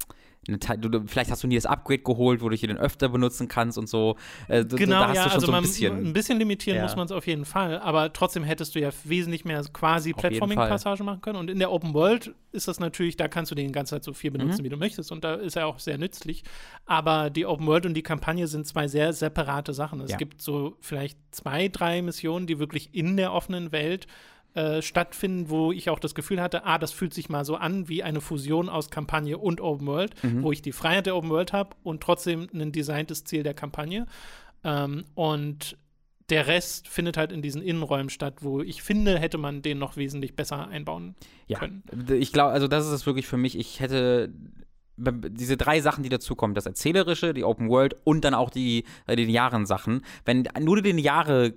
Teil- du, vielleicht hast du nie das Upgrade geholt, wodurch du den öfter benutzen kannst und so. Äh, Genau, da hast ja, du schon also so ein bisschen. ein bisschen limitieren Ja. muss man es auf jeden Fall, aber trotzdem hättest du ja wesentlich mehr quasi Platforming-Passagen machen können. Und in der Open World ist das natürlich, da kannst du den ganze Zeit so viel benutzen, Mhm. wie du möchtest. Und da ist er auch sehr nützlich. Aber die Open World und die Kampagne sind zwei sehr separate Sachen. Es Ja. gibt so vielleicht zwei, drei Missionen, die wirklich in der offenen Welt äh, stattfinden, wo ich auch das Gefühl hatte, ah, das fühlt sich mal so an wie eine Fusion aus Kampagne und Open World, Mhm. wo ich die Freiheit der Open World habe und trotzdem ein designtes Ziel der Kampagne. Ähm, und der Rest findet halt in diesen Innenräumen statt, wo ich finde, hätte man den noch wesentlich besser einbauen Ja, können. ich glaube, also das ist es wirklich für mich. Ich hätte diese drei Sachen, die dazukommen, das Erzählerische, die Open World und dann auch die äh, linearen Sachen. Wenn nur die lineare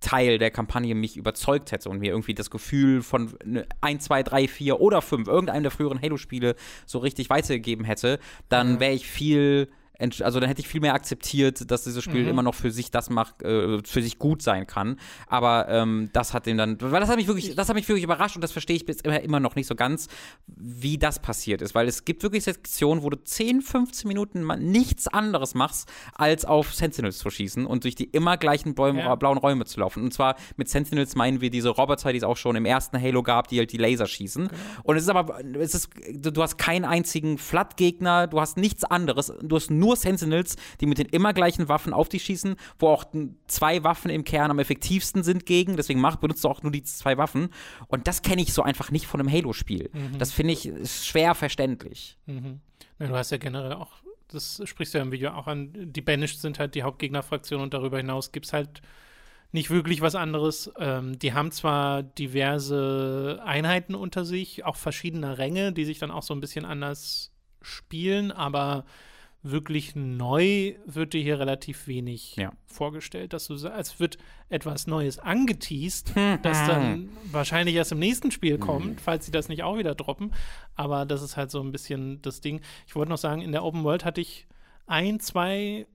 Teil der Kampagne mich überzeugt hätte und mir irgendwie das Gefühl von 1, 2, 3, 4 oder 5, irgendeinem der früheren Halo-Spiele so richtig weitergegeben hätte, dann wäre ich viel also dann hätte ich viel mehr akzeptiert, dass dieses Spiel Mhm. immer noch für sich das macht, äh, für sich gut sein kann. Aber ähm, das hat den dann, weil das hat mich wirklich, das hat mich wirklich überrascht und das verstehe ich bis immer, immer noch nicht so ganz, wie das passiert ist. Weil es gibt wirklich Sektionen, wo du 10, 15 Minuten mal nichts anderes machst, als auf Sentinels zu schießen und durch die immer gleichen Bäume, Ja. blauen Räume zu laufen. Und zwar mit Sentinels meinen wir diese Roboter, die es auch schon im ersten Halo gab, die halt die Laser schießen. Und es ist aber, es ist, du, du hast keinen einzigen Flat-Gegner, du hast nichts anderes. Du hast nur Sentinels, die mit den immer gleichen Waffen auf dich schießen, wo auch zwei Waffen im Kern am effektivsten sind gegen. Deswegen mach, benutzt du auch nur die zwei Waffen. Und das kenne ich so einfach nicht von einem Halo-Spiel. Das finde ich schwer verständlich. Mhm. Ja, du hast ja generell auch, das sprichst du ja im Video auch an, die Banished sind halt die Hauptgegnerfraktion und darüber hinaus gibt es halt nicht wirklich was anderes. Ähm, die haben zwar diverse Einheiten unter sich, auch verschiedene Ränge, die sich dann auch so ein bisschen anders spielen, aber wirklich neu wird dir hier relativ wenig Ja. vorgestellt, dass du als wird etwas Neues angeteased, das dann wahrscheinlich erst im nächsten Spiel kommt, falls sie das nicht auch wieder droppen. Aber das ist halt so ein bisschen das Ding. Ich wollte noch sagen, in der Open World hatte ich ein, zwei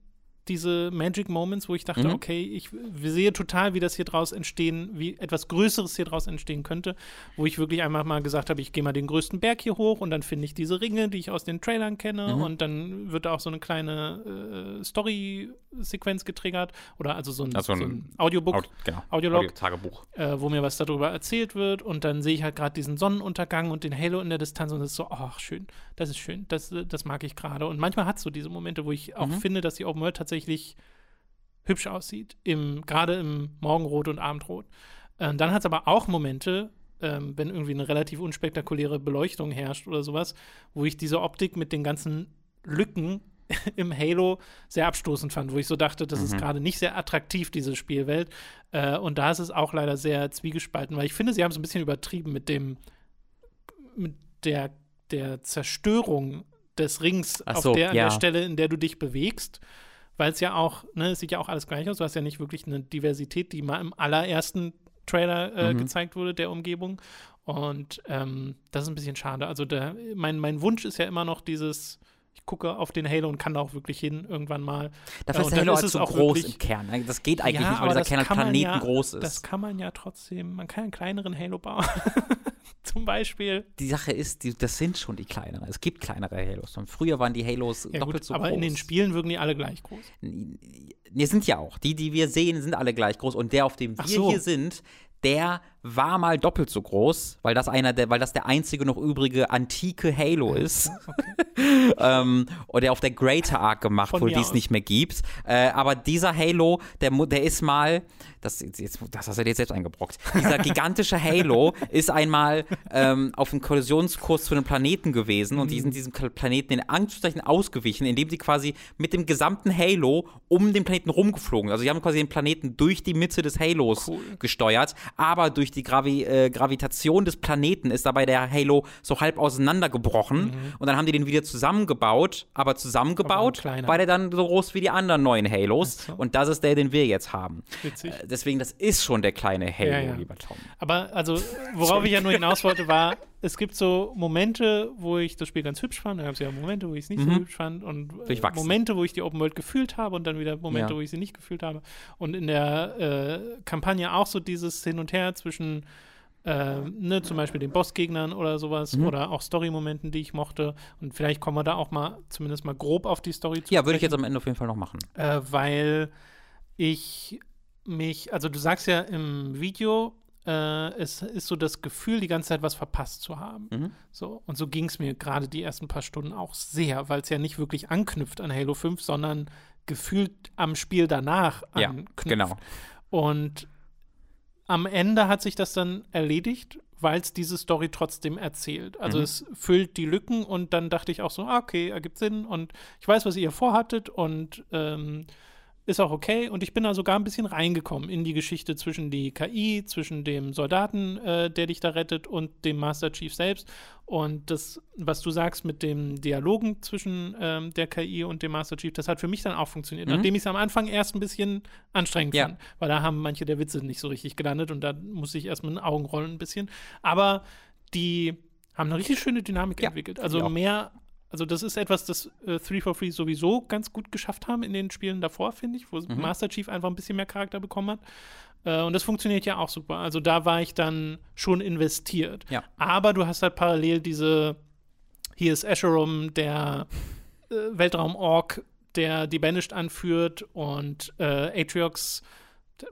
diese Magic Moments, wo ich dachte, Mhm. okay, ich sehe total, wie das hier draus entstehen, wie etwas Größeres hier draus entstehen könnte, wo ich wirklich einmal mal gesagt habe, ich gehe mal den größten Berg hier hoch und dann finde ich diese Ringe, die ich aus den Trailern kenne Mhm. und dann wird da auch so eine kleine äh, Story-Sequenz getriggert oder also so ein, Also so ein Audiobook, Audi- genau. Audiolog. Tagebuch. äh, wo mir was darüber erzählt wird und dann sehe ich halt gerade diesen Sonnenuntergang und den Halo in der Distanz und das ist so, ach schön, das ist schön, das, das mag ich gerade. Und manchmal hat es so diese Momente, wo ich auch Mhm. finde, dass die Open World tatsächlich hübsch aussieht, im, gerade im Morgenrot und Abendrot. Ähm, dann hat es aber auch Momente, ähm, wenn irgendwie eine relativ unspektakuläre Beleuchtung herrscht oder sowas, wo ich diese Optik mit den ganzen Lücken *laughs* im Halo sehr abstoßend fand, wo ich so dachte, das ist Mhm. gerade nicht sehr attraktiv, diese Spielwelt. Äh, und da ist es auch leider sehr zwiegespalten, weil ich finde, sie haben es ein bisschen übertrieben mit dem, mit der, der Zerstörung des Rings Ach auf so, der, ja. der Stelle, in der du dich bewegst. Weil es ja auch, ne, es sieht ja auch alles gleich aus. Du hast ja nicht wirklich eine Diversität, die mal im allerersten Trailer äh, Mhm. gezeigt wurde, der Umgebung. Und ähm, das ist ein bisschen schade. Also der, mein, mein Wunsch ist ja immer noch dieses, gucke auf den Halo und kann da auch wirklich hin irgendwann mal. Dafür Äh, ist der Halo ist halt so auch groß wirklich- im Kern. Das geht eigentlich Ja, nicht, weil aber dieser Kern halt kann man Planeten ja- groß ist. Das kann man ja trotzdem, man kann einen kleineren Halo bauen. *laughs* Zum Beispiel. die Sache ist, die, das sind schon die kleineren. Es gibt kleinere Halos. Und früher waren die Halos Ja, doppelt gut, so aber groß. in den Spielen wirken die alle gleich groß. Wir sind ja auch. Die, die wir sehen, sind alle gleich groß. Und der, auf dem wir so. hier sind, der war mal doppelt so groß, weil das einer der, weil das der einzige noch übrige antike Halo ist. *laughs* ähm, und der auf der Greater Arc gemacht Von wurde, die es nicht mehr gibt. Äh, aber dieser Halo, der, der ist mal, das, jetzt, das hast du dir jetzt selbst eingebrockt. Dieser gigantische Halo *laughs* ist einmal ähm, auf einem Kollisionskurs zu einem Planeten gewesen und die Mhm. sind diesem Planeten in Anführungszeichen ausgewichen, indem sie quasi mit dem gesamten Halo um den Planeten rumgeflogen sind. Also sie haben quasi den Planeten durch die Mitte des Halos Cool. gesteuert, aber durch die Gravi äh, Gravitation des Planeten ist dabei der Halo so halb auseinandergebrochen Mhm. und dann haben die den wieder zusammengebaut, aber zusammengebaut Aber war der dann so groß wie die anderen neuen Halos so. und das ist der, den wir jetzt haben. Witzig. Äh, Deswegen, das ist schon der kleine Halo, Ja, ja. lieber Tom. Aber also, *laughs* worauf ich ja nur hinaus wollte, war, *laughs* es gibt so Momente, wo ich das Spiel ganz hübsch fand, dann gab es ja Momente, wo ich es nicht so Mhm. hübsch fand und äh. Momente, wo ich die Open World gefühlt habe und dann wieder Momente, Ja. wo ich sie nicht gefühlt habe. Und in der äh, Kampagne auch so dieses Hin und Her zwischen äh, ne, zum Beispiel den Bossgegnern oder sowas Mhm. oder auch Story-Momenten, die ich mochte. Und vielleicht kommen wir da auch mal zumindest mal grob auf die Story zu Ja, würde ich jetzt am Ende auf jeden Fall noch machen. äh, weil ich mich, also du sagst ja im Video, äh, es ist so das Gefühl, die ganze Zeit was verpasst zu haben. Mhm. So, und so ging es mir gerade die ersten paar Stunden auch sehr, weil es ja nicht wirklich anknüpft an Halo 5, sondern gefühlt am Spiel danach Ja, anknüpft. genau. Und am Ende hat sich das dann erledigt, weil es diese Story trotzdem erzählt. Also Mhm. es füllt die Lücken und dann dachte ich auch so, ah, okay, ergibt Sinn und ich weiß, was ihr vorhattet und ähm, ist auch okay. Und ich bin da sogar ein bisschen reingekommen in die Geschichte zwischen die KI, zwischen dem Soldaten, äh, der dich da rettet, und dem Master Chief selbst. Und das, was du sagst mit dem Dialogen zwischen ähm, der KI und dem Master Chief, das hat für mich dann auch funktioniert. Mhm. Nachdem ich es am Anfang erst ein bisschen anstrengend Ja. fand, weil da haben manche der Witze nicht so richtig gelandet und da musste ich erst mit den Augen rollen ein bisschen. Aber die haben eine richtig schöne Dynamik Ja, entwickelt. Also mehr, also das ist etwas, das äh, 343 sowieso ganz gut geschafft haben in den Spielen davor, finde ich, wo Mhm. Master Chief einfach ein bisschen mehr Charakter bekommen hat. Äh, und das funktioniert ja auch super. Also da war ich dann schon investiert. Ja. Aber du hast halt parallel diese, hier ist Escherum, der äh, Weltraum-Ork, der die Banished anführt und äh, Atriox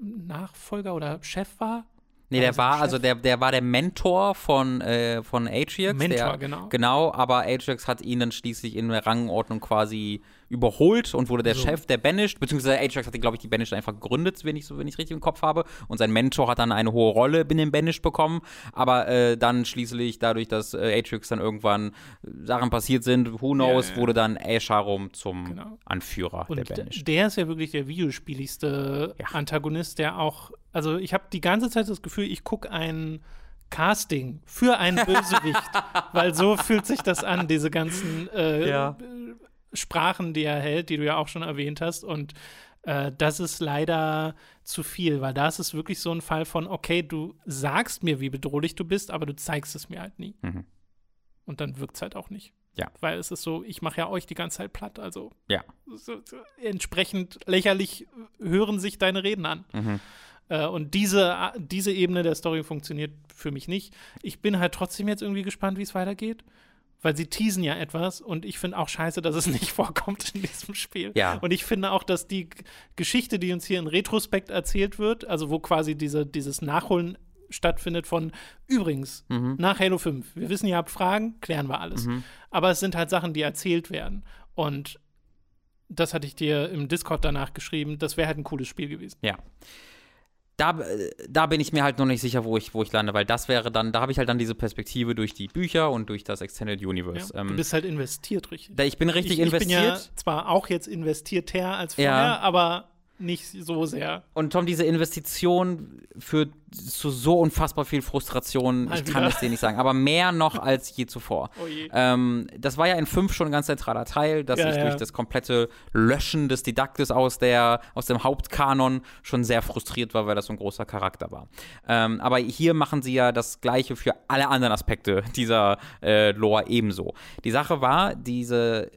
Nachfolger oder Chef war. Nee, der war, also der, der war der Mentor von, äh, von Atriox. Mentor, der, genau. Genau, aber Atriox hat ihn dann schließlich in der Rangordnung quasi überholt und wurde der So. Chef der Banished, beziehungsweise Atriox hat, glaube ich, die Banished einfach gegründet, wenn ich so, wenn ich richtig im Kopf habe. Und sein Mentor hat dann eine hohe Rolle in den Banished bekommen. Aber äh, dann schließlich, dadurch, dass äh, Atriox dann irgendwann äh, Sachen passiert sind, who knows, Ja, ja. wurde dann Asharum zum Genau. Anführer der Und d- Banished. der ist ja wirklich der videospieligste Ja. Antagonist, der auch, also ich habe die ganze Zeit das Gefühl, ich gucke ein Casting für einen *laughs* Bösewicht, weil so fühlt sich das an, diese ganzen äh, Ja. Sprachen, die er hält, die du ja auch schon erwähnt hast. Und äh, das ist leider zu viel, weil da ist es wirklich so ein Fall von, okay, du sagst mir, wie bedrohlich du bist, aber du zeigst es mir halt nie. Mhm. Und dann wirkt es halt auch nicht. Ja. Weil es ist so, ich mache ja euch die ganze Zeit platt, also Ja. so, so, entsprechend lächerlich hören sich deine Reden an. Mhm. Äh, und diese, diese Ebene der Story funktioniert für mich nicht. Ich bin halt trotzdem jetzt irgendwie gespannt, wie es weitergeht. Weil sie teasen ja etwas und ich finde auch scheiße, dass es *laughs* nicht vorkommt in diesem Spiel. Ja. Und ich finde auch, dass die Geschichte, die uns hier in Retrospekt erzählt wird, also wo quasi diese, dieses Nachholen stattfindet von übrigens Mhm. nach Halo 5. Wir wissen, ihr habt Fragen, klären wir alles. Mhm. Aber es sind halt Sachen, die erzählt werden. Und das hatte ich dir im Discord danach geschrieben, das wäre halt ein cooles Spiel gewesen. Ja. Da, äh, da bin ich mir halt noch nicht sicher, wo ich, wo ich lande, weil das wäre dann, da habe ich halt dann diese Perspektive durch die Bücher und durch das Extended Universe. Ja, Ähm, du bist halt investiert, richtig. da, ich bin richtig ich, ich bin ja investiert. zwar auch jetzt investierter als vorher, Ja. aber nicht so sehr. Und Tom, diese Investition führt zu so unfassbar viel Frustration. Mal ich kann es dir nicht sagen, aber mehr noch als je zuvor. Oh je. Ähm, das war ja in 5 schon ein ganz zentraler Teil, dass Ja, ich ja. durch das komplette Löschen des Didaktes aus, der, aus dem Hauptkanon schon sehr frustriert war, weil das so ein großer Charakter war. Ähm, aber hier machen sie ja das Gleiche für alle anderen Aspekte dieser äh, Lore ebenso. Die Sache war, diese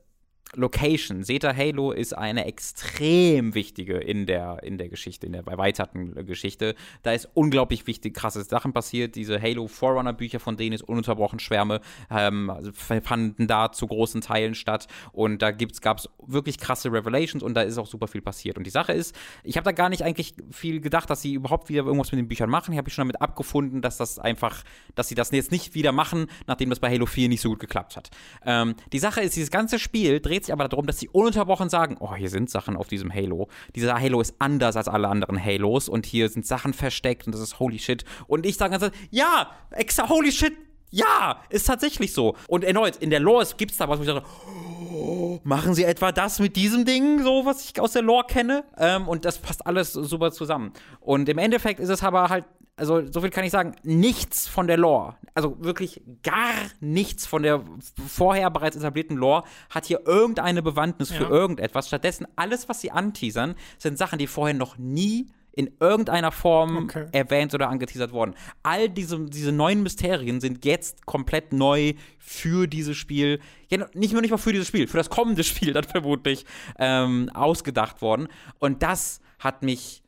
Location, Zeta Halo ist eine extrem wichtige in der, in der Geschichte, in der erweiterten Geschichte. Da ist unglaublich wichtig, krasse Sachen passiert. Diese Halo Forerunner Bücher, von denen es ununterbrochen Schwärme, ähm, also fanden da zu großen Teilen statt. Und da gab es wirklich krasse Revelations und da ist auch super viel passiert. Und die Sache ist, ich habe da gar nicht eigentlich viel gedacht, dass sie überhaupt wieder irgendwas mit den Büchern machen. Ich habe mich schon damit abgefunden, dass das einfach, dass sie das jetzt nicht wieder machen, nachdem das bei Halo 4 nicht so gut geklappt hat. Ähm, die Sache ist, dieses ganze Spiel dreht sich aber darum, dass sie ununterbrochen sagen, oh, hier sind Sachen auf diesem Halo. Dieser Halo ist anders als alle anderen Halos und hier sind Sachen versteckt und das ist holy shit. Und ich sage ganz ja, exa holy shit, ja, ist tatsächlich so. Und erneut, in der Lore gibt es da was, wo ich sage, oh, machen sie etwa das mit diesem Ding, so was ich aus der Lore kenne? Ähm, und das passt alles super zusammen. Und im Endeffekt ist es aber halt also so viel kann ich sagen, nichts von der Lore, also wirklich gar nichts von der vorher bereits etablierten Lore hat hier irgendeine Bewandtnis für Ja. irgendetwas. Stattdessen alles, was sie anteasern, sind Sachen, die vorher noch nie in irgendeiner Form Okay. erwähnt oder angeteasert wurden. All diese, diese neuen Mysterien sind jetzt komplett neu für dieses Spiel. Ja, nicht nur nicht mal für dieses Spiel, für das kommende *laughs* Spiel dann vermutlich ähm, ausgedacht worden. Und das hat mich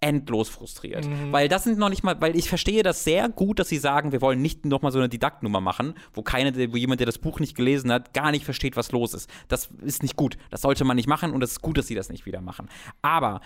endlos frustriert. Weil das sind noch nicht mal, weil ich verstehe das sehr gut, dass sie sagen, wir wollen nicht nochmal so eine Didaktnummer machen, wo keine, wo jemand, der das Buch nicht gelesen hat, gar nicht versteht, was los ist. Das ist nicht gut. Das sollte man nicht machen und es ist gut, dass sie das nicht wieder machen. Aber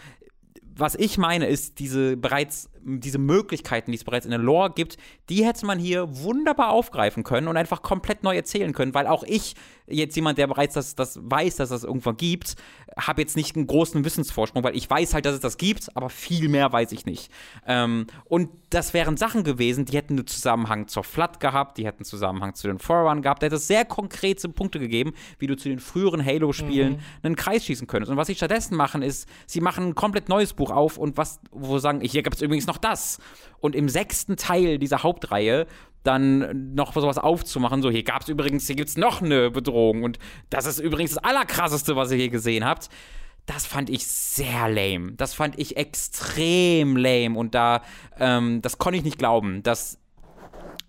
was ich meine, ist diese bereits, diese Möglichkeiten, die es bereits in der Lore gibt, die hätte man hier wunderbar aufgreifen können und einfach komplett neu erzählen können, weil auch ich, jetzt jemand, der bereits das, das weiß, dass es irgendwann gibt, habe jetzt nicht einen großen Wissensvorsprung, weil ich weiß halt, dass es das gibt, aber viel mehr weiß ich nicht. Ähm, und das wären Sachen gewesen, die hätten einen Zusammenhang zur Flood gehabt, die hätten einen Zusammenhang zu den Forerun gehabt, da hätte es sehr konkrete Punkte gegeben, wie du zu den früheren Halo-Spielen einen Kreis schießen könntest. Und was sie stattdessen machen, ist, sie machen ein komplett neues Buch auf und was, wo sagen, hier gibt es übrigens noch das. Und im sechsten Teil dieser Hauptreihe dann noch sowas aufzumachen, so hier gab es übrigens, hier gibt es noch eine Bedrohung und das ist übrigens das Allerkrasseste, was ihr hier gesehen habt. Das fand ich sehr lame. Das fand ich extrem lame und da, ähm, das konnte ich nicht glauben, dass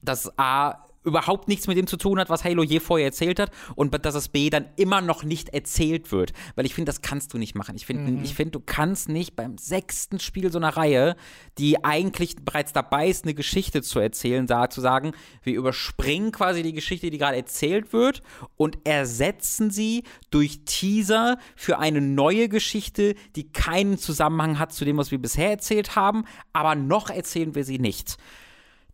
das A überhaupt nichts mit dem zu tun hat, was Halo je vorher erzählt hat und dass es B dann immer noch nicht erzählt wird. Weil ich finde, das kannst du nicht machen. Ich finde, ich finde, du kannst nicht beim sechsten Spiel so einer Reihe, die eigentlich bereits dabei ist, eine Geschichte zu erzählen, da zu sagen, wir überspringen quasi die Geschichte, die gerade erzählt wird und ersetzen sie durch Teaser für eine neue Geschichte, die keinen Zusammenhang hat zu dem, was wir bisher erzählt haben, aber noch erzählen wir sie nicht.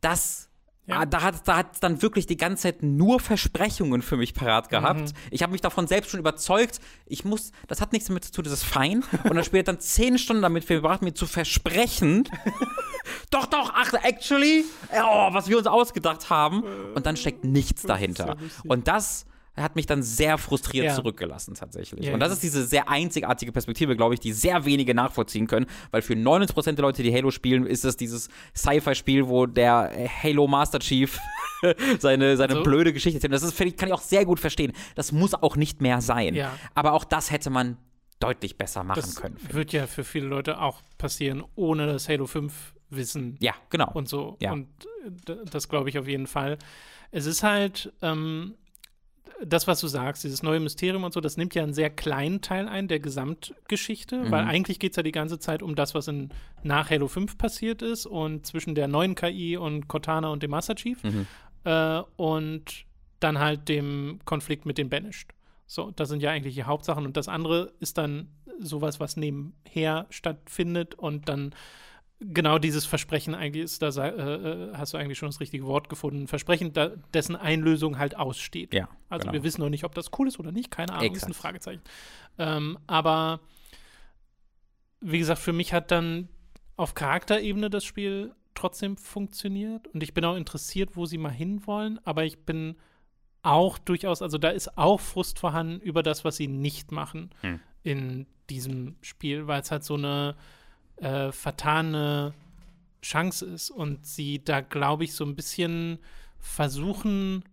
Das Ja. Ah, da hat da hat's dann wirklich die ganze Zeit nur Versprechungen für mich parat gehabt. Ich habe mich davon selbst schon überzeugt. Ich muss, das hat nichts damit zu tun, das ist fein. Und dann später dann zehn Stunden damit verbracht, mir zu versprechen. *laughs* doch, doch, ach, actually, oh, was wir uns ausgedacht haben. Und dann steckt nichts dahinter. Und das hat mich dann sehr frustriert Ja. zurückgelassen tatsächlich. Ja, und das ist diese sehr einzigartige Perspektive, glaube ich, die sehr wenige nachvollziehen können, weil für 99% der Leute, die Halo spielen, ist es dieses Sci-Fi-Spiel, wo der Halo Master Chief *laughs* seine, seine So. blöde Geschichte erzählt. Das ist, ich, kann ich auch sehr gut verstehen. Das muss auch nicht mehr sein. Ja. Aber auch das hätte man deutlich besser machen Das können. wird ja für viele Leute auch passieren, ohne das Halo 5 Wissen. Ja, genau. und so. Ja. Und äh, das glaube ich auf jeden Fall. Es ist halt ähm, das, was du sagst, dieses neue Mysterium und so, das nimmt ja einen sehr kleinen Teil ein der Gesamtgeschichte, Mhm. weil eigentlich geht es ja die ganze Zeit um das, was in, nach Halo 5 passiert ist und zwischen der neuen KI und Cortana und dem Master Chief Mhm. äh, und dann halt dem Konflikt mit den Banished. So, das sind ja eigentlich die Hauptsachen und das andere ist dann sowas, was nebenher stattfindet und dann genau dieses Versprechen eigentlich ist, da äh, äh, hast du eigentlich schon das richtige Wort gefunden, Versprechen, da, dessen Einlösung halt aussteht. Ja, Also genau. wir wissen noch nicht, ob das cool ist oder nicht, keine Ahnung, ist ein Exakt. Fragezeichen. Ähm, aber wie gesagt, für mich hat dann auf Charakterebene das Spiel trotzdem funktioniert und ich bin auch interessiert, wo sie mal hinwollen, aber ich bin auch durchaus, also da ist auch Frust vorhanden über das, was sie nicht machen Hm. in diesem Spiel, weil es halt so eine äh, vertane Chance ist und sie da, glaube ich, so ein bisschen versuchen,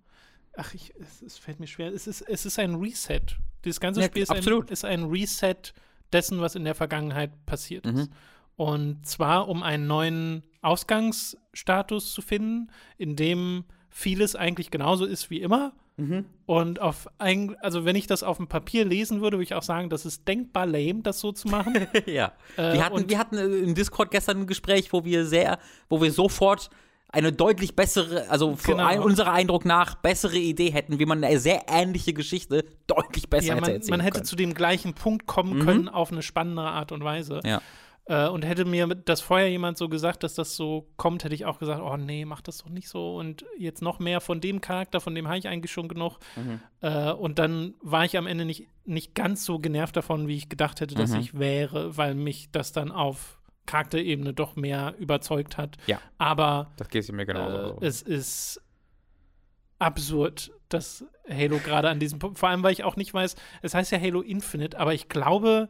ach, ich, es, es fällt mir schwer, es ist, es ist ein Reset. Dieses ganze Ja, Spiel ist ein, ist ein Reset dessen, was in der Vergangenheit passiert ist. Mhm. Und zwar, um einen neuen Ausgangsstatus zu finden, in dem vieles eigentlich genauso ist wie immer. Mhm. Und auf ein, also wenn ich das auf dem Papier lesen würde, würde ich auch sagen, das ist denkbar lame, das so zu machen. *laughs* ja. Äh, wir, hatten, wir hatten äh, im Discord gestern ein Gespräch, wo wir sehr, wo wir sofort eine deutlich bessere, also für Genau. ein, unserer Eindruck nach bessere Idee hätten, wie man eine sehr ähnliche Geschichte deutlich besser ja, hätte man, erzählen man hätte können. zu dem gleichen Punkt kommen Mhm. können auf eine spannendere Art und Weise. Ja. Äh, und hätte mir das vorher jemand so gesagt, dass das so kommt, hätte ich auch gesagt, oh nee, mach das doch nicht so. Und jetzt noch mehr von dem Charakter, von dem habe ich eigentlich schon genug. Mhm. Äh, und dann war ich am Ende nicht, nicht ganz so genervt davon, wie ich gedacht hätte, dass Mhm. ich wäre, weil mich das dann auf Charakterebene doch mehr überzeugt hat. Ja. Aber Das geht mir genauso. äh, es ist absurd, dass Halo gerade an diesem Punkt, vor allem weil ich auch nicht weiß, es heißt ja Halo Infinite, aber ich glaube,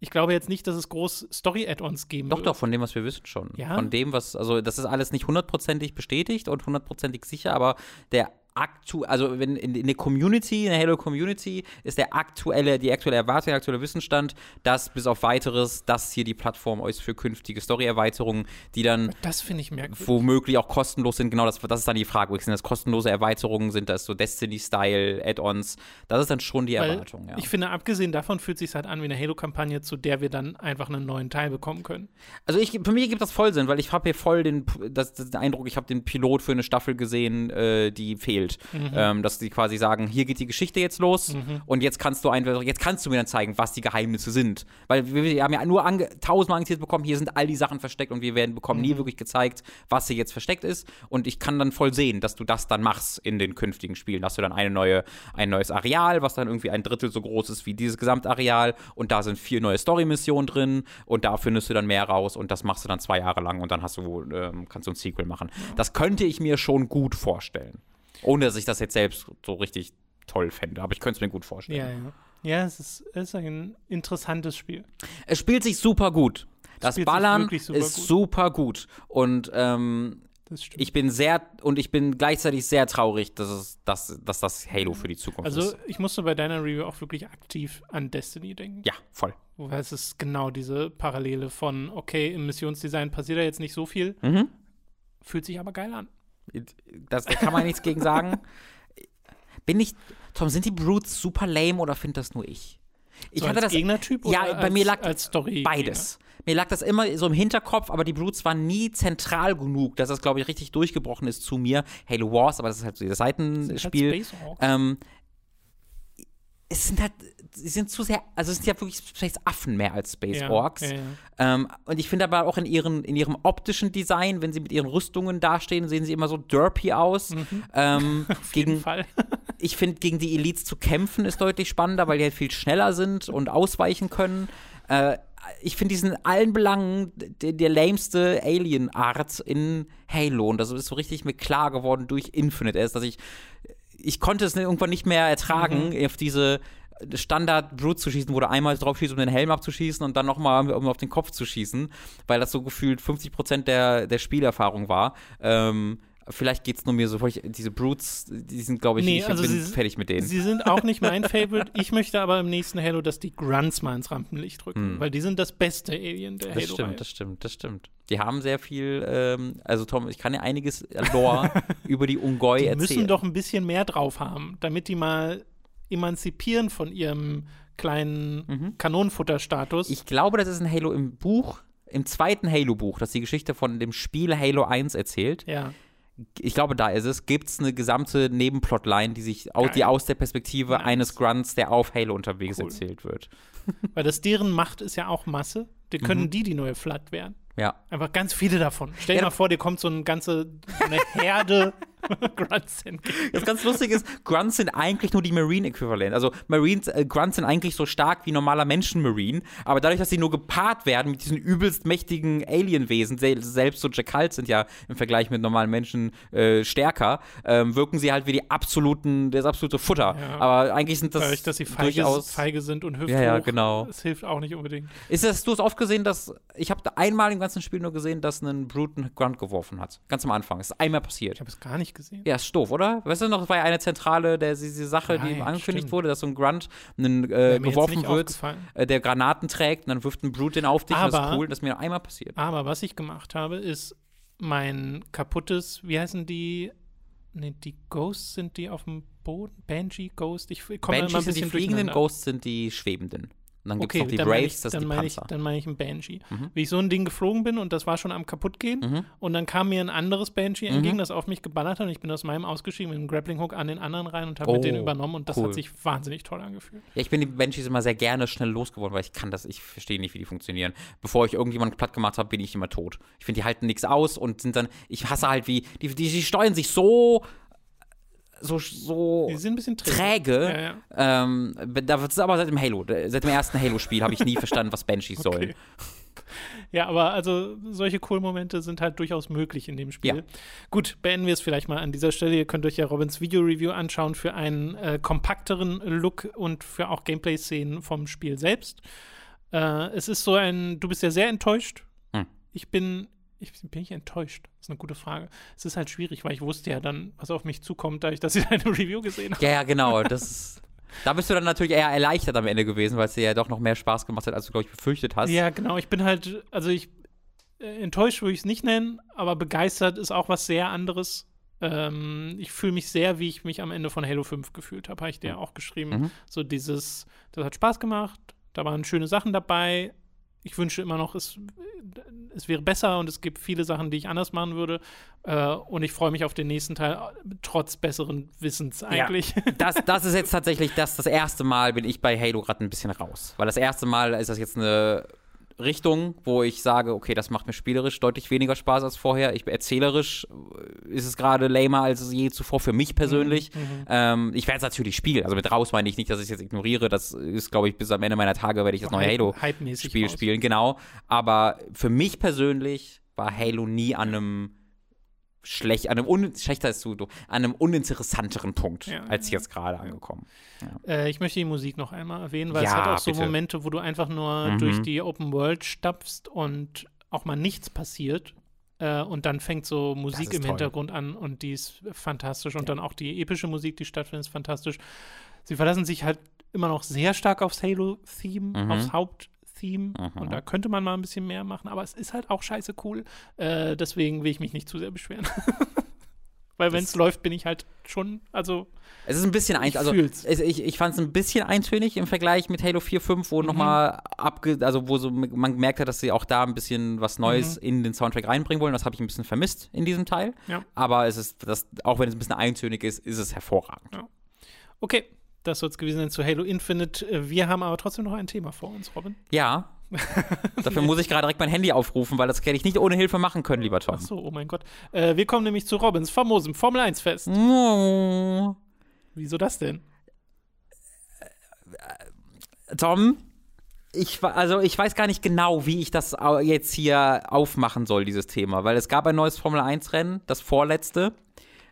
ich glaube jetzt nicht, dass es groß Story-Add-ons geben Doch, wird. doch, von dem, was wir wissen schon. Ja? Von dem, was, also das ist alles nicht hundertprozentig bestätigt und hundertprozentig sicher, aber der aktu also wenn in, in der Community, in der Halo Community, ist der aktuelle, die aktuelle Erwartung, der aktuelle Wissensstand, dass bis auf weiteres, das hier die Plattform ist für künftige Story-Erweiterungen, die dann Das finde ich merkwürdig. womöglich auch kostenlos sind. Genau, das, das ist dann die Frage. Sind das kostenlose Erweiterungen? Sind das so Destiny-Style Add-ons? Das ist dann schon die Weil Erwartung, ja. Ich finde, abgesehen davon fühlt sich halt an wie eine Halo-Kampagne, zu der wir dann einfach einen neuen Teil bekommen können. Also ich, für mich gibt das voll Sinn, weil ich habe hier voll den, das, das den Eindruck, ich habe den Pilot für eine Staffel gesehen, äh, die fehlt. Ähm, dass die quasi sagen, hier geht die Geschichte jetzt los und jetzt kannst du einfach, jetzt kannst du mir dann zeigen, was die Geheimnisse sind. Weil wir, haben ja nur ange, tausendmal angeteasert bekommen, hier sind all die Sachen versteckt und wir werden bekommen nie wirklich gezeigt, was hier jetzt versteckt ist. Und ich kann dann voll sehen, dass du das dann machst in den künftigen Spielen. Dass du dann eine neue, ein neues Areal, was dann irgendwie ein Drittel so groß ist wie dieses Gesamtareal und da sind vier neue Story-Missionen drin und da findest du dann mehr raus und das machst du dann zwei Jahre lang und dann hast du, ähm, kannst du ein Sequel machen. Das könnte ich mir schon gut vorstellen. Ohne dass ich das jetzt selbst so richtig toll fände, aber ich könnte es mir gut vorstellen. Ja, ja. Ja, es ist, es ist ein interessantes Spiel. Es spielt sich super gut. Das Spielt Ballern super ist gut. super gut. Und ähm, ich bin sehr und ich bin gleichzeitig sehr traurig, dass, es, dass, dass das Halo für die Zukunft also, ist. ich musste bei deiner Review auch wirklich aktiv an Destiny denken. Ja, voll. Weil es ist genau diese Parallele von, okay, im Missionsdesign passiert da jetzt nicht so viel, Mhm. fühlt sich aber geil an. Das, da kann man nichts gegen sagen. Bin ich, Tom, sind die Brutes super lame oder finde das nur ich? Ich so hatte das Gegnertyp Ja, oder bei als, mir lag als Story beides. Mir lag das immer so im Hinterkopf, aber die Brutes waren nie zentral genug, dass das, glaube ich, richtig durchgebrochen ist zu mir. Halo Wars, aber das ist halt so dieses Seitenspiel. Halt Space ähm, es sind halt, sie sind zu sehr, also es sind ja wirklich Space Affen mehr als Space Ja, Orks. ja, ja. Ähm, und ich finde aber auch in, ihren, in ihrem optischen Design, wenn sie mit ihren Rüstungen dastehen, sehen sie immer so derpy aus. Ähm, *laughs* Auf jeden gegen, Fall. *laughs* ich finde, gegen die Elites zu kämpfen ist deutlich spannender, weil die halt viel schneller sind und ausweichen können. Äh, ich finde diesen allen Belangen der, der lameste Alien-Art in Halo. Und das ist so richtig mir klar geworden durch Infinite erst, dass ich ich konnte es irgendwann nicht mehr ertragen, auf diese Standard-Brute zu schießen, wo du einmal drauf schießt, um den Helm abzuschießen und dann nochmal, um auf den Kopf zu schießen, weil das so gefühlt 50% der, der Spielerfahrung war. Ähm, vielleicht geht es nur mir so, ich, diese Brutes, die sind, glaube ich, Nee, ich also bin sie- fertig mit denen. Sie sind auch nicht mein Favorite. Ich möchte aber im nächsten Halo, dass die Grunts mal ins Rampenlicht rücken, weil die sind das beste Alien der. Das Halo. stimmt, das stimmt, das stimmt. Die haben sehr viel, ähm, also Tom, ich kann ja einiges Lore *laughs* über die Ungoi die erzählen. müssen doch ein bisschen mehr drauf haben, damit die mal emanzipieren von ihrem kleinen Kanonenfutterstatus. Mhm. Ich glaube, das ist ein Halo im Buch, im zweiten Halo-Buch, das die Geschichte von dem Spiel Halo 1 erzählt. ja. Ich glaube, da ist es. Gibt es eine gesamte Nebenplotline, die sich au- Geil. die aus der Perspektive Nice. eines Grunts, der auf Halo unterwegs Cool. erzählt wird. *laughs* Weil das deren Macht ist ja auch Masse. Die können Mhm. die die neue Flat werden. Ja. Einfach ganz viele davon. Stell dir Ja. mal vor, dir kommt so eine ganze so eine *laughs* Herde *laughs* Grunts entgegen. Das ganz lustig ist, Grunts sind eigentlich nur die Marine-Äquivalent. Also Marines, äh, Grunts sind eigentlich so stark wie normaler Menschen-Marine, aber dadurch, dass sie nur gepaart werden mit diesen übelst mächtigen Alien-Wesen, sel selbst so Jackals sind ja im Vergleich mit normalen Menschen äh, stärker, ähm, wirken sie halt wie die absoluten, das absolute Futter. Ja. Aber eigentlich sind das Dadurch, dass sie feige, durchaus. feige sind und hüfthoch. Ja, ja, genau. *laughs* Das hilft auch nicht unbedingt. Ist das, du hast oft gesehen, dass ich habe einmal im ganzen Spiel nur gesehen, dass ein Brute einen Grunt geworfen hat. Ganz am Anfang. Das ist einmal passiert. Ich habe es gar nicht gesehen. Ja, ist doof, oder? Weißt du noch, war ja eine zentrale, der, diese Sache, Ja, die angekündigt stimmt. wurde, dass so ein Grunt einen, äh, geworfen nicht wird, äh, der Granaten trägt und dann wirft ein Brute den auf dich und das ist Aber- cool. Das ist mir einmal passiert. Aber was ich gemacht habe, ist mein kaputtes, wie heißen die? Nee, die Ghosts sind die auf dem Boden? Banshee, Ghost? Ich komme immer ein bisschen die fliegenden. Ghosts sind die schwebenden. Und dann gibt es Okay, noch die dann Braves, ich, das dann die meine ich, dann meine ich ein Banshee. Mhm. Wie ich so ein Ding geflogen bin und das war schon am kaputtgehen Mhm. und dann kam mir ein anderes Banshee entgegen, das auf mich geballert hat und ich bin aus meinem ausgestiegen mit einem Grappling Hook an den anderen rein und habe Oh, mit denen übernommen und das cool. hat sich wahnsinnig toll angefühlt. Ja, ich bin die Banshees immer sehr gerne schnell losgeworden, weil ich kann das, ich verstehe nicht, wie die funktionieren. Bevor ich irgendjemanden platt gemacht habe, bin ich immer tot. Ich finde, die halten nichts aus und sind dann, ich hasse halt wie, die, die, die steuern sich so, so, so Die sind ein bisschen träge. Ja, ja. Ähm, da wird es aber seit dem Halo, seit dem ersten Halo-Spiel habe ich nie *laughs* verstanden, was Banshees sollen. Ja, aber also solche Cool-Momente sind halt durchaus möglich in dem Spiel. Ja. Gut, beenden wir es vielleicht mal an dieser Stelle. Ihr könnt euch ja Robins Video-Review anschauen für einen äh, kompakteren Look und für auch Gameplay-Szenen vom Spiel selbst. Äh, es ist so ein, du bist ja sehr enttäuscht. Hm. Ich bin, ich bin ich enttäuscht? Das ist eine gute Frage. Es ist halt schwierig, weil ich wusste ja dann, was auf mich zukommt, da ich das in *laughs* einem Review gesehen habe. Ja, ja, genau. Das da bist du dann natürlich eher erleichtert am Ende gewesen, weil es dir ja doch noch mehr Spaß gemacht hat, als du, glaube ich, befürchtet hast. Ja, genau. Ich bin halt, also ich äh, enttäuscht würde ich es nicht nennen, aber begeistert ist auch was sehr anderes. Ähm, ich fühle mich sehr, wie ich mich am Ende von Halo 5 gefühlt habe, habe ich dir auch geschrieben. Mhm. So dieses, das hat Spaß gemacht, da waren schöne Sachen dabei. Ich wünsche immer noch, es, es wäre besser und es gibt viele Sachen, die ich anders machen würde. Äh, und ich freue mich auf den nächsten Teil, trotz besseren Wissens eigentlich. *laughs* Das, das ist jetzt tatsächlich das, das erste Mal bin ich bei Halo gerade ein bisschen raus. Weil das erste Mal ist das jetzt eine Richtung, wo ich sage, okay, das macht mir spielerisch deutlich weniger Spaß als vorher. Ich erzählerisch äh, ist es gerade lamer als je zuvor für mich persönlich. Ähm, ich werde es natürlich spielen. Also mit raus meine ich nicht, dass ich es jetzt ignoriere. Das ist, glaube ich, bis am Ende meiner Tage werde ich das neue Hype- Halo hypemäßig Spiel raus. spielen, genau. Aber für mich persönlich war Halo nie an einem schlecht, an einem un schlechter ist du, du, an einem uninteressanteren Punkt Ja, als ja, jetzt gerade angekommen. Äh, ich möchte die Musik noch einmal erwähnen, weil es Ja, hat auch so bitte. Momente, wo du einfach nur Mhm. durch die Open World stapfst und auch mal nichts passiert. Äh, und dann fängt so Musik im toll. Hintergrund an und die ist fantastisch. Und dann auch die epische Musik, die stattfindet, ist fantastisch. Sie verlassen sich halt immer noch sehr stark aufs Halo-Theme, Mhm. aufs Haupttheme. Mhm. Und da könnte man mal ein bisschen mehr machen, aber es ist halt auch scheiße cool. Äh, deswegen will ich mich nicht zu sehr beschweren. *laughs* Weil wenn es läuft, bin ich halt schon, also Es ist ein bisschen Ich ein, also fühl's. ich, ich fand es ein bisschen eintönig im Vergleich mit Halo 4, 5, wo nochmal abge, also wo so man gemerkt hat, dass sie auch da ein bisschen was Neues in den Soundtrack reinbringen wollen. Das habe ich ein bisschen vermisst in diesem Teil. Ja. Aber es ist, das, auch wenn es ein bisschen eintönig ist, ist es hervorragend. Okay, das soll es gewesen sein zu Halo Infinite. Äh, Wir haben aber trotzdem noch ein Thema vor uns, Robin. Ja. *laughs* Dafür muss ich gerade direkt mein Handy aufrufen, weil das hätte ich nicht ohne Hilfe machen können, lieber Tom. Ach so, oh mein Gott. Äh, wir kommen nämlich zu Robins famosem Formel 1 Fest. Oh. Wieso das denn? Tom, ich, also ich weiß gar nicht genau, wie ich das jetzt hier aufmachen soll, dieses Thema, weil es gab ein neues Formel-1-Rennen, das vorletzte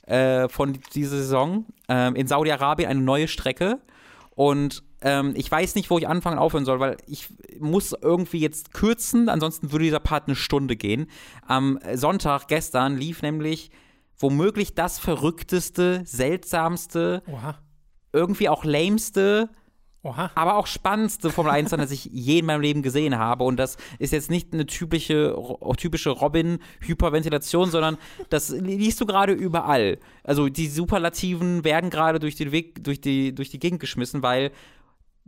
äh, von dieser Saison, ähm, in Saudi-Arabien eine neue Strecke und ähm, ich weiß nicht, wo ich anfangen und aufhören soll, weil ich muss irgendwie jetzt kürzen, ansonsten würde dieser Part eine Stunde gehen. Am Sonntag gestern lief nämlich womöglich das verrückteste, seltsamste, Oha. irgendwie auch lameste Oha. aber auch spannendste Formel 1 das ich je in meinem Leben gesehen habe. Und das ist jetzt nicht eine typische, typische Robin-Hyperventilation, sondern das liest du gerade überall. Also die Superlativen werden gerade durch den Weg, durch die, durch die Gegend geschmissen, weil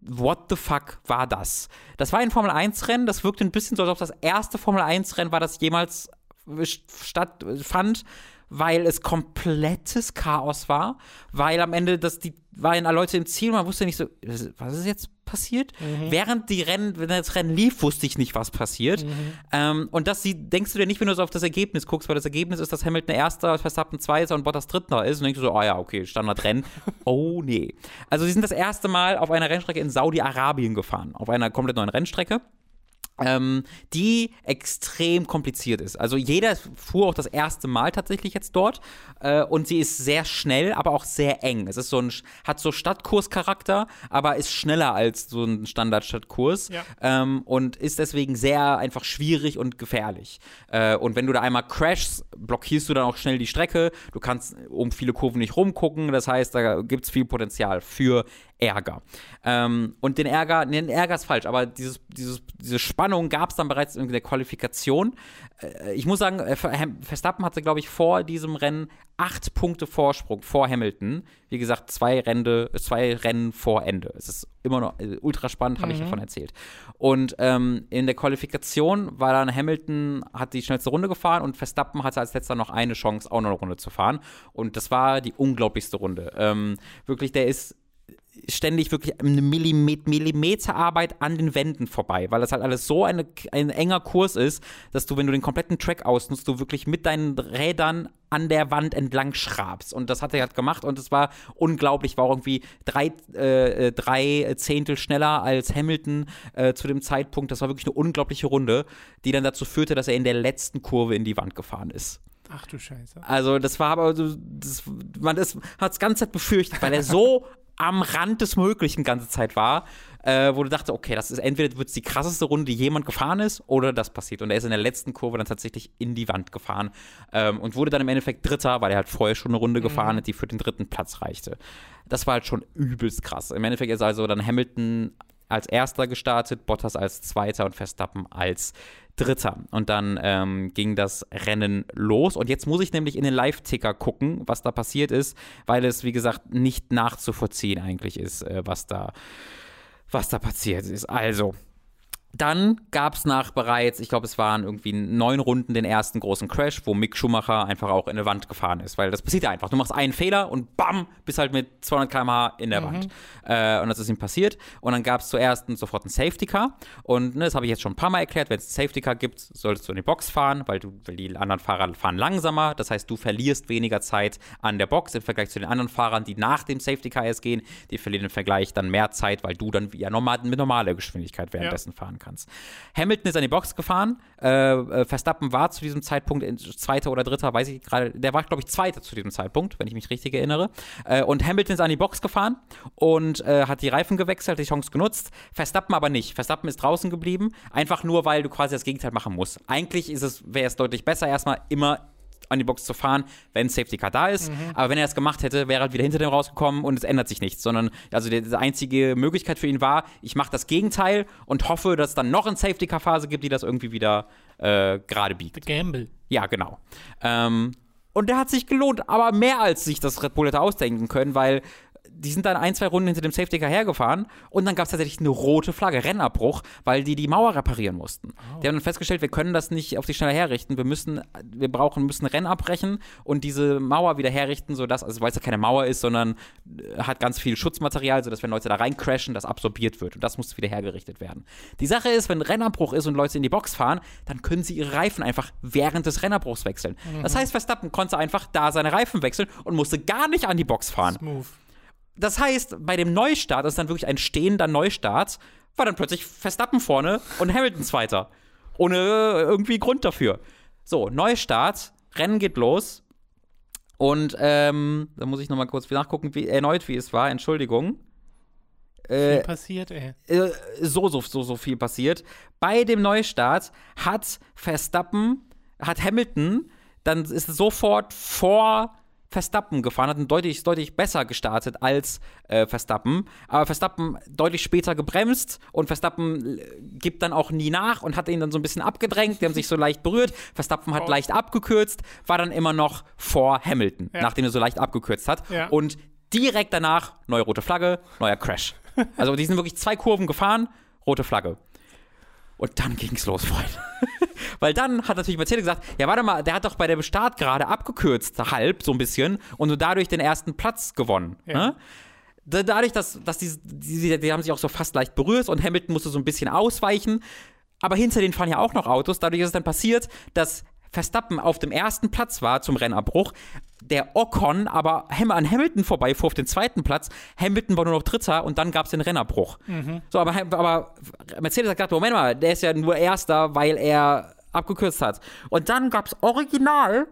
what the fuck war das? Das war ein Formel 1-Rennen, das wirkte ein bisschen so, als ob das erste Formel 1-Rennen war, das jemals stattfand, weil es komplettes Chaos war, weil am Ende das die waren Leute im Ziel, man wusste nicht so, was ist jetzt passiert? Während die Rennen, wenn das Rennen lief, wusste ich nicht, was passiert. Ähm, und das sie, denkst du dir nicht, wenn du so auf das Ergebnis guckst, weil das Ergebnis ist, dass Hamilton erster, Verstappen zweiter und Bottas dritter ist und denkst du so, oh ja, okay, Standardrennen. *laughs* oh nee. Also sie sind das erste Mal auf einer Rennstrecke in Saudi-Arabien gefahren, auf einer komplett neuen Rennstrecke ähm, die extrem kompliziert ist. Also jeder fuhr auch das erste Mal tatsächlich jetzt dort äh, und sie ist sehr schnell, aber auch sehr eng. Es ist so ein, hat so Stadtkurscharakter, aber ist schneller als so ein Standardstadtkurs Ja. ähm, und ist deswegen sehr einfach schwierig und gefährlich. Äh, und wenn du da einmal crashst, blockierst du dann auch schnell die Strecke. Du kannst um viele Kurven nicht rumgucken. Das heißt, da gibt es viel Potenzial für Ärger. Ähm, und den Ärger, nee, den Ärger ist falsch, aber dieses, dieses, diese Spannung gab es dann bereits in der Qualifikation. Äh, ich muss sagen, äh, Verstappen hatte, glaube ich, vor diesem Rennen acht Punkte Vorsprung vor Hamilton. Wie gesagt, zwei, Rände, zwei Rennen vor Ende. Es ist immer noch äh, ultra spannend, habe ich davon erzählt. Und ähm, in der Qualifikation war dann Hamilton, hat die schnellste Runde gefahren und Verstappen hatte als letzter noch eine Chance, auch noch eine Runde zu fahren. Und das war die unglaublichste Runde. Ähm, wirklich, der ist ständig wirklich eine Millimet Millimeterarbeit an den Wänden vorbei, weil das halt alles so eine, ein enger Kurs ist, dass du, wenn du den kompletten Track ausnutzt, du wirklich mit deinen Rädern an der Wand entlang schrabst. Und das hat er halt gemacht und es war unglaublich, war irgendwie drei, äh, äh, drei Zehntel schneller als Hamilton äh, zu dem Zeitpunkt. Das war wirklich eine unglaubliche Runde, die dann dazu führte, dass er in der letzten Kurve in die Wand gefahren ist. Ach du Scheiße. Also das war aber, das, man hat es ganze Zeit befürchtet, weil er so *laughs* am Rand des Möglichen ganze Zeit war, äh, wo du dachte, okay, das ist entweder wird es die krasseste Runde, die jemand gefahren ist, oder das passiert. Und er ist in der letzten Kurve dann tatsächlich in die Wand gefahren ähm, und wurde dann im Endeffekt Dritter, weil er halt vorher schon eine Runde gefahren hat, die für den dritten Platz reichte. Das war halt schon übelst krass. Im Endeffekt ist also dann Hamilton als Erster gestartet, Bottas als Zweiter und Verstappen als Dritter. Und dann ähm, ging das Rennen los. Und jetzt muss ich nämlich in den Live-Ticker gucken, was da passiert ist, weil es, wie gesagt, nicht nachzuvollziehen eigentlich ist, äh, was da, was da passiert ist. Also. Dann gab es nach bereits, ich glaube, es waren irgendwie neun Runden den ersten großen Crash, wo Mick Schumacher einfach auch in eine Wand gefahren ist, weil das passiert ja einfach. Du machst einen Fehler und bam, bist halt mit 200 km/h in der Wand. Äh, und das ist ihm passiert. Und dann gab es zuerst einen- sofort einen Safety Car. Und ne, das habe ich jetzt schon ein paar Mal erklärt. Wenn es einen Safety Car gibt, solltest du in die Box fahren, weil, du, weil die anderen Fahrer fahren langsamer. Das heißt, du verlierst weniger Zeit an der Box im Vergleich zu den anderen Fahrern, die nach dem Safety Car erst gehen. Die verlieren im Vergleich dann mehr Zeit, weil du dann ja normal, mit normaler Geschwindigkeit währenddessen fahren kannst. Hamilton ist an die Box gefahren. Äh, äh, Verstappen war zu diesem Zeitpunkt in- Zweiter oder Dritter, weiß ich gerade. Der war, glaube ich, Zweiter zu diesem Zeitpunkt, wenn ich mich richtig erinnere. Äh, und Hamilton ist an die Box gefahren und äh, hat die Reifen gewechselt, die Chance genutzt. Verstappen aber nicht. Verstappen ist draußen geblieben, einfach nur, weil du quasi das Gegenteil machen musst. Eigentlich wäre es deutlich besser, erstmal immer an die Box zu fahren, wenn Safety Car da ist. Aber wenn er das gemacht hätte, wäre er halt wieder hinter dem rausgekommen und es ändert sich nichts. Sondern, also die, die einzige Möglichkeit für ihn war, ich mache das Gegenteil und hoffe, dass es dann noch eine Safety Car Phase gibt, die das irgendwie wieder äh, gerade biegt. Gamble. Ja, genau. Ähm, und der hat sich gelohnt, aber mehr als sich das Red Bull hätte ausdenken können, weil die sind dann ein, zwei Runden hinter dem Safety Car hergefahren und dann gab es tatsächlich eine rote Flagge, Rennabbruch, weil die die Mauer reparieren mussten. Die haben dann festgestellt, wir können das nicht auf die Schnelle herrichten, wir müssen, wir brauchen, müssen Rennen abbrechen und diese Mauer wieder herrichten, sodass, also weil es ja keine Mauer ist, sondern äh, hat ganz viel Schutzmaterial, sodass wenn Leute da rein crashen, das absorbiert wird und das muss wieder hergerichtet werden. Die Sache ist, wenn Rennabbruch ist und Leute in die Box fahren, dann können sie ihre Reifen einfach während des Rennabbruchs wechseln. Das heißt, Verstappen konnte einfach da seine Reifen wechseln und musste gar nicht an die Box fahren. Smooth. Das heißt, bei dem Neustart, das ist dann wirklich ein stehender Neustart, war dann plötzlich Verstappen vorne und Hamilton Zweiter. Ohne irgendwie Grund dafür. So, Neustart, Rennen geht los. Und ähm, da muss ich nochmal kurz nachgucken, wie, erneut wie es war, Entschuldigung. Viel passiert, ey. Äh, so, so, so, so viel passiert. Bei dem Neustart hat Verstappen, hat Hamilton, dann ist es sofort vor Verstappen gefahren, hat ein deutlich, deutlich besser gestartet als äh, Verstappen. Aber Verstappen deutlich später gebremst und Verstappen äh, gibt dann auch nie nach und hat ihn dann so ein bisschen abgedrängt. Die haben sich so leicht berührt. Verstappen hat Oh. leicht abgekürzt, war dann immer noch vor Hamilton, Ja. nachdem er so leicht abgekürzt hat. Ja. Und direkt danach neue rote Flagge, neuer Crash. Also die sind wirklich zwei Kurven gefahren, rote Flagge. Und dann ging's los, Freunde. Weil dann hat natürlich Mercedes gesagt, ja warte mal, der hat doch bei dem Start gerade abgekürzt, halb so ein bisschen, und nur dadurch den ersten Platz gewonnen. Ja. Ne? Da- Dadurch, dass, dass die, die, die haben sich auch so fast leicht berührt und Hamilton musste so ein bisschen ausweichen. Aber hinter denen fahren ja auch noch Autos. Dadurch ist es dann passiert, dass Verstappen auf dem ersten Platz war zum Rennabbruch, der Ocon aber an Hamilton vorbeifuhr auf den zweiten Platz. Hamilton war nur noch Dritter und dann gab es den Rennabbruch. So, aber, aber Mercedes hat gesagt, Moment mal, der ist ja nur Erster, weil er abgekürzt hat. Und dann gab es original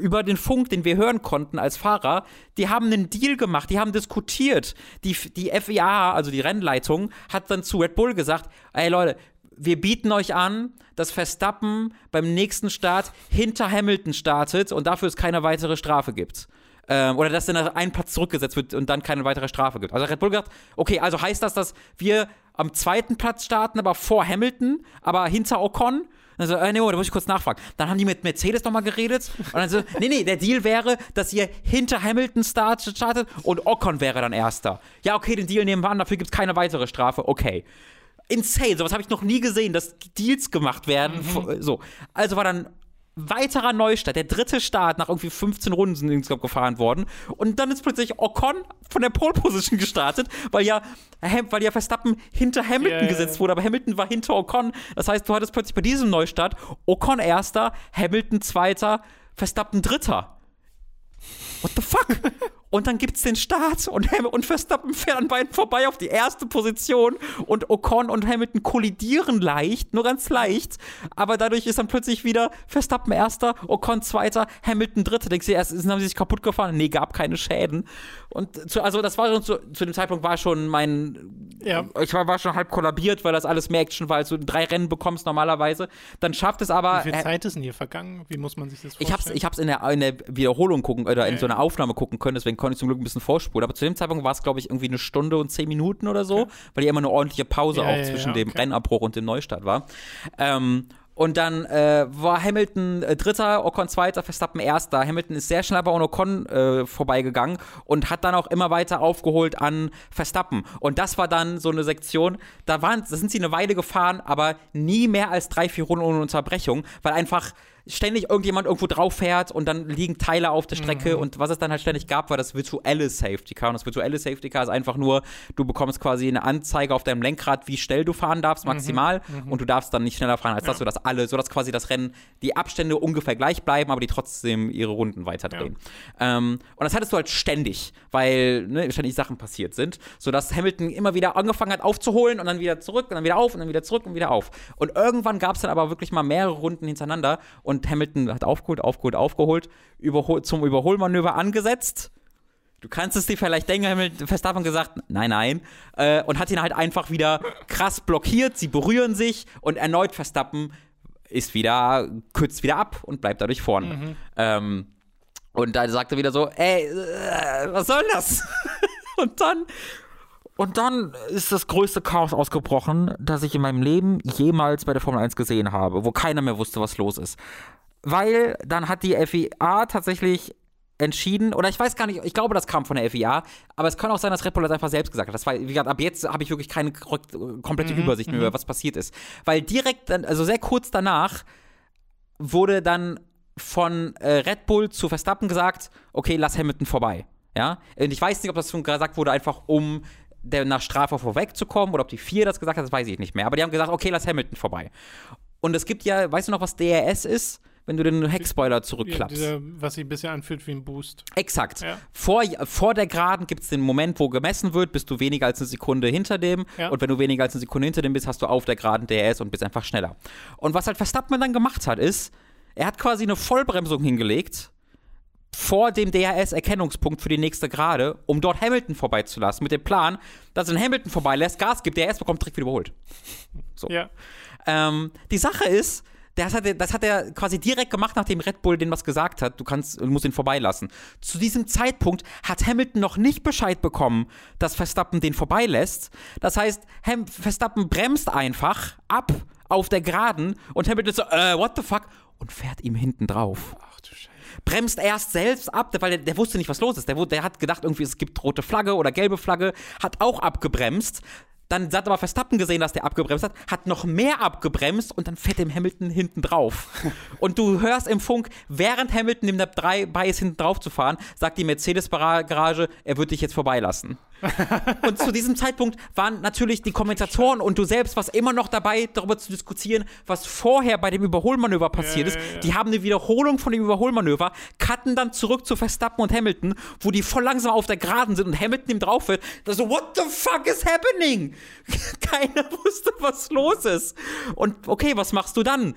über den Funk, den wir hören konnten als Fahrer, die haben einen Deal gemacht, die haben diskutiert. Die, die FIA, also die Rennleitung, hat dann zu Red Bull gesagt, ey Leute, wir bieten euch an, dass Verstappen beim nächsten Start hinter Hamilton startet und dafür es keine weitere Strafe gibt. Ähm, oder dass dann ein Platz zurückgesetzt wird und dann keine weitere Strafe gibt. Also Red Bull gesagt, okay, also heißt das, dass wir am zweiten Platz starten, aber vor Hamilton, aber hinter Ocon? Also, äh, nee, oh, da muss ich kurz nachfragen. Dann haben die mit Mercedes nochmal geredet und dann so, *laughs* nee, nee, der Deal wäre, dass ihr hinter Hamilton start, startet und Ocon wäre dann Erster. Ja, okay, den Deal nehmen wir an, dafür gibt es keine weitere Strafe, okay. Insane, sowas habe ich noch nie gesehen, dass Deals gemacht werden. So, also war dann weiterer Neustart, der dritte Start nach irgendwie 15 Runden sind insgesamt gefahren worden. Und dann ist plötzlich Ocon von der Pole Position gestartet, weil ja, weil ja Verstappen hinter Hamilton ja, gesetzt wurde, aber Hamilton war hinter Ocon. Das heißt, du hattest plötzlich bei diesem Neustart Ocon erster, Hamilton zweiter, Verstappen dritter. What the fuck? Und dann gibt's den Start und, Ham und Verstappen fährt an beiden vorbei auf die erste Position und Ocon und Hamilton kollidieren leicht, nur ganz leicht, aber dadurch ist dann plötzlich wieder Verstappen erster, Ocon zweiter, Hamilton dritter. Denkst du, erst haben sie sich kaputt gefahren? Nee, gab keine Schäden. Und zu, also das war schon zu, zu dem Zeitpunkt war schon mein Ja. ich war, war schon halb kollabiert, weil das alles mehr Action war, als du drei Rennen bekommst normalerweise. Dann schafft es aber Wie viel äh, Zeit ist denn hier vergangen? Wie muss man sich das ich vorstellen? hab's, ich hab's in der, in der Wiederholung gucken oder in Ja, so einer Aufnahme gucken können, deswegen konnte ich zum Glück ein bisschen vorspulen. Aber zu dem Zeitpunkt war es, glaube ich, irgendwie eine Stunde und zehn Minuten oder so, weil ja immer eine ordentliche Pause Ja, auch ja, zwischen ja, dem okay. Rennabbruch und dem Neustart war. Ähm, und dann äh, war Hamilton äh, Dritter, Ocon Zweiter, Verstappen Erster. Hamilton ist sehr schnell bei Ocon äh, vorbeigegangen und hat dann auch immer weiter aufgeholt an Verstappen. Und das war dann so eine Sektion, da, waren, da sind sie eine Weile gefahren, aber nie mehr als drei, vier Runden ohne Unterbrechung, weil einfach ständig irgendjemand irgendwo drauf fährt und dann liegen Teile auf der Strecke und was es dann halt ständig gab, war das virtuelle Safety Car. Und das virtuelle Safety Car ist einfach nur, du bekommst quasi eine Anzeige auf deinem Lenkrad, wie schnell du fahren darfst, maximal, und du darfst dann nicht schneller fahren als das, sodass alle, sodass quasi das Rennen, die Abstände ungefähr gleich bleiben, aber die trotzdem ihre Runden weiterdrehen. Ähm, und das hattest du halt ständig, weil ne, ständig Sachen passiert sind, sodass Hamilton immer wieder angefangen hat aufzuholen und dann wieder zurück und dann wieder auf und dann wieder zurück und wieder auf. Und irgendwann gab es dann aber wirklich mal mehrere Runden hintereinander und Hamilton hat aufgeholt, aufgeholt, aufgeholt, überhol zum Überholmanöver angesetzt. Du kannst es dir vielleicht denken, Hamilton Verstappen gesagt, nein, nein, äh, und hat ihn halt einfach wieder krass blockiert. Sie berühren sich und erneut Verstappen ist wieder, kürzt wieder ab und bleibt dadurch vorne. Ähm, und da sagt er wieder so, ey, äh, was soll das? *laughs* und dann und dann ist das größte Chaos ausgebrochen, das ich in meinem Leben jemals bei der Formel 1 gesehen habe, wo keiner mehr wusste, was los ist. Weil dann hat die FIA tatsächlich entschieden, oder ich weiß gar nicht, ich glaube, das kam von der FIA, aber es kann auch sein, dass Red Bull das einfach selbst gesagt hat. Das war, wie gesagt, ab jetzt habe ich wirklich keine komplette Übersicht mehr über was passiert ist. Weil direkt, dann, also sehr kurz danach, wurde dann von äh, Red Bull zu Verstappen gesagt, okay, lass Hamilton vorbei. Ja? Und ich weiß nicht, ob das schon gesagt wurde, einfach um der nach Strafe vorwegzukommen oder ob die vier das gesagt hat, das weiß ich nicht mehr. Aber die haben gesagt, okay, lass Hamilton vorbei. Und es gibt ja, weißt du noch, was DRS ist, wenn du den Heckspoiler ja, zurückklappst? dieser, was sich bisher anfühlt wie ein Boost. Exakt. Ja. Vor, vor der Geraden gibt es den Moment, wo gemessen wird, bist du weniger als eine Sekunde hinter dem. Ja. Und wenn du weniger als eine Sekunde hinter dem bist, hast du auf der Geraden DRS und bist einfach schneller. Und was halt Verstappen dann gemacht hat, ist, er hat quasi eine Vollbremsung hingelegt vor dem DRS-Erkennungspunkt für die nächste Gerade, um dort Hamilton vorbeizulassen, mit dem Plan, dass er Hamilton vorbeilässt, Gas gibt, DRS bekommt, direkt wieder überholt. So. Ja. Ähm, die Sache ist, das hat, er, das hat er quasi direkt gemacht, nachdem Red Bull denen was gesagt hat. Du kannst, du musst ihn vorbeilassen. Zu diesem Zeitpunkt hat Hamilton noch nicht Bescheid bekommen, dass Verstappen den vorbeilässt. Das heißt, Ham Verstappen bremst einfach ab auf der Geraden und Hamilton ist so, äh, what the fuck? Und fährt ihm hinten drauf Ach du Scheiße. Bremst erst selbst ab, weil der, der wusste nicht, was los ist. Der, der hat gedacht, irgendwie es gibt rote Flagge oder gelbe Flagge, hat auch abgebremst. Dann hat aber Verstappen gesehen, dass der abgebremst hat, hat noch mehr abgebremst und dann fährt dem Hamilton hinten drauf. *laughs* und du hörst im Funk, während Hamilton dem Lab 3 bei ist, hinten drauf zu fahren, sagt die Mercedes-Garage, er wird dich jetzt vorbeilassen. Und zu diesem Zeitpunkt waren natürlich die Kommentatoren und du selbst was immer noch dabei, darüber zu diskutieren, was vorher bei dem Überholmanöver passiert Ja, ist. ja, ja. Die haben eine Wiederholung von dem Überholmanöver, cutten dann zurück zu Verstappen und Hamilton, wo die voll langsam auf der Geraden sind und Hamilton ihm drauf wird. Da so, what the fuck is happening? *laughs* Keiner wusste, was los ist. Und okay, was machst du dann?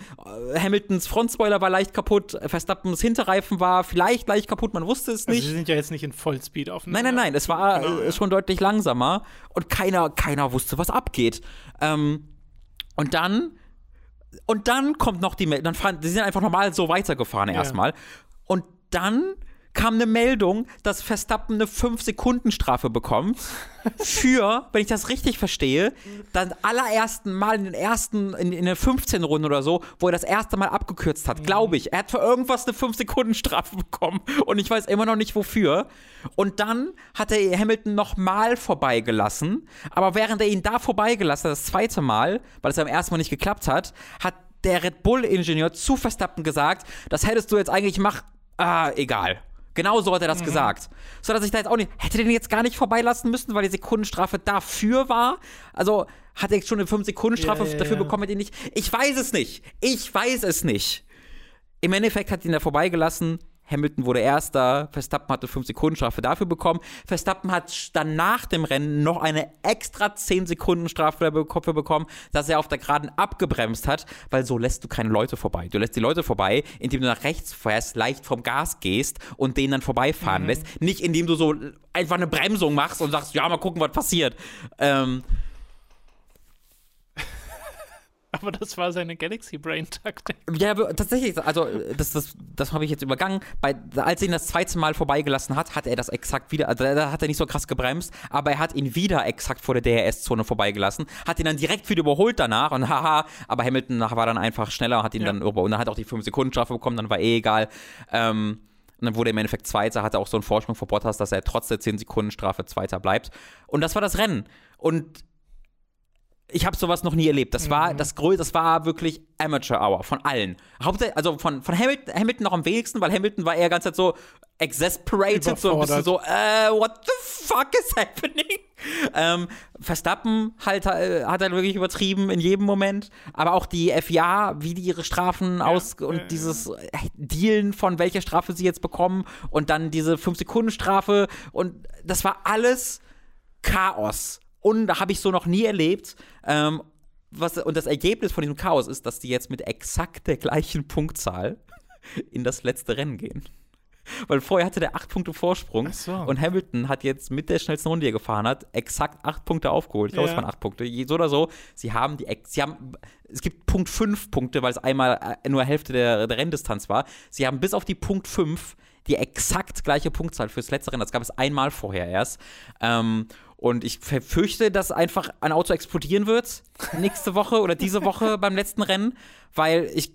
Äh, Hamiltons Frontspoiler war leicht kaputt, Verstappens Hinterreifen war vielleicht leicht kaputt, man wusste es Also nicht. sie sind ja jetzt nicht in Vollspeed auf Nein, nein, nein, es war Genau, äh, ja. Schon deutlich langsamer und keiner, keiner wusste, was abgeht. Ähm, und dann, und dann kommt noch die dann fahren, die sind einfach normal so weitergefahren erstmal. Und dann kam eine Meldung, dass Verstappen eine 5-Sekunden-Strafe bekommt für, wenn ich das richtig verstehe, dann allerersten Mal in den ersten, in, in den 15 Runden oder so, wo er das erste Mal abgekürzt hat, glaube ich. Er hat für irgendwas eine 5-Sekunden-Strafe bekommen und ich weiß immer noch nicht wofür. Und dann hat er Hamilton nochmal vorbeigelassen, aber während er ihn da vorbeigelassen hat, das zweite Mal, weil es beim ersten Mal nicht geklappt hat, hat der Red Bull-Ingenieur zu Verstappen gesagt, das hättest du jetzt eigentlich gemacht, ah, egal. Genau so hat er das gesagt. So dass ich da jetzt auch nicht, hätte den jetzt gar nicht vorbeilassen müssen, weil die Sekundenstrafe dafür war. Also hat er schon eine 5-Sekunden-Strafe Ja, ja, dafür ja. bekommen, hat ihn nicht. Ich weiß es nicht. Ich weiß es nicht. Im Endeffekt hat ihn da vorbeigelassen. Hamilton wurde Erster, Verstappen hatte 5 Sekunden Strafe dafür bekommen. Verstappen hat dann nach dem Rennen noch eine extra 10 Sekunden Strafe dafür bekommen, dass er auf der Geraden abgebremst hat, weil so lässt du keine Leute vorbei. Du lässt die Leute vorbei, indem du nach rechts fährst, leicht vom Gas gehst und denen dann vorbeifahren lässt. Nicht indem du so einfach eine Bremsung machst und sagst, ja, mal gucken, was passiert. Ähm, *laughs* Aber das war seine Galaxy Brain-Taktik. Ja, aber tatsächlich, also das, das, das habe ich jetzt übergangen. Bei, als er ihn das zweite Mal vorbeigelassen hat, hat er das exakt wieder, also da hat er nicht so krass gebremst, aber er hat ihn wieder exakt vor der DRS-Zone vorbeigelassen, hat ihn dann direkt wieder überholt danach und haha, aber Hamilton war dann einfach schneller, hat ihn Ja. dann über und dann hat er auch die 5-Sekunden-Strafe bekommen, dann war eh egal. Ähm, und dann wurde er im Endeffekt Zweiter, hatte auch so einen Vorsprung vor Bottas, dass er trotz der 10-Sekunden-Strafe Zweiter bleibt. Und das war das Rennen. Und ich habe sowas noch nie erlebt. Das war das größte, das war wirklich Amateur Hour von allen. Hauptsächlich, also von, von Hamilton, Hamilton noch am wenigsten, weil Hamilton war eher ganz Zeit so exasperated, so ein bisschen so, äh, what the fuck is happening? *laughs* Ähm, Verstappen halt, äh, hat er wirklich übertrieben in jedem Moment, aber auch die FIA, wie die ihre Strafen aus und ja, ja. dieses äh, Dealen von welcher Strafe sie jetzt bekommen und dann diese 5-Sekunden-Strafe und das war alles Chaos. Und da habe ich so noch nie erlebt. Ähm, was, und das Ergebnis von diesem Chaos ist, dass die jetzt mit exakt der gleichen Punktzahl *laughs* in das letzte Rennen gehen. Weil vorher hatte der acht Punkte Vorsprung so. und Hamilton hat jetzt mit der schnellsten Runde, die er gefahren hat, exakt acht Punkte aufgeholt. Ich glaube, Ja. es waren acht Punkte. Je- So oder so, sie haben die, sie haben, es gibt Punkt fünf Punkte, weil es einmal äh, nur Hälfte der, der Renndistanz war. Sie haben bis auf die Punkt fünf die exakt gleiche Punktzahl fürs letzte Rennen. Das gab es einmal vorher erst. Ähm, und ich verfürchte, dass einfach ein Auto explodieren wird nächste Woche oder diese Woche *laughs* beim letzten Rennen, weil ich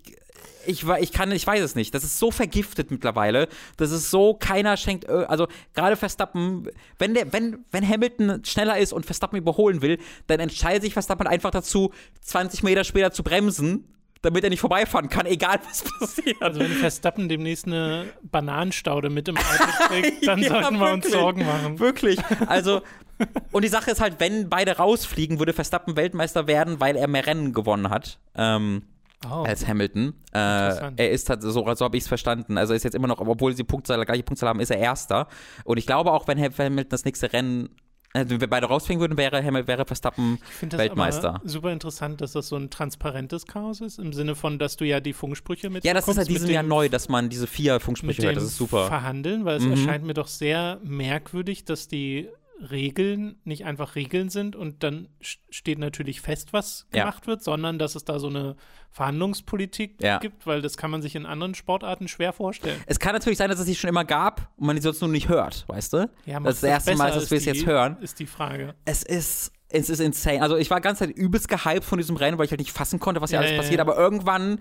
ich, ich kann, ich weiß es nicht. Das ist so vergiftet mittlerweile. Das ist so, keiner schenkt, ö- also gerade Verstappen, wenn der, wenn, wenn Hamilton schneller ist und Verstappen überholen will, dann entscheidet sich Verstappen einfach dazu, 20 Meter später zu bremsen, damit er nicht vorbeifahren kann, egal was *laughs* passiert. Also wenn Verstappen demnächst eine Bananenstaude mit im Auto trägt, *laughs* dann Ja, sollten wir uns wirklich. Sorgen machen. Wirklich. Also, *laughs* und die Sache ist halt, wenn beide rausfliegen, würde Verstappen Weltmeister werden, weil er mehr Rennen gewonnen hat. Ähm, Oh. als Hamilton. Äh, Interessant. er ist halt, so, so habe ich es verstanden. Also er ist jetzt immer noch, obwohl sie Punktzahl, gleiche Punktzahl haben, ist er Erster. Und ich glaube auch, wenn Hamilton das nächste Rennen, äh, wenn wir beide rausfliegen würden, wäre, wäre Verstappen Ich finde das Weltmeister. super interessant, dass das so ein transparentes Chaos ist, im Sinne von, dass du ja die Funksprüche mit Ja, das ist halt diesem Jahr neu, dass man diese vier Funksprüche hört. Das ist super. Verhandeln, weil es Mhm. erscheint mir doch sehr merkwürdig, dass die Regeln nicht einfach Regeln sind und dann st- steht natürlich fest, was Ja. gemacht wird, sondern dass es da so eine Verhandlungspolitik Ja. gibt, weil das kann man sich in anderen Sportarten schwer vorstellen. Es kann natürlich sein, dass es die schon immer gab und man die sonst nur nicht hört, weißt du? Ja, das ist das erste Mal, dass wir es jetzt hören. Ist die Frage. Es ist, es ist insane. Also ich war ganz Zeit übelst gehypt von diesem Rennen, weil ich halt nicht fassen konnte, was hier Ja, alles ja, passiert. ja. Aber irgendwann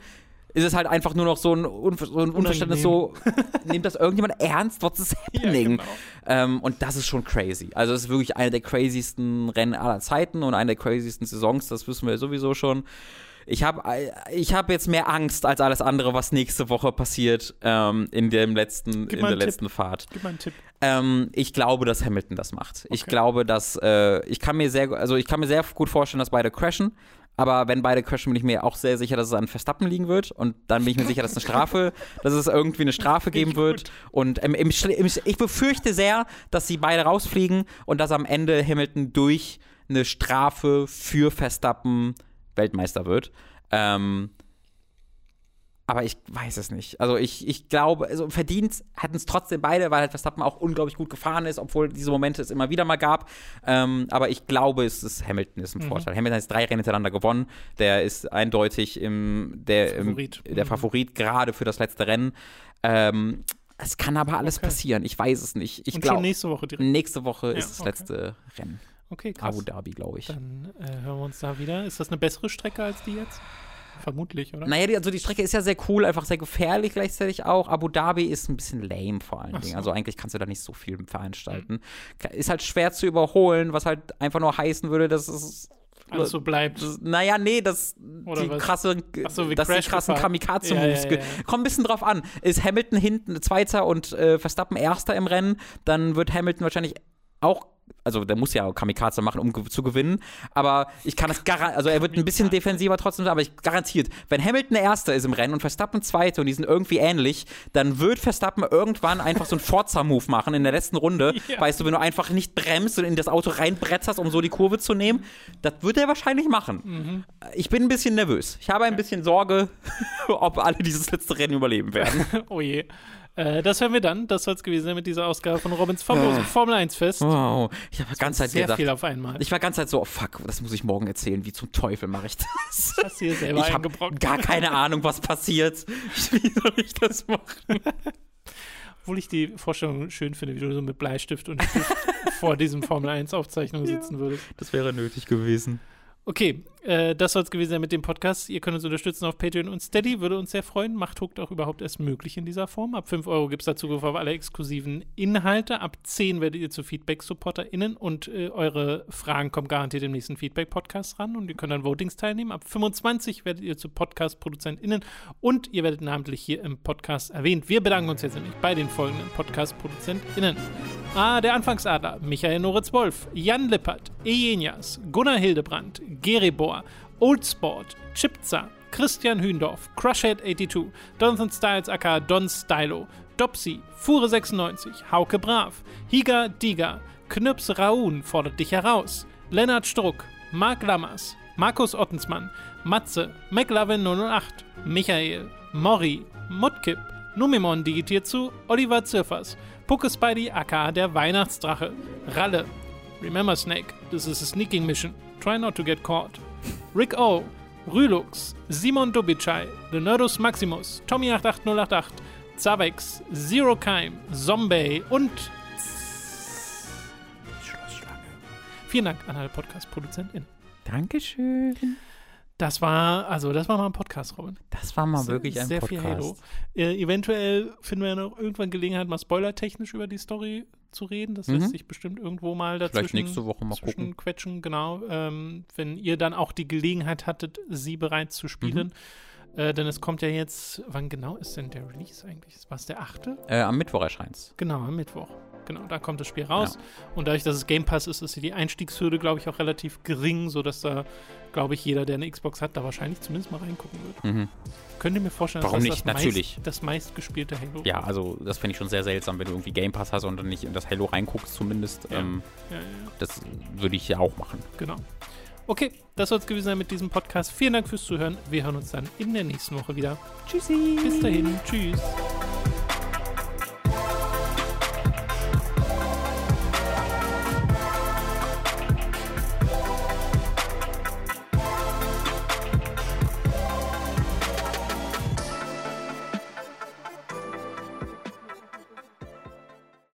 ist es halt einfach nur noch so ein, Unver so ein Unverständnis, so, nimmt das irgendjemand ernst? What is *laughs* happening? genau. ähm, und das ist schon crazy. Also es ist wirklich eine der craziesten Rennen aller Zeiten und eine der craziesten Saisons, das wissen wir sowieso schon. Ich habe ich hab jetzt mehr Angst als alles andere, was nächste Woche passiert ähm, in dem letzten, in der Tipp. letzten Fahrt. Gib mal einen Tipp. Ähm, ich glaube, dass Hamilton das macht. Ich Okay. glaube, dass äh, ich kann mir sehr, also ich kann mir sehr gut vorstellen, dass beide crashen. Aber wenn beide crashen, bin ich mir auch sehr sicher, dass es an Verstappen liegen wird. Und dann bin ich mir sicher, dass eine Strafe, *laughs* dass es irgendwie eine Strafe geben wird. Und ähm, im, Schle- im, ich befürchte sehr, dass sie beide rausfliegen und dass am Ende Hamilton durch eine Strafe für Verstappen Weltmeister wird. Ähm, aber ich weiß es nicht. Also ich, ich glaube, also verdient hatten es trotzdem beide, weil halt Verstappen auch unglaublich gut gefahren ist, obwohl diese Momente es immer wieder mal gab. Ähm, aber ich glaube, es ist Hamilton ist ein Vorteil. Hamilton hat jetzt drei Rennen hintereinander gewonnen. Der ist eindeutig im, der, Favorit. Im, der Mhm. Favorit gerade für das letzte Rennen. Ähm, es kann aber alles Okay. passieren. Ich weiß es nicht. Ich glaube, nächste Woche direkt. nächste Woche Ja, ist das okay. letzte Rennen. Okay, krass. Abu Dhabi, glaube ich. Dann äh, hören wir uns da wieder. Ist das eine bessere Strecke als die jetzt? Vermutlich, oder? Naja, die, also die Strecke ist ja sehr cool, einfach sehr gefährlich gleichzeitig auch. Abu Dhabi ist ein bisschen lame vor allen Ach Dingen. so. Also eigentlich kannst du da nicht so viel veranstalten. Ist halt schwer zu überholen, was halt einfach nur heißen würde, dass es Alles so bleibt. Naja, nee, das Oder die was? krasse, so, dass die krassen. Kamikaze-Moves. Ja, ja, ja. Kommt ein bisschen drauf an. Ist Hamilton hinten Zweiter und äh, Verstappen Erster im Rennen, dann wird Hamilton wahrscheinlich auch, also der muss ja Kamikaze machen, um zu gewinnen. Aber ich kann das garantieren, also er wird ein bisschen defensiver trotzdem, aber ich garantiert, wenn Hamilton Erster ist im Rennen und Verstappen Zweiter und die sind irgendwie ähnlich, dann wird Verstappen irgendwann einfach so einen Forza-Move machen in der letzten Runde. *laughs* Ja. Weißt du, wenn du einfach nicht bremst und in das Auto reinbretterst, um so die Kurve zu nehmen, das wird er wahrscheinlich machen. Mhm. Ich bin ein bisschen nervös. Ich habe ein bisschen Sorge, *laughs* ob alle dieses letzte Rennen überleben werden. *laughs* Oh je. Äh, das hören wir dann. Das soll es gewesen sein mit dieser Ausgabe von Robins famosem Formel 1 Fest. Wow. Ich habe die ganze Zeit Sehr gedacht, viel auf einmal. ich war ganz Zeit so, oh fuck, das muss ich morgen erzählen. Wie zum Teufel mache ich das? du hier selber Ich habe gar keine Ahnung, was passiert. *laughs* Wie soll ich das machen? *laughs* Obwohl ich die Vorstellung schön finde, wie du so mit Bleistift und Stift *laughs* vor diesem Formel 1 Aufzeichnung sitzen würdest. Das wäre nötig gewesen. Okay, äh, das soll es gewesen sein mit dem Podcast. Ihr könnt uns unterstützen auf Patreon und Steady, würde uns sehr freuen. Macht Hooked auch überhaupt erst möglich in dieser Form. Ab 5 Euro gibt es da Zugriff auf alle exklusiven Inhalte. Ab 10 werdet ihr zu Feedback-SupporterInnen und äh, eure Fragen kommen garantiert im nächsten Feedback-Podcast ran und ihr könnt an Votings teilnehmen. Ab 25 werdet ihr zu Podcast-ProduzentInnen und ihr werdet namentlich hier im Podcast erwähnt. Wir bedanken uns jetzt nämlich bei den folgenden Podcast-ProduzentInnen. Ah, der Anfangsadler, Michael Noritz-Wolf, Jan Lippert, Ejenias, Gunnar Hildebrand, Geribor, Oldsport, Chipza, Christian Hündorf, Crushhead82, Jonathan Styles aka Don Stylo, Dopsy, Fure96, Hauke Brav, Higa Diga, Knüps Raun fordert dich heraus, Lennart Struck, Marc Lammers, Markus Ottensmann, Matze, McLovin 008, Michael, Mori, Mutkip, Numimon digitiert zu, Oliver Zirfers, Pucke Spidey aka der Weihnachtsdrache, Ralle, Remember Snake, this is a sneaking mission, try not to get caught, Rick O, Rülux, Simon Dubicai, Leonardus Maximus, Tommy88088, Zavex, Zero Keim, Zombie und die Schlossschlange. Vielen Dank an alle Podcast-ProduzentInnen. Dankeschön. Das war, also das war mal ein Podcast, Robin. Das war mal wirklich ein Sehr Podcast. viel Halo. Äh, eventuell finden wir ja noch irgendwann Gelegenheit, mal spoilertechnisch über die Story zu reden. Das Mhm. lässt sich bestimmt irgendwo mal dazwischen nächste Woche mal gucken. quetschen, genau. Ähm, wenn ihr dann auch die Gelegenheit hattet, sie bereits zu spielen. Mhm. Äh, denn es kommt ja jetzt, wann genau ist denn der Release eigentlich? War es der 8.? Äh, am Mittwoch erscheint's. Genau, am Mittwoch. Genau, da kommt das Spiel raus. Und dadurch, dass es Game Pass ist, ist die Einstiegshürde, glaube ich, auch relativ gering, sodass da, glaube ich, jeder, der eine Xbox hat, da wahrscheinlich zumindest mal reingucken wird. Mhm. Könnt ihr mir vorstellen, Warum dass nicht? das meist, Natürlich. das meistgespielte Halo Ja, also das finde ich schon sehr seltsam, wenn du irgendwie Game Pass hast und dann nicht in das Halo reinguckst zumindest. Ja. Ähm, Ja, ja, ja, das würde ich ja auch machen. genau. Okay, das soll es gewesen sein mit diesem Podcast. Vielen Dank fürs Zuhören. Wir hören uns dann in der nächsten Woche wieder. Tschüssi. Bis dahin. Tschüss.